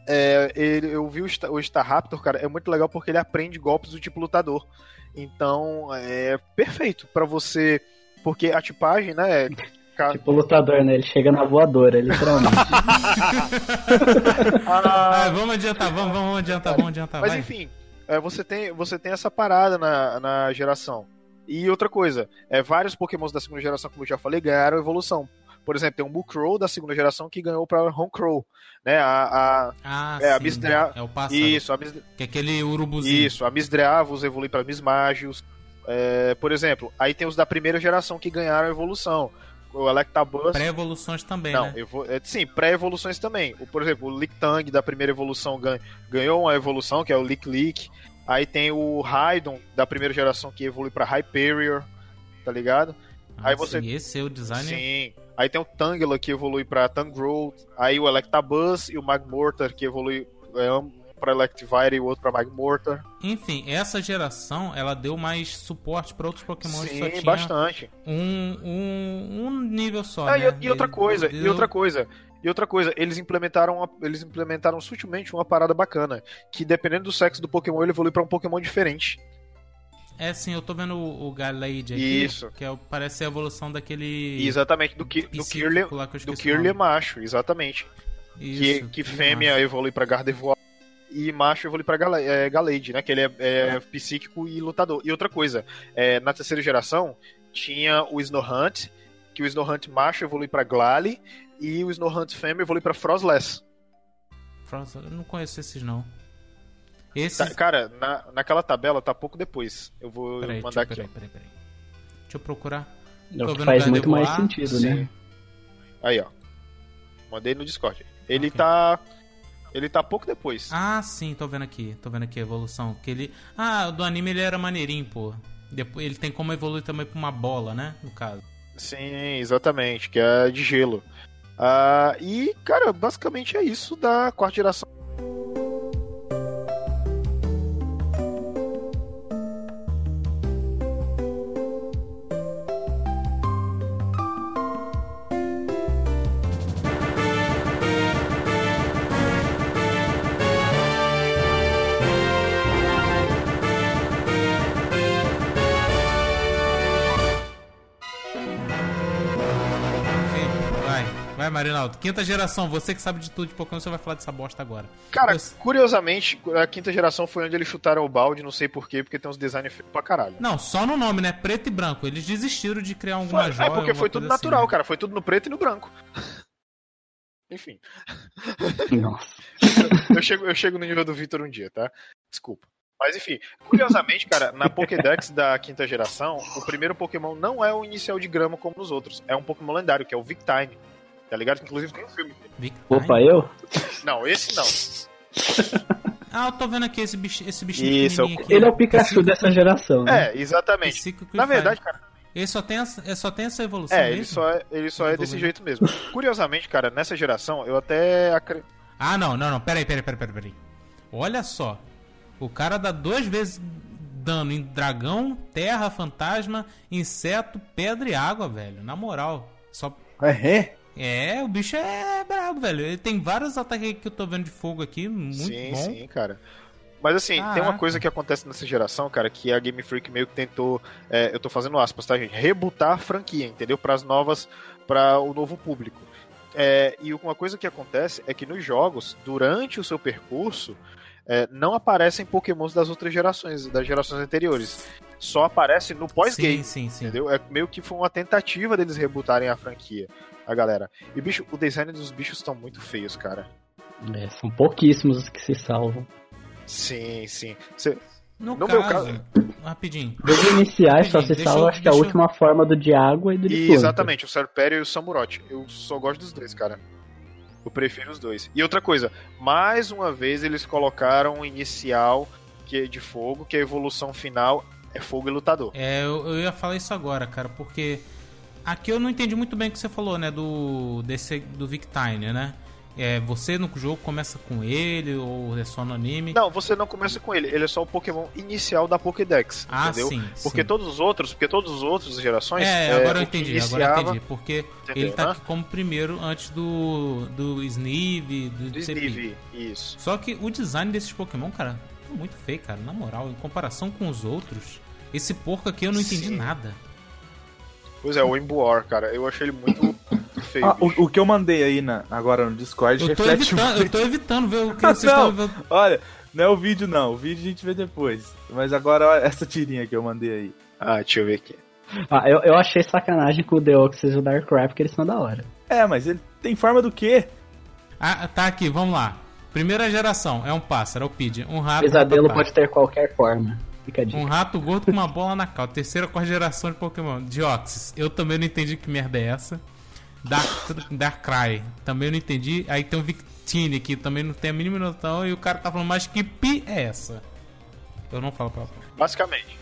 é, ele- eu vi o, Star, o Staraptor, cara, é muito legal porque ele aprende golpes do tipo lutador. Então, é perfeito pra você, porque a tipagem, né, ca- Tipo o lutador, né? Ele chega na voadora, literalmente. Ah, Ah, vamos adiantar, vamos, vamos adiantar, vamos adiantar. mas vai. enfim, é, você, tem, você tem essa parada na, na geração. E outra coisa, é, vários pokémons da segunda geração, como eu já falei, ganharam evolução. Por exemplo, tem um Mukrow da segunda geração que ganhou pra Honecrow, né? A, a, Ah, é, a sim. Misdrea... É o pássaro. Isso, a Mis... Que é aquele urubuzinho. Isso, a Misdreavus evolui pra Mismagius. É, por exemplo, aí tem os da primeira geração que ganharam a evolução. O Electabuzz. Pré-evoluções também, Não, né? evo- é, sim, pré-evoluções também. O, por exemplo, o Lictang da primeira evolução gan- ganhou uma evolução, que é o Lick Lick. Aí tem o Raidon da primeira geração que evolui pra Hyperior, tá ligado? Ah, aí você- sim, esse é o design. Sim. Aí tem o Tangela que evolui pra Tangrowth. Aí o Electabuzz e o Magmortar que evolui é, um pra Electivire e o outro pra Magmortar. Enfim, essa geração, ela deu mais suporte pra outros Pokémon que Sim, tinha bastante. um, um, um nível só, Ah, né? e, e outra coisa, e deu- outra coisa. E outra coisa, eles implementaram, uma- eles implementaram sutilmente uma parada bacana, que dependendo do sexo do Pokémon, ele evolui pra um Pokémon diferente. É, sim, eu tô vendo o, o Galade aqui. Isso. Que é, parece ser a evolução daquele... Exatamente, do, Ki, do Kirlia, que do Kirlia macho, exatamente. que, Isso, que Kirlia fêmea macho. evolui pra Gardevoir e macho evolui pra é, Galade, né? Que ele é, é psíquico e lutador. E outra coisa, é, na terceira geração tinha o Snorunt, que o Snorunt macho evolui pra Glalie e o Snorunt fêmea evolui pra Frostless. Frost- Eu não conheço esses, não. Esses... Tá, cara, na, naquela tabela tá pouco depois. Eu vou Peraí, mandar deixa, aqui. peraí, peraí, peraí. Deixa eu procurar. O Tô que vendo faz muito mais sentido, sim. né? Aí, ó. Mandei no Discord. Ele Ok. tá. Ele tá pouco depois. Ah, sim, tô vendo aqui. Tô vendo aqui a evolução. Que ele... Ah, do anime ele era maneirinho, pô. Depois, ele tem como evoluir também pra uma bola, né? No caso. Sim, exatamente, que é de gelo. Ah, e, cara, basicamente é isso da quarta geração. Quinta geração, você que sabe de tudo de Pokémon, você vai falar dessa bosta agora. Cara, Você- curiosamente, a quinta geração foi onde eles chutaram o balde, não sei porquê, porque tem uns designs feios pra caralho. Não, só no nome, né? Preto e branco. Eles desistiram de criar alguma Foi, joia. é porque foi tudo assim, natural, né? cara. Foi tudo no preto e no branco. Enfim, Nossa. eu chego, eu chego no nível do Victor um dia, tá? Desculpa. Mas enfim, curiosamente, cara, na Pokédex da quinta geração, o primeiro Pokémon não é o inicial de grama como nos outros. É um Pokémon lendário, que é o Victime. Tá ligado? Que inclusive tem um filme. Opa, eu? Não, esse não. Ah, eu tô vendo aqui esse, bicho, esse bichinho Isso, é aqui. Ele é o Pikachu dessa geração, né? É, exatamente. Na verdade, cara, Ele só tem, essa, ele só tem essa evolução é, mesmo? ele só é, ele só é desse jeito mesmo. Curiosamente, cara, nessa geração, eu até acre- Ah, não, não, não. Peraí, peraí, peraí, peraí, peraí. Olha só. O cara dá duas vezes dano em dragão, terra, fantasma, inseto, pedra e água, velho. Na moral. Só. É, É, o bicho é brabo, velho. Ele tem vários ataques que eu tô vendo de fogo aqui. Muito sim, bom. sim, cara. Mas assim, tem uma Caraca. coisa que acontece nessa geração, cara, que a Game Freak meio que tentou, é, eu tô fazendo aspas, tá, gente? Rebutar a franquia, entendeu? Para as novas, para o novo público. É, e uma coisa que acontece é que nos jogos, durante o seu percurso, é, não aparecem pokémons das outras gerações, das gerações anteriores. Só aparece no pós-game. Sim, sim, sim. Entendeu? É meio que foi uma tentativa deles rebutarem a franquia, a galera. E, bicho, o design dos bichos estão muito feios, cara. É, são pouquíssimos os que se salvam. Sim, sim. Cê- No, No caso, meu caso- rapidinho. Dos iniciais só se eu- salva, acho que a eu- última forma do de água e do de planta. exatamente, o Serpério e o Samurote. Eu só gosto dos dois, cara. Eu prefiro os dois. E outra coisa, mais uma vez eles colocaram o inicial que é de fogo, que a evolução final é fogo e lutador. É, eu, eu ia falar isso agora, cara, porque aqui eu não entendi muito bem o que você falou, né, do desse do Victine, né? É, você no jogo começa com ele ou é só no anime? Não, você não começa com ele, ele é só o Pokémon inicial da Pokédex, ah, entendeu? sim. Porque sim. todos os outros, porque todos os outros gerações. É, agora eu o que entendi, agora eu iniciava- entendi. Porque Entendeu, ele tá né? aqui como primeiro antes do do Sneeve, do, Do. Sneeve, isso. Só que o design desses Pokémon, cara, é muito feio, cara, na moral, em comparação com os outros. Esse porco aqui eu não entendi Sim. nada. Pois é, o Emboar, cara, eu achei ele muito, feio. Ah, o, o que eu mandei aí na- agora no Discord Eu tô, reflete evitando, eu muito. tô evitando ver o que vocês estão vendo. Olha, não é o vídeo não, o vídeo a gente vê depois. Mas agora olha essa tirinha que eu mandei aí. Ah, deixa eu ver aqui. Ah, eu, eu achei sacanagem com o Deoxys e o Darkrai, porque eles são da hora. É, mas ele tem forma do quê? Ah, tá aqui, vamos lá. Primeira geração, é um pássaro, é o Pidge. Um rato. Pesadelo pode ter qualquer forma. Um rato gordo com uma bola na cauda. Terceira quarta geração de Pokémon. Deoxys. Eu também não entendi que merda é essa. Dark, Darkrai. Também não entendi. Aí tem o Victini que também não tem a mínima noção. E o cara tá falando, mas que pi é essa? Eu não falo pra Basicamente.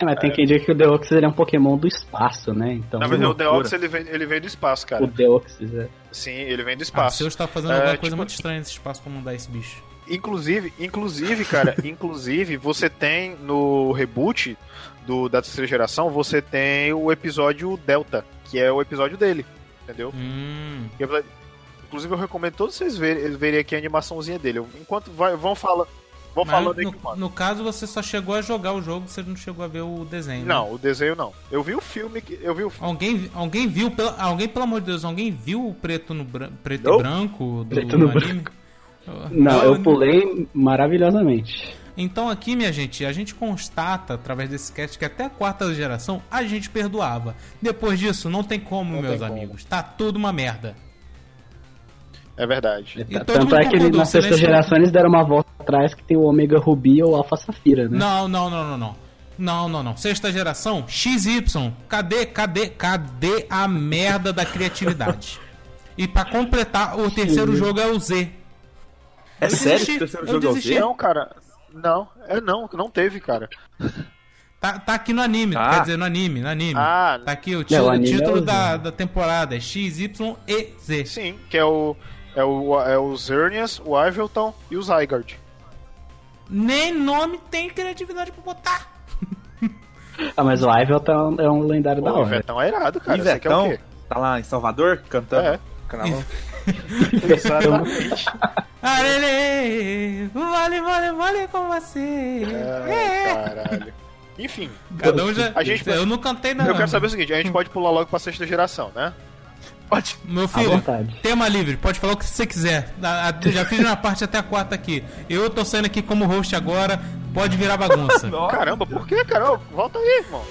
É, mas tem quem diga que o Deoxys ele é um Pokémon do espaço, né? Então, Na verdade, o loucura. Deoxys ele vem, ele vem do espaço, cara. o Deoxys é. Sim, ele vem do Ah, espaço. se eu está fazendo É, alguma tipo- coisa muito estranha nesse espaço pra mandar esse bicho. Inclusive, inclusive, cara, inclusive, você tem no reboot do, da terceira geração, você tem o episódio Delta, que é o episódio dele, entendeu? Hum. Inclusive, eu recomendo todos vocês verem, verem aqui a animaçãozinha dele. Enquanto vai, vão falando. Mas falando aí no, que no caso, você só chegou a jogar o jogo, você não chegou a ver o desenho. né? Não, o desenho não. Eu vi o filme que. Eu vi o filme. Alguém, alguém viu, pela, alguém, pelo amor de Deus, alguém viu o preto no preto Não. e branco do Preto no anime? Não, eu pulei maravilhosamente. Então aqui, minha gente, a gente constata através desse cast que até a quarta geração a gente perdoava. Depois disso, não tem como, Não meus tem como. amigos. Tá tudo uma merda. É verdade. E todo Tanto mundo é que concordou, na sexta geração eles deram uma volta atrás que tem o Omega Ruby ou o Alpha Safira, né? Não, não, não, não, não. Não, não, não. Sexta geração, XY. Cadê, cadê, cadê a merda da criatividade? E pra completar, o terceiro jogo é o Z. É Eu sério desisti, que o terceiro eu jogo é o desisti. Z? Não, cara. Não, é não, não teve, cara. Tá, tá aqui no anime, Ah. quer dizer, no anime, no anime. Ah, Tá aqui o, Não, ti- o o é título o da, da temporada, é X, Y e Z. sim, que é o. É o, é o Zernias, o Ivelton e o Zygarde. Nem nome tem criatividade pra botar. Ah, mas o Ivelton é um lendário da Pô, o hora. Ivetão é irado, cara. Você quer o Ivetão quê? tá lá em Salvador cantando. É. Carnaval. Exatamente. Arele, vale, vale, vale com você. Ai, caralho. Enfim, Cada um já. A gente- eu não cantei nada. eu quero saber o seguinte: a gente pode pular logo pra sexta geração, né? Pode. Meu filho, tema livre, pode falar o que você quiser. Já fiz uma parte até a quarta aqui. Eu tô saindo aqui como host agora, pode virar bagunça. Caramba, por que, cara? Ô, Volta aí, irmão.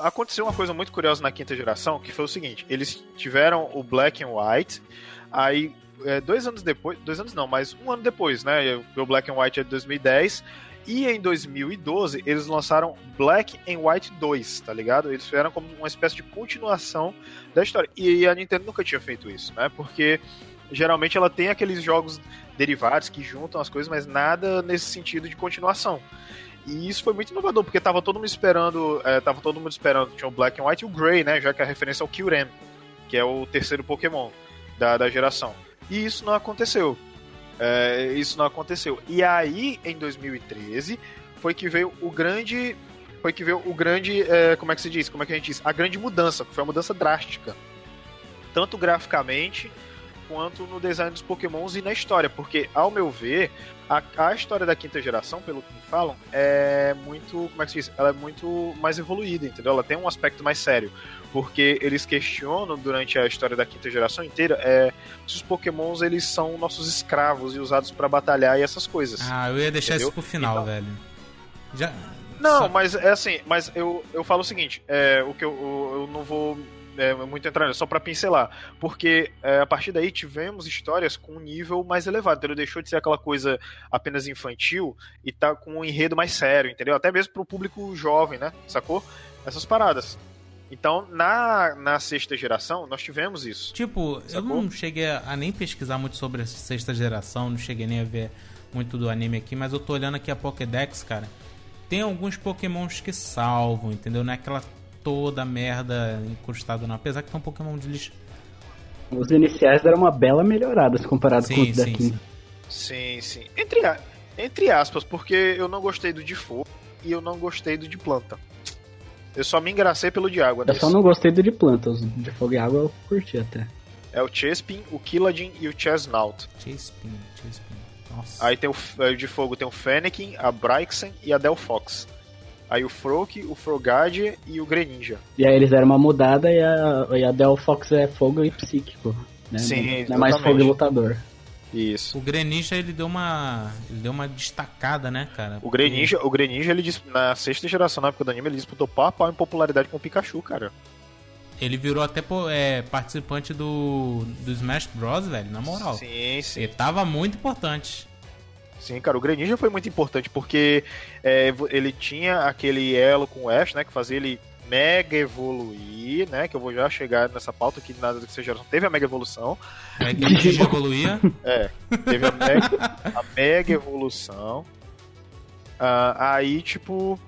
Aconteceu uma coisa muito curiosa na quinta geração, que foi o seguinte: eles tiveram o Black and White, aí é, dois anos depois, dois anos não, mas um ano depois, né? O Black and White é de 2010, e em 2012 eles lançaram Black and White 2, tá ligado? Eles fizeram como uma espécie de continuação da história. E a Nintendo nunca tinha feito isso, né? Porque geralmente ela tem aqueles jogos derivados que juntam as coisas, mas nada nesse sentido de continuação. E isso foi muito inovador, porque tava todo mundo esperando, é, tava todo mundo esperando, tinha o Black and White e o Grey, né? Já que a referência é o Kyurem, que é o terceiro Pokémon da, da geração. E isso não aconteceu. É, isso não aconteceu. E aí, em 2013, foi que veio o grande. Foi que veio o grande. é, como é que se diz? Como é que a gente diz? A grande mudança. Foi uma mudança drástica. Tanto graficamente quanto no design dos Pokémons e na história. Porque, ao meu ver, a, a história da quinta geração, pelo que me falam, é muito. Como é que se diz? Ela é muito mais evoluída, entendeu? Ela tem um aspecto mais sério. Porque eles questionam durante a história da quinta geração inteira é, se os Pokémons eles são nossos escravos e usados pra batalhar e essas coisas. Ah, eu ia deixar Entendeu? isso pro final, Então- velho. Já. Não, Só- mas é assim, mas eu, eu falo o seguinte, é, o que eu, eu, eu não vou é, muito entrar só pra pincelar, porque é, a partir daí tivemos histórias com um nível mais elevado, entendeu? Deixou de ser aquela coisa apenas infantil e tá com um enredo mais sério, entendeu? Até mesmo pro público jovem, né? Sacou? Essas paradas. Então, na, na sexta geração, nós tivemos isso. Tipo, eu Sacou? não cheguei a, a nem pesquisar muito sobre a sexta geração, não cheguei nem a ver muito do anime aqui, mas eu tô olhando aqui a Pokédex, cara. Tem alguns Pokémons que salvam, entendeu? Não é aquela toda merda encrustada não. Apesar que tem um Pokémon de lixo. Os iniciais deram uma bela melhorada se comparado com Sim, os da sim, sim. Sim, sim. Entre, a- entre aspas, porque eu não gostei do de fogo e eu não gostei do de planta. Eu só me engracei pelo de água. Eu desse. só não gostei do de planta, os de fogo e água eu curti até. É o Chespin, o Killadin e o Chesnaut. Chespin, Chespin. Nossa. Aí tem o, aí o de fogo tem o Fennekin, a Bryxen e a Delphox. Aí o Froak, o Frogadier e o Greninja. E aí eles deram uma mudada e a, e a Delphox é fogo e psíquico. Né? Sim, não é mais exatamente. fogo e lutador. Isso. O Greninja ele deu uma. Ele deu uma destacada, né, cara? O Greninja, o Greninja ele na sexta geração, na época do anime, ele disputou pau a pau em popularidade com o Pikachu, cara. Ele virou até é, participante do, do Smash Bros, velho, na moral. Sim, sim. Ele tava muito importante. Sim, cara, o Greninja foi muito importante porque é, ele tinha aquele elo com o Ash, né, que fazia ele mega evoluir, né, que eu vou já chegar nessa pauta que nada do que seja teve a mega evolução. É já evoluía. É, teve a mega, a mega evolução. Ah, aí, tipo.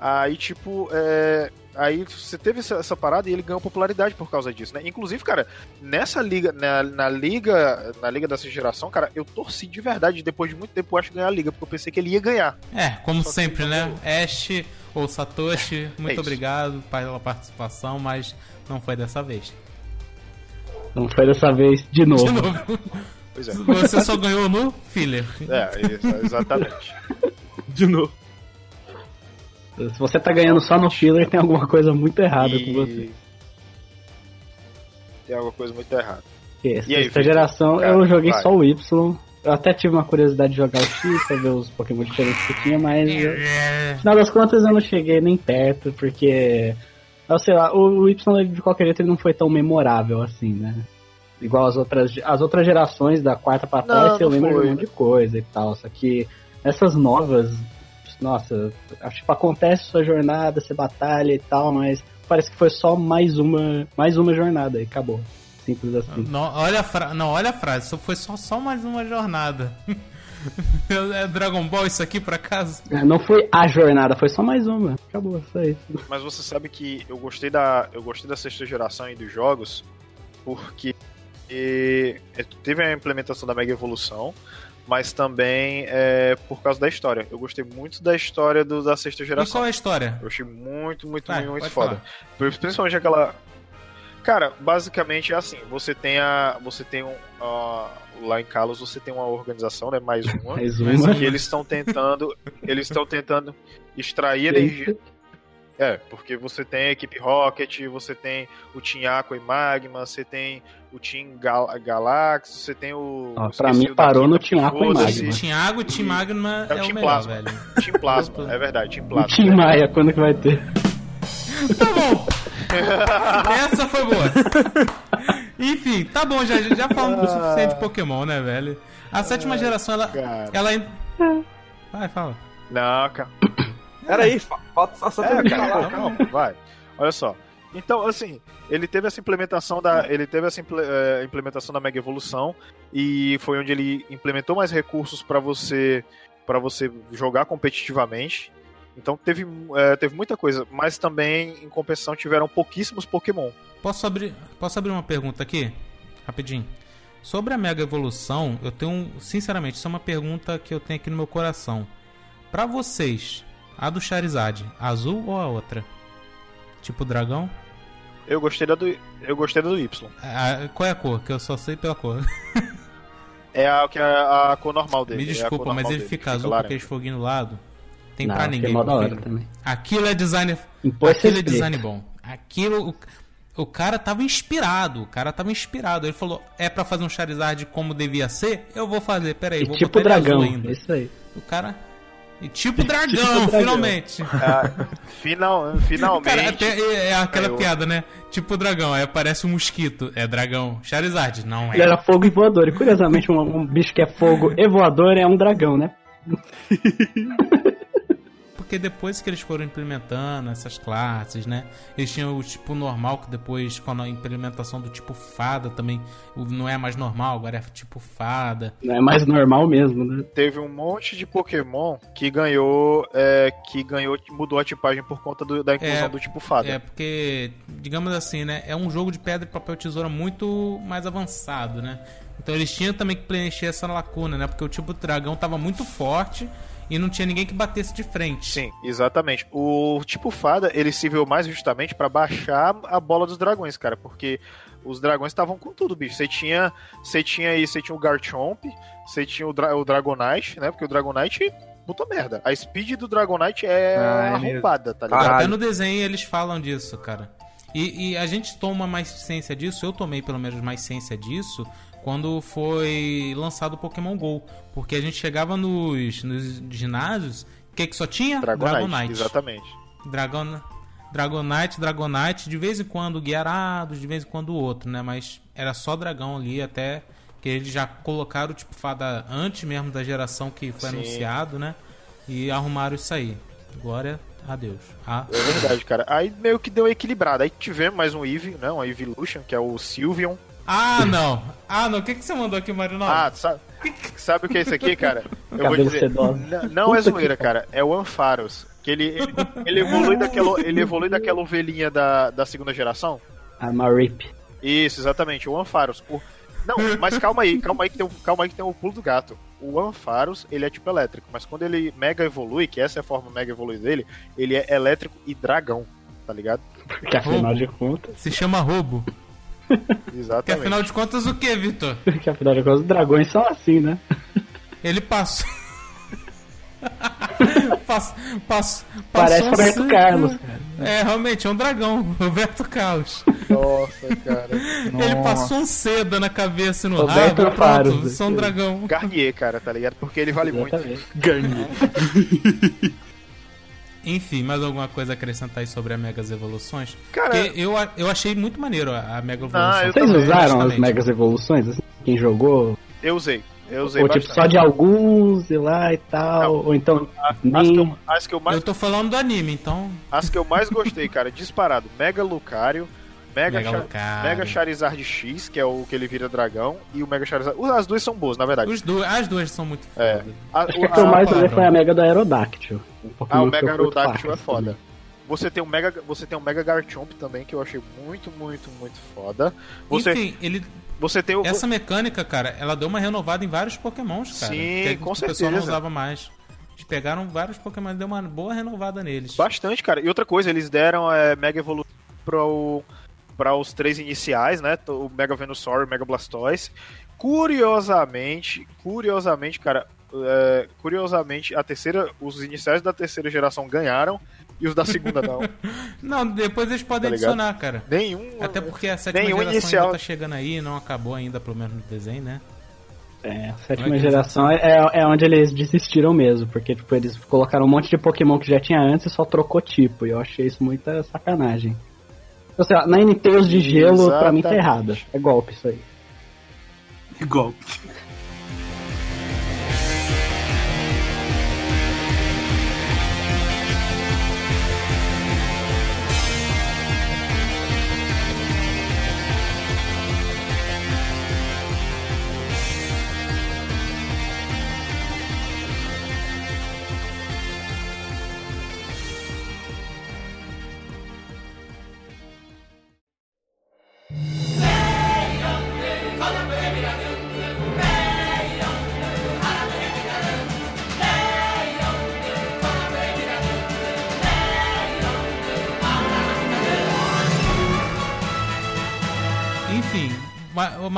Aí, tipo, é, Aí você teve essa, essa parada e ele ganhou popularidade por causa disso, né? Inclusive, cara, nessa liga, na, na liga, na liga dessa geração, cara, eu torci de verdade, depois de muito tempo, eu acho ganhar a liga, porque eu pensei que ele ia ganhar. É, como Só sempre, né? Ash ou Satoshi, muito isso. obrigado pela participação, mas não foi dessa vez. Não foi dessa vez de novo. De novo. Pois é. Você só ganhou no filler. É, isso, exatamente. De novo. Se você tá ganhando só no filler, tem alguma coisa muito errada com você. E... Tem alguma coisa muito errada. Porque E aí, Essa geração Cara, eu joguei vai. só o Y. Eu até tive uma curiosidade de jogar o X pra ver os Pokémon diferentes que tinha, mas eu- no final das contas eu não cheguei nem perto, porque. Eu sei lá, o Y de qualquer jeito ele não foi tão memorável assim, né? Igual as outras, as outras gerações da quarta pra trás, Não, você não lembra de foi. um monte de coisa e tal. Só que essas novas, nossa, acho que acontece sua jornada, você batalha e tal, mas parece que foi só mais uma, mais uma jornada e acabou. Simples assim. Não, olha a fra... não, olha a frase, só foi só, só mais uma jornada. é Dragon Ball isso aqui por acaso? Não foi a jornada, foi só mais uma. Acabou, só isso. Mas você sabe que eu gostei da, eu gostei da sexta geração e dos jogos porque teve a implementação da Mega Evolução, mas também é, por causa da história. Eu gostei muito da história do- da sexta E geração. qual é a história? Eu achei muito, muito, Vai, muito, foda. Principalmente aquela. Cara, basicamente é assim, você tem a. Você tem um. a- lá em Kalos você tem uma organização, né? Mais uma. Mais uma. Que eles estão tentando. Eles estão tentando extrair energia. É, porque você tem a equipe Rocket, você tem o Team Aqua e Magma, você tem o Team Gal Galax, você tem o. Eu pra mim o parou no Team Aqua e. Magma. Team Água e Team Magma É é, o o Team melhor, Plasma. velho. Team Plasma, é verdade, Team O Plasma. Tim Maia, quando que vai ter? Tá bom. Essa foi boa. Enfim, tá bom, já, já falamos o suficiente de Pokémon, né, velho? A sétima geração, ela. Cara. ela Vai, fala. Não, cara. Peraí, fa- falta só só É, cara, calma, vai. Olha só. Então, assim, ele teve essa implementação da, ele teve essa eh, implementação da Mega Evolução e foi onde ele implementou mais recursos para você para você jogar competitivamente. Então teve, eh, teve muita coisa, mas também em compensação tiveram pouquíssimos Pokémon. Posso abrir, posso abrir uma pergunta aqui? Rapidinho. Sobre a Mega Evolução, eu tenho, um- sinceramente, isso é uma pergunta que eu tenho aqui no meu coração. Pra vocês, a do Charizard, azul ou a outra? Tipo dragão? Eu gostei da do, eu gostei da do Y. A- qual é a cor? Que eu só sei pela cor. É a que é a cor normal dele. Me é desculpa, mas normal ele dele, fica azul com laranja. aqueles foguinhos do lado. Tem Não, pra achei ninguém. Aquilo é design. Impôs Aquilo é design bom. Aquilo. O, o cara tava inspirado. O cara tava inspirado. Ele falou: é pra fazer um Charizard como devia ser? Eu vou fazer. Peraí, E vou tipo botar ele azul dragão, ainda. isso aí. O cara. E tipo dragão, dragão. finalmente. Ah, final, finalmente. Cara, até é, é aquela eu- piada, né? Tipo dragão, aí aparece um mosquito. É dragão. Charizard, não Ele é. era fogo e voador. E curiosamente, um, um bicho que é fogo e voador é um dragão, né? Porque depois que eles foram implementando essas classes, né? Eles tinham o tipo normal, que depois, com a implementação do tipo fada também, não é mais normal, agora é tipo fada. Não é mais normal mesmo, né? teve um monte de Pokémon que ganhou, é, que ganhou, mudou a tipagem por conta do- da inclusão É, do tipo fada. É porque, digamos assim, né? É um jogo de pedra, papel e tesoura muito mais avançado, né? Então eles tinham também que preencher essa lacuna, né? Porque o tipo dragão tava muito forte e não tinha ninguém que batesse de frente. Sim, exatamente. O tipo fada, ele se viu mais justamente pra baixar a bola dos dragões, cara, porque os dragões estavam com tudo, bicho. Você tinha, você tinha aí, você tinha o Garchomp, você tinha o, Dra o Dragonite, né? Porque o Dragonite puta merda. A speed do Dragonite é Ah, é arrombada, tá ligado? Até no desenho eles falam disso, cara. E, e a gente toma mais ciência disso, eu tomei pelo menos mais ciência disso, quando foi lançado o Pokémon GO. Porque a gente chegava nos, nos ginásios, o que, que só tinha? Dragonite, exatamente. Dragon, Dragonite, Dragonite, de vez em quando Guiarados, de vez em quando outro, né? Mas era só dragão ali, até que eles já colocaram tipo fada antes mesmo da geração que foi Sim. anunciado, né? E arrumaram isso aí. Glória a Deus. Ah, É verdade, cara. Aí meio que deu equilibrado. Aí tivemos mais um Eevee, né? Um Evolution, que é o Sylveon. Ah não! Ah, não! O que, que você mandou aqui, Mario? Não. Ah, sabe, sabe o que é isso aqui, cara? Eu vou Cabelo dizer. sedoso. N- Não é zoeira, cara. É o Ampharos. Que ele, ele, ele evolui daquela, ele evolui daquela ovelhinha da, da segunda geração. A Marip. Isso, exatamente, o Ampharos. O... Não, mas calma aí, calma aí que tem o, calma aí que tem o pulo do gato. O Ampharos, ele é tipo elétrico, mas quando ele mega evolui, que essa é a forma mega evolui dele, ele é elétrico e dragão, tá ligado? Porque afinal de contas. Se chama roubo. Que Exatamente. afinal de contas o que, Vitor? Porque afinal de contas os dragões são assim, né? Ele passou. Pass- pass- Parece um Roberto. Carlos, cara. É, realmente, é um dragão, Roberto Carlos. Nossa, cara. Ele passou um seda na cabeça e no Roberto rabo, Faros, pronto, só um dragão. Garnier, cara, tá ligado? Porque ele vale muito. Exatamente. Enfim, mais alguma coisa a acrescentar aí sobre a Megas Evoluções? Cara- Porque eu, a- eu achei muito maneiro a, a Mega Evolução. Ah, eu Vocês também, usaram as honestamente. megas evoluções? assim? Quem jogou? Eu usei. Eu usei Ou tipo, bastante. só de alguns e lá e tal? Não. Ou então As que, nem. eu, as, que eu mais, Eu tô falando do anime, então. as que eu mais gostei, cara, disparado. Mega Lucario, Mega, Mega Char-. Mega Charizard X, que é o que ele vira dragão, e o Mega Charizard. As duas são boas, na verdade. Os dois, as duas são muito É. fodas. A- Acho que o- a que eu mais usei foi a Mega do Aerodactyl. Um Ah, o Mega Aerodactyl é foda. também. Você tem um Mega, você tem um Mega Garchomp também que eu achei muito, muito, muito foda. Você, Enfim, ele, você tem o essa mecânica, cara, ela deu uma renovada em vários Pokémons, cara. Sim, que com o pessoal não certeza. usava mais. Eles pegaram vários Pokémon e deu uma boa renovada neles. bastante, cara. E outra coisa, eles deram é, Mega Evolução pro para os três iniciais, né? O Mega Venusaur e o Mega Blastoise. Curiosamente, curiosamente, cara, é, curiosamente a terceira, os iniciais da terceira geração ganharam e os da segunda não. Não, depois eles podem Tá ligado? adicionar, cara. Nenhum. Até porque a sétima geração inicial. ainda tá chegando aí, não acabou ainda, pelo menos no desenho, né? É, a é sétima que geração é, é onde eles desistiram mesmo, porque tipo, eles colocaram um monte de Pokémon que já tinha antes e só trocou tipo, e eu achei isso muita sacanagem. Então, sei lá, na Ninetales de gelo, pra mim tá Exatamente. errado. É golpe isso aí. Igual. Enfim,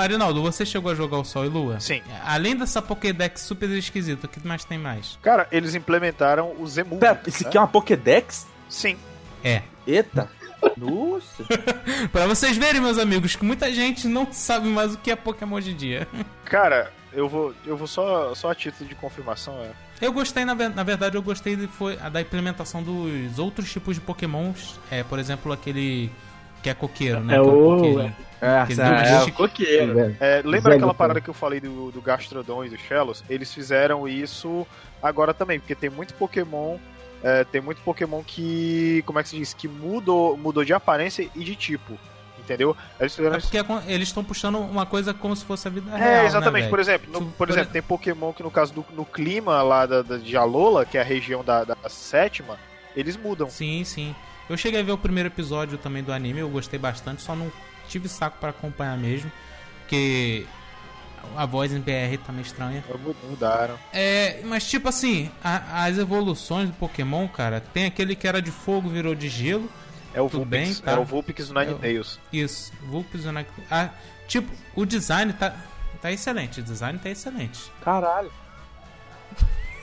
Marinaldo, você chegou a jogar o Sol e Lua? Sim. Além dessa Pokédex super esquisita, o que mais tem mais? Cara, eles implementaram o Zemu. Pera, esse aqui é uma Pokédex? Sim. É. Eita. Nossa. pra vocês verem, meus amigos, que muita gente não sabe mais o que é Pokémon hoje em dia. Cara, eu vou, eu vou só, só a título de confirmação. É. Eu gostei, na, na verdade, eu gostei de, foi, da implementação dos outros tipos de Pokémons. É, por exemplo, aquele que é coqueiro, né? É o- coqueiro. É, é, é coqueiro. Velho. É, lembra aquela parada que eu falei do, do Gastrodon e do Shellos? Eles fizeram isso agora também, porque tem muito Pokémon. é, tem muito Pokémon que. Como é que se diz? Que mudou, mudou de aparência e de tipo. Entendeu? Eles fizeram É isso. porque é eles estão puxando uma coisa como se fosse a vida real. É, né, exatamente. velho? por exemplo, no- Tipo, por exemplo, tem Pokémon que no caso do no clima lá da, da- de Alola, que é a região da, da sétima, eles mudam. Sim, sim. Eu cheguei a ver o primeiro episódio também do anime, eu gostei bastante, só não tive saco pra acompanhar mesmo, porque a voz em BR tá meio estranha. Mudaram. É, mas tipo assim, a- as evoluções do Pokémon, cara, tem aquele que era de fogo virou de gelo. É o Vulpix, bem, tá? é o Vulpix do É o- Ninetales. Isso, Vulpix e Nac- ah, Tipo, o design tá, tá excelente, o design tá excelente. Caralho.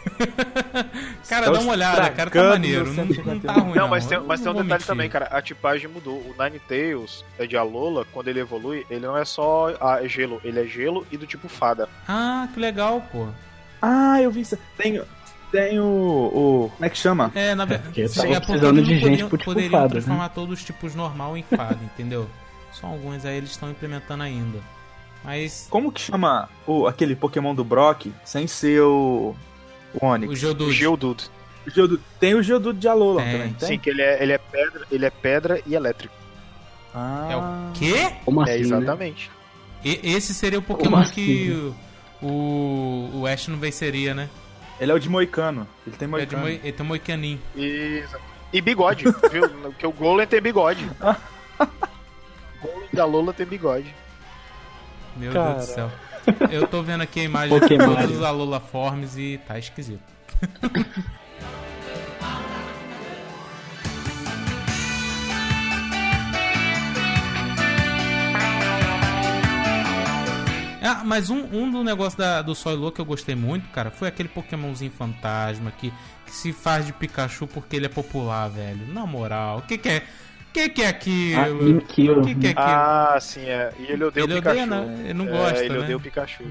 Cara, Estão dá uma olhada, cara, tá maneiro. Não, não tá 151. ruim. Não, mas tem, mas tem um detalhe mentir. também, cara. A tipagem mudou. O Ninetales é de Alola, quando ele evolui, ele não é só ah, é gelo, ele é gelo e do tipo fada. Ah, que legal, pô. Ah, eu vi isso. Tem, tem o, o. Como é que chama? É, na verdade. é porque precisando de não gente poderiam, pro tipo poderiam fada, né? transformar todos os tipos normal em fada, entendeu? Só alguns aí eles estão implementando ainda. Mas Como que chama o, aquele Pokémon do Brock sem ser o. O Onix? o O Geodude. Geodude. O Geodude- Tem o Geodude de Alola Tem. também, tem? Sim, que ele é, ele é pedra, ele é pedra e elétrico. Ah, É o quê? Como assim, é né? exatamente. E- esse seria o Pokémon assim, que o, o Ash não venceria, né? Ele é o de Moicano. Ele tem Ele, é Moicano. Moi- ele tem moicaninho. E, e bigode, viu? Porque o Golem tem bigode. O Golem da Lola tem bigode. Meu Cara. Deus do céu. Eu tô vendo aqui a imagem de todos os Alola Forms e tá esquisito. Ah, mas um, um do negócio da, do Soilô que eu gostei muito, cara, foi aquele Pokémonzinho fantasma que, que se faz de Pikachu porque ele é popular, velho. Na moral, o que que é? O que que é Ah, aquilo? Inkill. O que que é aquilo? Ah, sim, é. E ele odeia ele o Pikachu. odeia, né? Ele não É, gosta, ele né? odeia o Pikachu.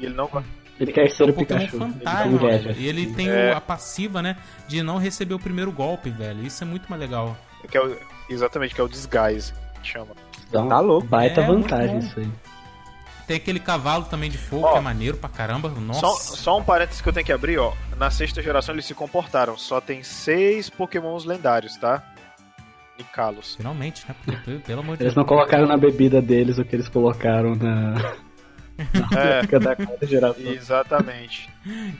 E ele não gosta. Ele quer ser É um o Pokémon Pikachu. fantasma, Ele. E ele tem É. a passiva, né? De não receber o primeiro golpe, velho. Isso é muito mais legal. Que é o, exatamente, que é o Disguise, que chama. Então, Tá louco. Baita É, vantagem isso aí. Tem aquele cavalo também de fogo Ó. que é maneiro pra caramba. Nossa. Só, só um parênteses que eu tenho que abrir, ó. Na sexta geração eles se comportaram. Só tem seis pokémons lendários, tá? E Kalos. Finalmente, né? Porque, pelo- pelo amor de Eles Deus. não colocaram na bebida deles o que eles colocaram na. na É. época da quarta geração. Exatamente.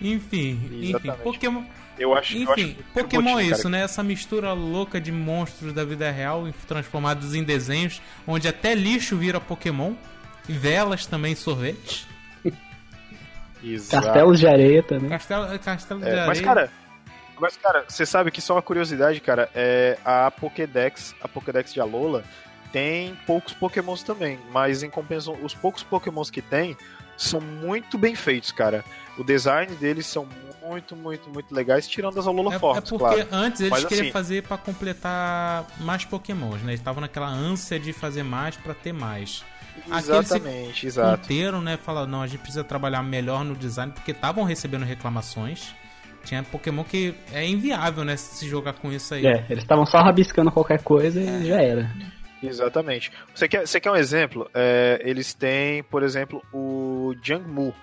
Enfim, enfim. Exatamente. Pokémon. Eu acho, eu acho Enfim, Pokémon é isso, cara. né? Essa mistura louca de monstros da vida real transformados em desenhos, onde até lixo vira Pokémon. E velas também sorvete. Exato. Castelos de areia também. Castelo, castelo de É, areia. mas, cara, mas, cara, você sabe que só uma curiosidade, cara, é a Pokédex, a Pokédex de Alola, tem poucos Pokémons também, mas em compensação, os poucos Pokémons que tem são muito bem feitos, cara. O design deles são muito, muito, muito legais, tirando as Alola É, é Forms, porque claro. antes eles Mas, queriam assim- fazer pra completar mais pokémons, né? Eles estavam naquela ânsia de fazer mais pra ter mais. Exatamente, exato. Conteram, né? Falaram, não, a gente precisa trabalhar melhor no design, porque estavam recebendo reclamações. Tinha Pokémon que é inviável, né? Se jogar com isso aí. É, eles estavam só rabiscando qualquer coisa e já era. Exatamente. Você quer, você quer um exemplo? É, eles têm, por exemplo, o Jangmu,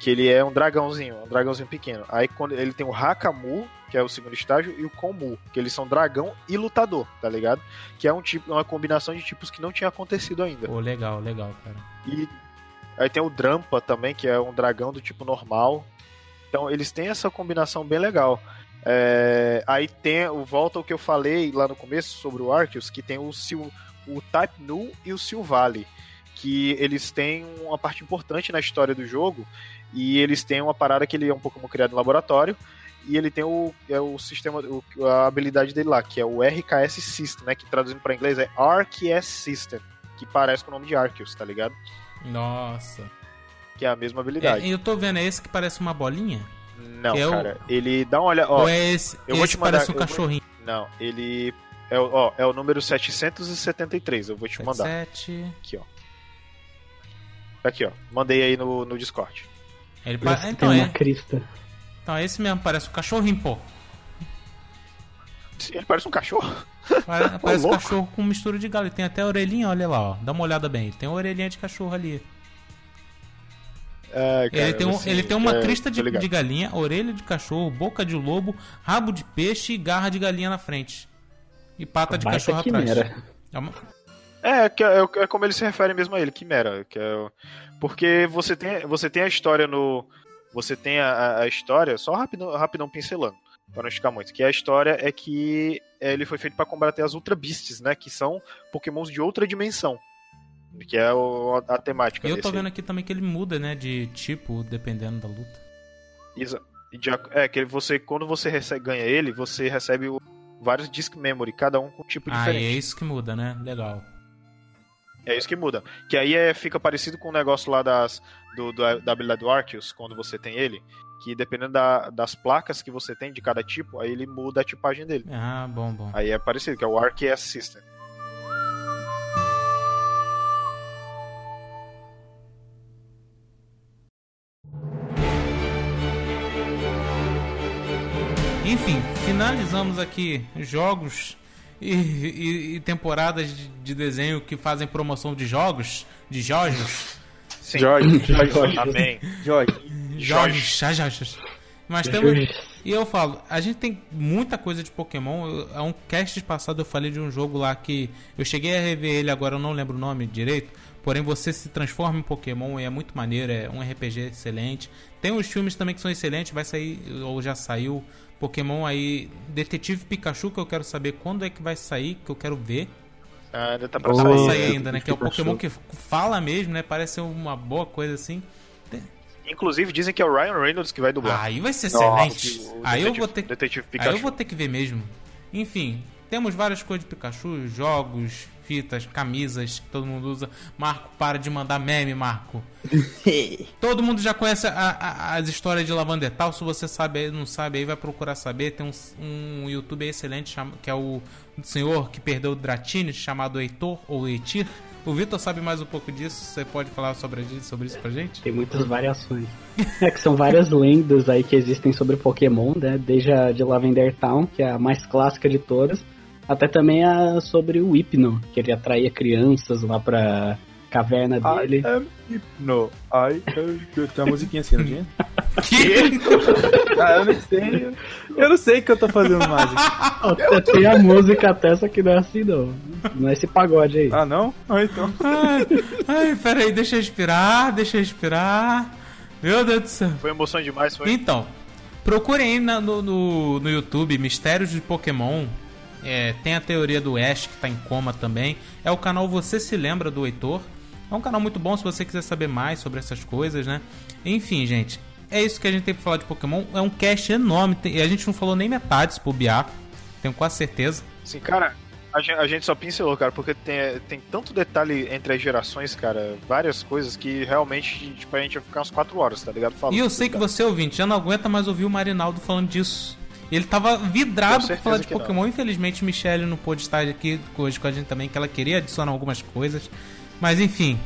que ele é um dragãozinho, um dragãozinho pequeno. Aí quando ele tem o Hakamu, que é o segundo estágio, e o Konmu, que eles são dragão e lutador, tá ligado? Que é um tipo, uma combinação de tipos que não tinha acontecido ainda. Pô, legal, legal, cara. E aí tem o Drampa também, que é um dragão do tipo normal. Então eles têm essa combinação bem legal. É, aí tem volta ao que eu falei lá no começo sobre o Arceus, que tem o, Sil, o Type Nu e o Silvally, que eles têm uma parte importante na história do jogo e eles têm uma parada que ele é um Pokémon criado em laboratório e ele tem o, é o sistema, o- a habilidade dele lá, que é o RKS System, né, que traduzindo para inglês é RKS System, que parece com o nome de Arceus, tá ligado? Nossa. Que é a mesma É, habilidade. eu tô vendo, é esse que parece uma bolinha? Não, é o- cara, ele dá uma olhada, ó, Ou é esse, eu vou esse te mandar- parece um eu vou- cachorrinho? não, ele é, o- ó, é o número 773, eu vou te mandar. 7. Aqui, ó. Aqui, ó. Mandei aí no, no Discord. Ele pa- Esse Então tem é. uma crista. Então é esse mesmo, parece um cachorrinho, pô. Ele parece um cachorro. Pare- Parece um cachorro com mistura de galo. Ele tem até a orelhinha, olha lá, ó. Dá uma olhada bem. Tem uma orelhinha de cachorro ali. É, cara, ele, tem um- assim, ele tem uma é, crista de, de galinha, orelha de cachorro, boca de lobo, rabo de peixe e garra de galinha na frente. E pata de cachorro atrás. quimera. É uma- É, que é, é como ele se refere mesmo a ele, Quimera. Que é, porque você tem, você tem a história no. Você tem a, a- história, só rapidão, rapidão pincelando, para não esticar muito. Que a história é que é, ele foi feito para combater as Ultra Beasts, né? Que são pokémons de outra dimensão. Que é o- a, a temática E eu tô aí. vendo aqui também que ele muda, né, de tipo, dependendo da luta. Ac- É, que você, quando você recebe, ganha ele, você recebe o- vários Disc Memory, cada um com um tipo Ah, é diferente. isso que muda, né? Legal. É isso que muda. Que aí é, fica parecido com o negócio lá das, do, do- da habilidade do Arceus, quando você tem ele. Que dependendo da- das placas que você tem de cada tipo, aí ele muda a tipagem dele. Ah, bom, bom. Aí é parecido, que é o Arceus System. Enfim, finalizamos aqui jogos e, e- e temporadas de, de desenho que fazem promoção de jogos, de jogos. Sim. Jorge, Jorge. Amém. Jorge. Jogos, já, já, já. Mas temos. E eu falo, a gente tem muita coisa de Pokémon. Há um cast passado eu falei de um jogo lá que eu cheguei a rever ele, agora eu não lembro o nome direito. Porém, você se transforma em Pokémon e é muito maneiro, é um RPG excelente. Tem os filmes também que são excelentes, vai sair, ou já saiu, Pokémon aí, Detetive Pikachu, que eu quero saber quando é que vai sair, que eu quero ver. Ah, ainda tá pra Oh, sair. sair ainda, né? Que é o. Pokémon que fala mesmo, né? Parece ser uma boa coisa assim. Inclusive dizem que é o Ryan Reynolds que vai dublar. Aí vai ser Nossa, excelente. o Aí eu vou ter que Detetive Aí Pikachu. eu vou ter que ver mesmo. Enfim, temos várias coisas de Pikachu, jogos, fitas, camisas que todo mundo usa. Marco, para de mandar meme, Marco. todo mundo já conhece a- a- as histórias de Lavandetal. Se você sabe, não sabe, aí vai procurar saber. Tem um, um YouTube excelente que é o senhor que perdeu o Dratini, chamado Heitor ou Eitir. O Vitor sabe mais um pouco disso. Você pode falar sobre, sobre isso pra gente? Tem muitas variações. É que são várias lendas aí que existem sobre Pokémon, né? Desde a de Lavender Town, que é a mais clássica de todas, até também a sobre o Hypno, que ele atraía crianças lá pra caverna I dele. am Hypno. I am... Tem uma musiquinha assim, não tinha? Que? Ah, eu nem sei. Eu não sei o que eu tô fazendo mais aqui. Tem a música até, só que não é assim não. Não é esse pagode aí. Ah, não? Ah, então. Ai, ai, peraí, deixa eu respirar, deixa eu respirar. Meu Deus do céu. Foi emoção demais, foi? Então, procurem aí na- no, no, no YouTube Mistérios de Pokémon. É, tem a teoria do Ash que tá em coma também. É o canal Você Se Lembra do Heitor. É um canal muito bom se você quiser saber mais sobre essas coisas, né? Enfim, gente. É isso que a gente tem pra falar de Pokémon. É um cast enorme. E a gente não falou nem metade, se bobear. Tenho quase certeza. Sim, cara, a gente, só pincelou, cara, porque tem, tem tanto detalhe entre as gerações, cara, várias coisas que realmente, tipo, a gente vai ficar umas 4 horas, tá ligado? Falando E eu sei que você, ouvinte, já não aguenta mais ouvir o Marinaldo falando disso. Ele tava vidrado pra falar de. Pokémon. Infelizmente, Michelle não pôde estar aqui hoje com a gente também, que ela queria adicionar algumas coisas. Mas enfim,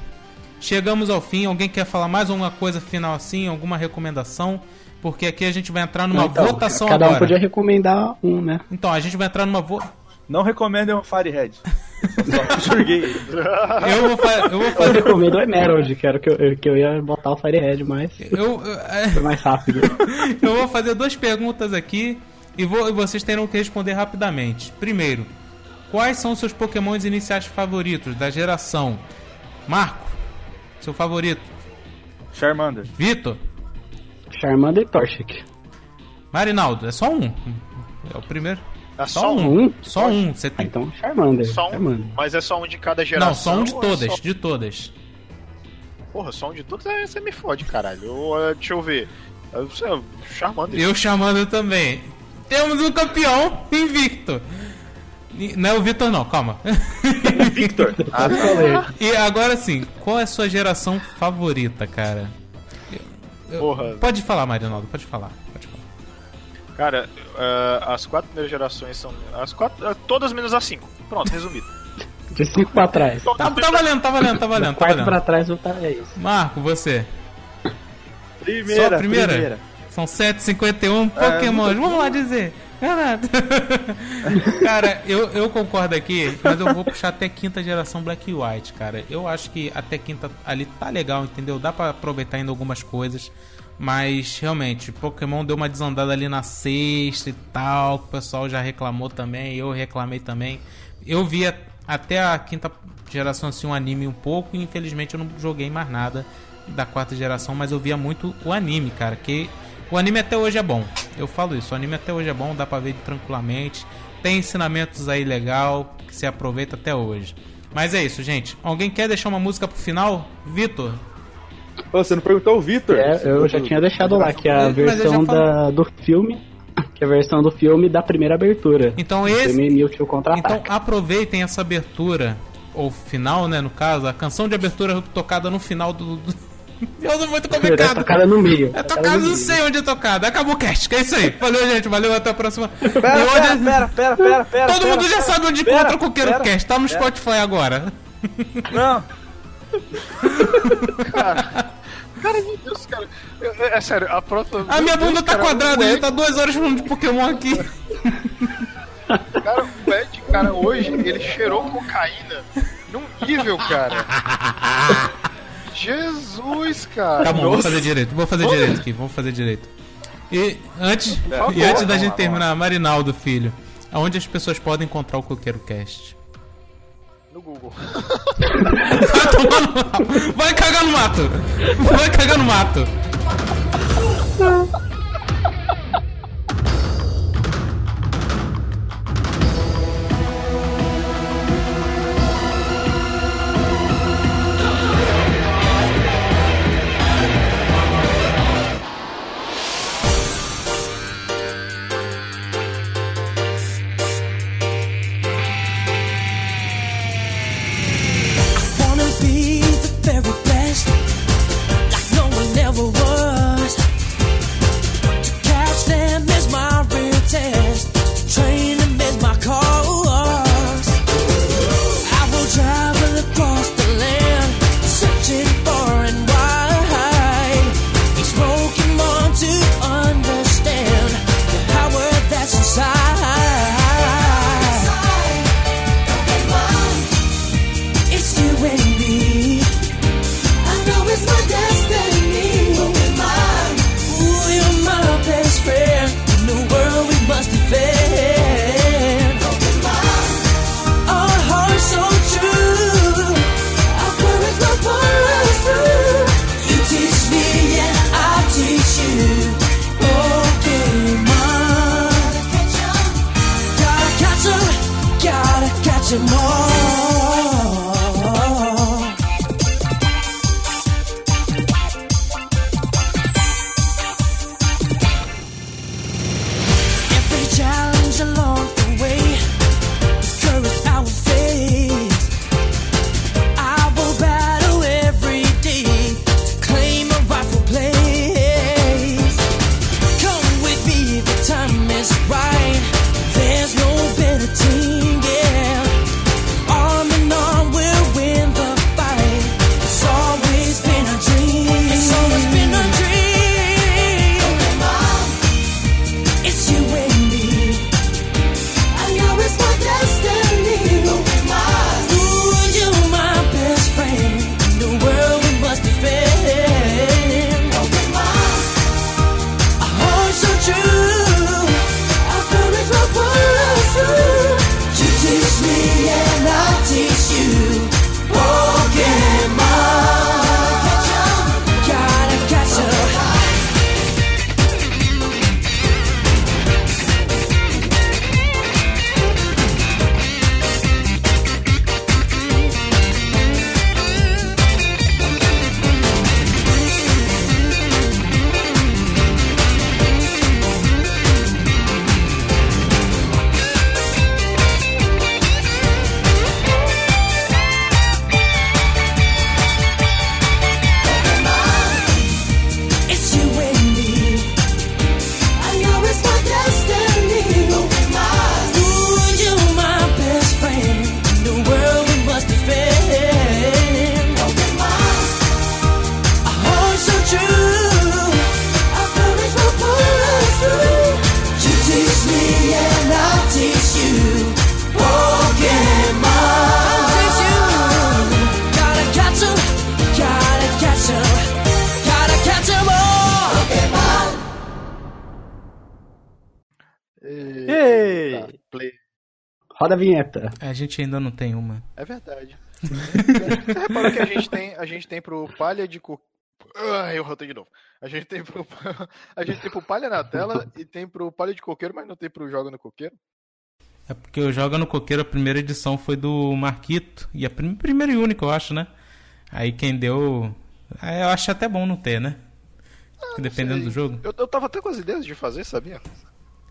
chegamos ao fim. Alguém quer falar mais alguma coisa final assim? Alguma recomendação? Porque aqui a gente vai entrar numa Então, votação cada um agora. podia recomendar um, né? Então, a gente vai entrar numa votação. Não recomendo um Firehead. Eu só joguei. Eu vou, fa- eu vou Eu fazer. recomendo o Emerald, que era o que eu, que eu ia botar o Firehead, mas Eu, eu- é- foi mais rápido. Eu vou fazer duas perguntas aqui e, vou, e vocês terão que responder rapidamente. Primeiro, quais são seus pokémons iniciais favoritos da geração? Marco, seu favorito. Charmander. Vitor, Charmander e Torchic. Marinaldo, é só um. É o primeiro. É Só, só um. um? Só um. Você Ah, tem. então Charmander. Só um, Charmander. mas é só um de cada geração. Não, só um de é todas, só- de todas. Porra, só um de todas, você me fode, caralho. Eu, eh, deixa eu ver. Eu, Charmander. Eu chamando também. Temos um campeão invicto. Não é o Vitor não, calma. Victor. Ah, E agora sim, qual é a sua geração favorita, cara? Porra. Pode falar, Marinaldo, pode falar. Pode falar. Cara, eh, as quatro primeiras gerações são. As quatro. eh, todas menos as cinco. Pronto, resumido. De 5 pra trás. Tá, tá valendo, tá valendo, tá valendo, tá valendo. pra trás, tá, é isso. Marco, você. primeira, Só a primeira? primeira. São 151 Pokémon. Vamos lá dizer. Caraca. cara, eu, eu concordo aqui, mas eu vou puxar até quinta geração Black e White, cara. Eu acho que até quinta ali tá legal, entendeu? Dá pra aproveitar ainda algumas coisas. Mas realmente, Pokémon deu uma desandada ali na sexta e tal. O pessoal já reclamou também, eu reclamei também. Eu vi a- até a quinta geração assim um anime um pouco, e infelizmente eu não joguei mais nada da quarta geração, mas eu via muito o anime, cara, que o anime até hoje é bom. Eu falo isso, o anime até hoje é bom, dá pra ver tranquilamente. Tem ensinamentos aí legal que se aproveita até hoje. Mas é isso, gente. Alguém quer deixar uma música pro final? Vitor? Você não perguntou o Victor? É, eu já tinha deixado lá, que é a versão da, do filme. Que é a versão do filme da primeira abertura. Então O esse. Então aproveitem essa abertura ou final, né, no caso, a canção de abertura tocada no final do. do... Eu não muito complicado. É tocada no meio. É tocada, não sei onde é tocada. Acabou o cast, que é isso aí. Valeu, gente. Valeu, até a próxima. Pera, pera, onde- pera, pera, pera, pera. Todo pera, mundo já pera, sabe onde pera, encontra o Coqueiro pera, Cast. Tá no pera. Spotify agora. Não, Cara, meu Deus, cara. Eu- eu- É sério, a prota. A minha bunda tá quadrada, a o gente tá duas horas falando de Pokémon aqui. Cara, o Ed, cara, hoje ele cheirou cocaína num nível, cara. Jesus, cara. Tá bom, vou fazer direito, vou fazer direito aqui, vamos fazer direito. E antes, favor, e antes da gente lá, terminar, Marinaldo, filho, aonde as pessoas podem encontrar o Coqueiro Cast? No Google. Vai tomar no mato. Vai cagar no mato! Vai cagar no mato! Roda a vinheta. A gente ainda não tem uma. É verdade. Você reparou que a gente tem, a gente tem pro palha de co... Ah, eu rotei de novo. A gente tem pro a gente tem pro palha na tela e tem pro palha de coqueiro, mas não tem pro joga no coqueiro. É porque o Joga no Coqueiro, a primeira edição foi do Marquito. E a prim- primeira e única, eu acho, né? Aí quem deu. Aí eu acho até bom não ter, né? Porque dependendo do jogo. Eu, eu tava até com as ideias de fazer, sabia?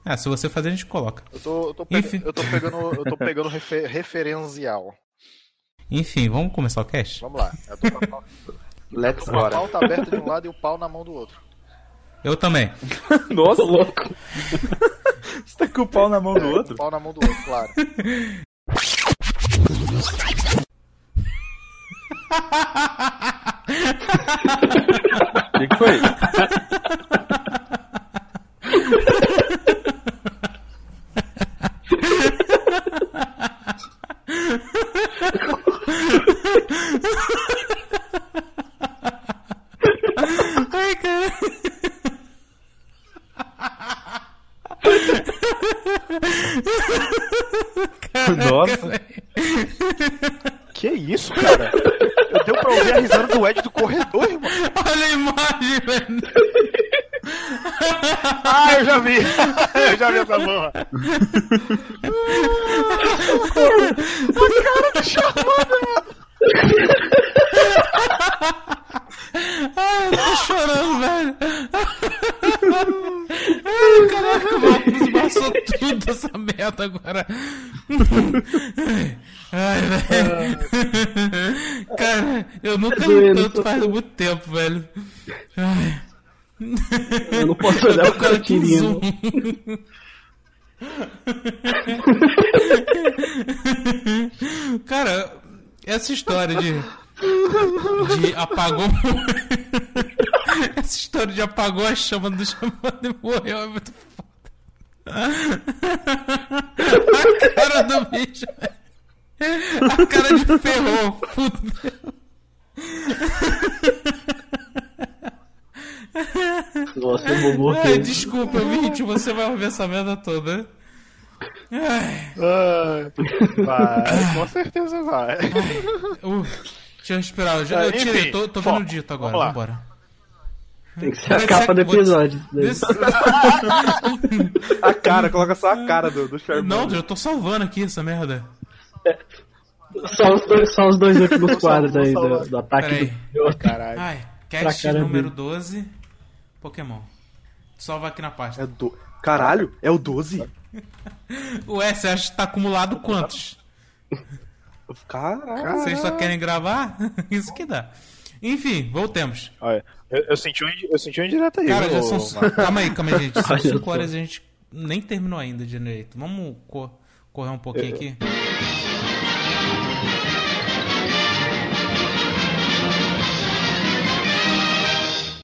Ah, se você fazer, a gente coloca. Eu tô, eu tô, pega- Enfim. eu tô pegando, eu tô pegando refe- referencial. Enfim, vamos começar o cast? Vamos lá. Eu tô com a pau- Let's com a bora. pauta aberta de um lado e o pau na mão do outro. Eu também. Nossa, louco. você tá com o pau na mão do outro? O pau na mão do outro, claro. O que, que foi? Ai, cara. Nossa. Que isso, cara? Eu deu pra ouvir a risada do Ed do corredor, irmão. Olha a imagem, velho. Ah, eu já vi. Eu já vi essa porra. A cara do chamando, mano. Ai, eu tô chorando, velho. Ai, caraca, o Marcos esbaçou tudo dessa merda agora. Ai, velho. Cara, eu nunca doendo, tanto faz muito tempo, velho. Ai. Eu não posso olhar pro cara zoom. Cara, essa história de. De apagou. essa história de apagou a chama do chamado e morreu é muito foda. A cara do bicho. A cara de ferrou. Fudeu. Nossa, eu vou Ai, morrer. desculpa, Vinte, você vai ouvir essa merda toda. Ai, Ai, Vai, com certeza vai. uh, deixa eu já, eu Ah, tirei, enfim, tô, tô vendo o dito agora. vamos. Vambora. Tem que ser a capa do episódio. Desse- A cara, coloca só a cara do, do Charmander. Não, eu tô salvando aqui essa merda. Só os dois, só os dois últimos quadros aí do, do ataque Peraí. do. Caralho. Ai, cast cara número dele. 12, Pokémon. Salva aqui na pasta. É do... Caralho, é o 12? O S acha que tá acumulado quantos? Caralho. Vocês só querem gravar? Isso que dá. Enfim, voltemos. Olha, eu, eu senti um, eu senti um indireto aí. Cara, já são. Calma aí, calma aí, gente. São Olha 5 só. horas e a gente nem terminou ainda direito. Vamos co- correr um pouquinho aqui.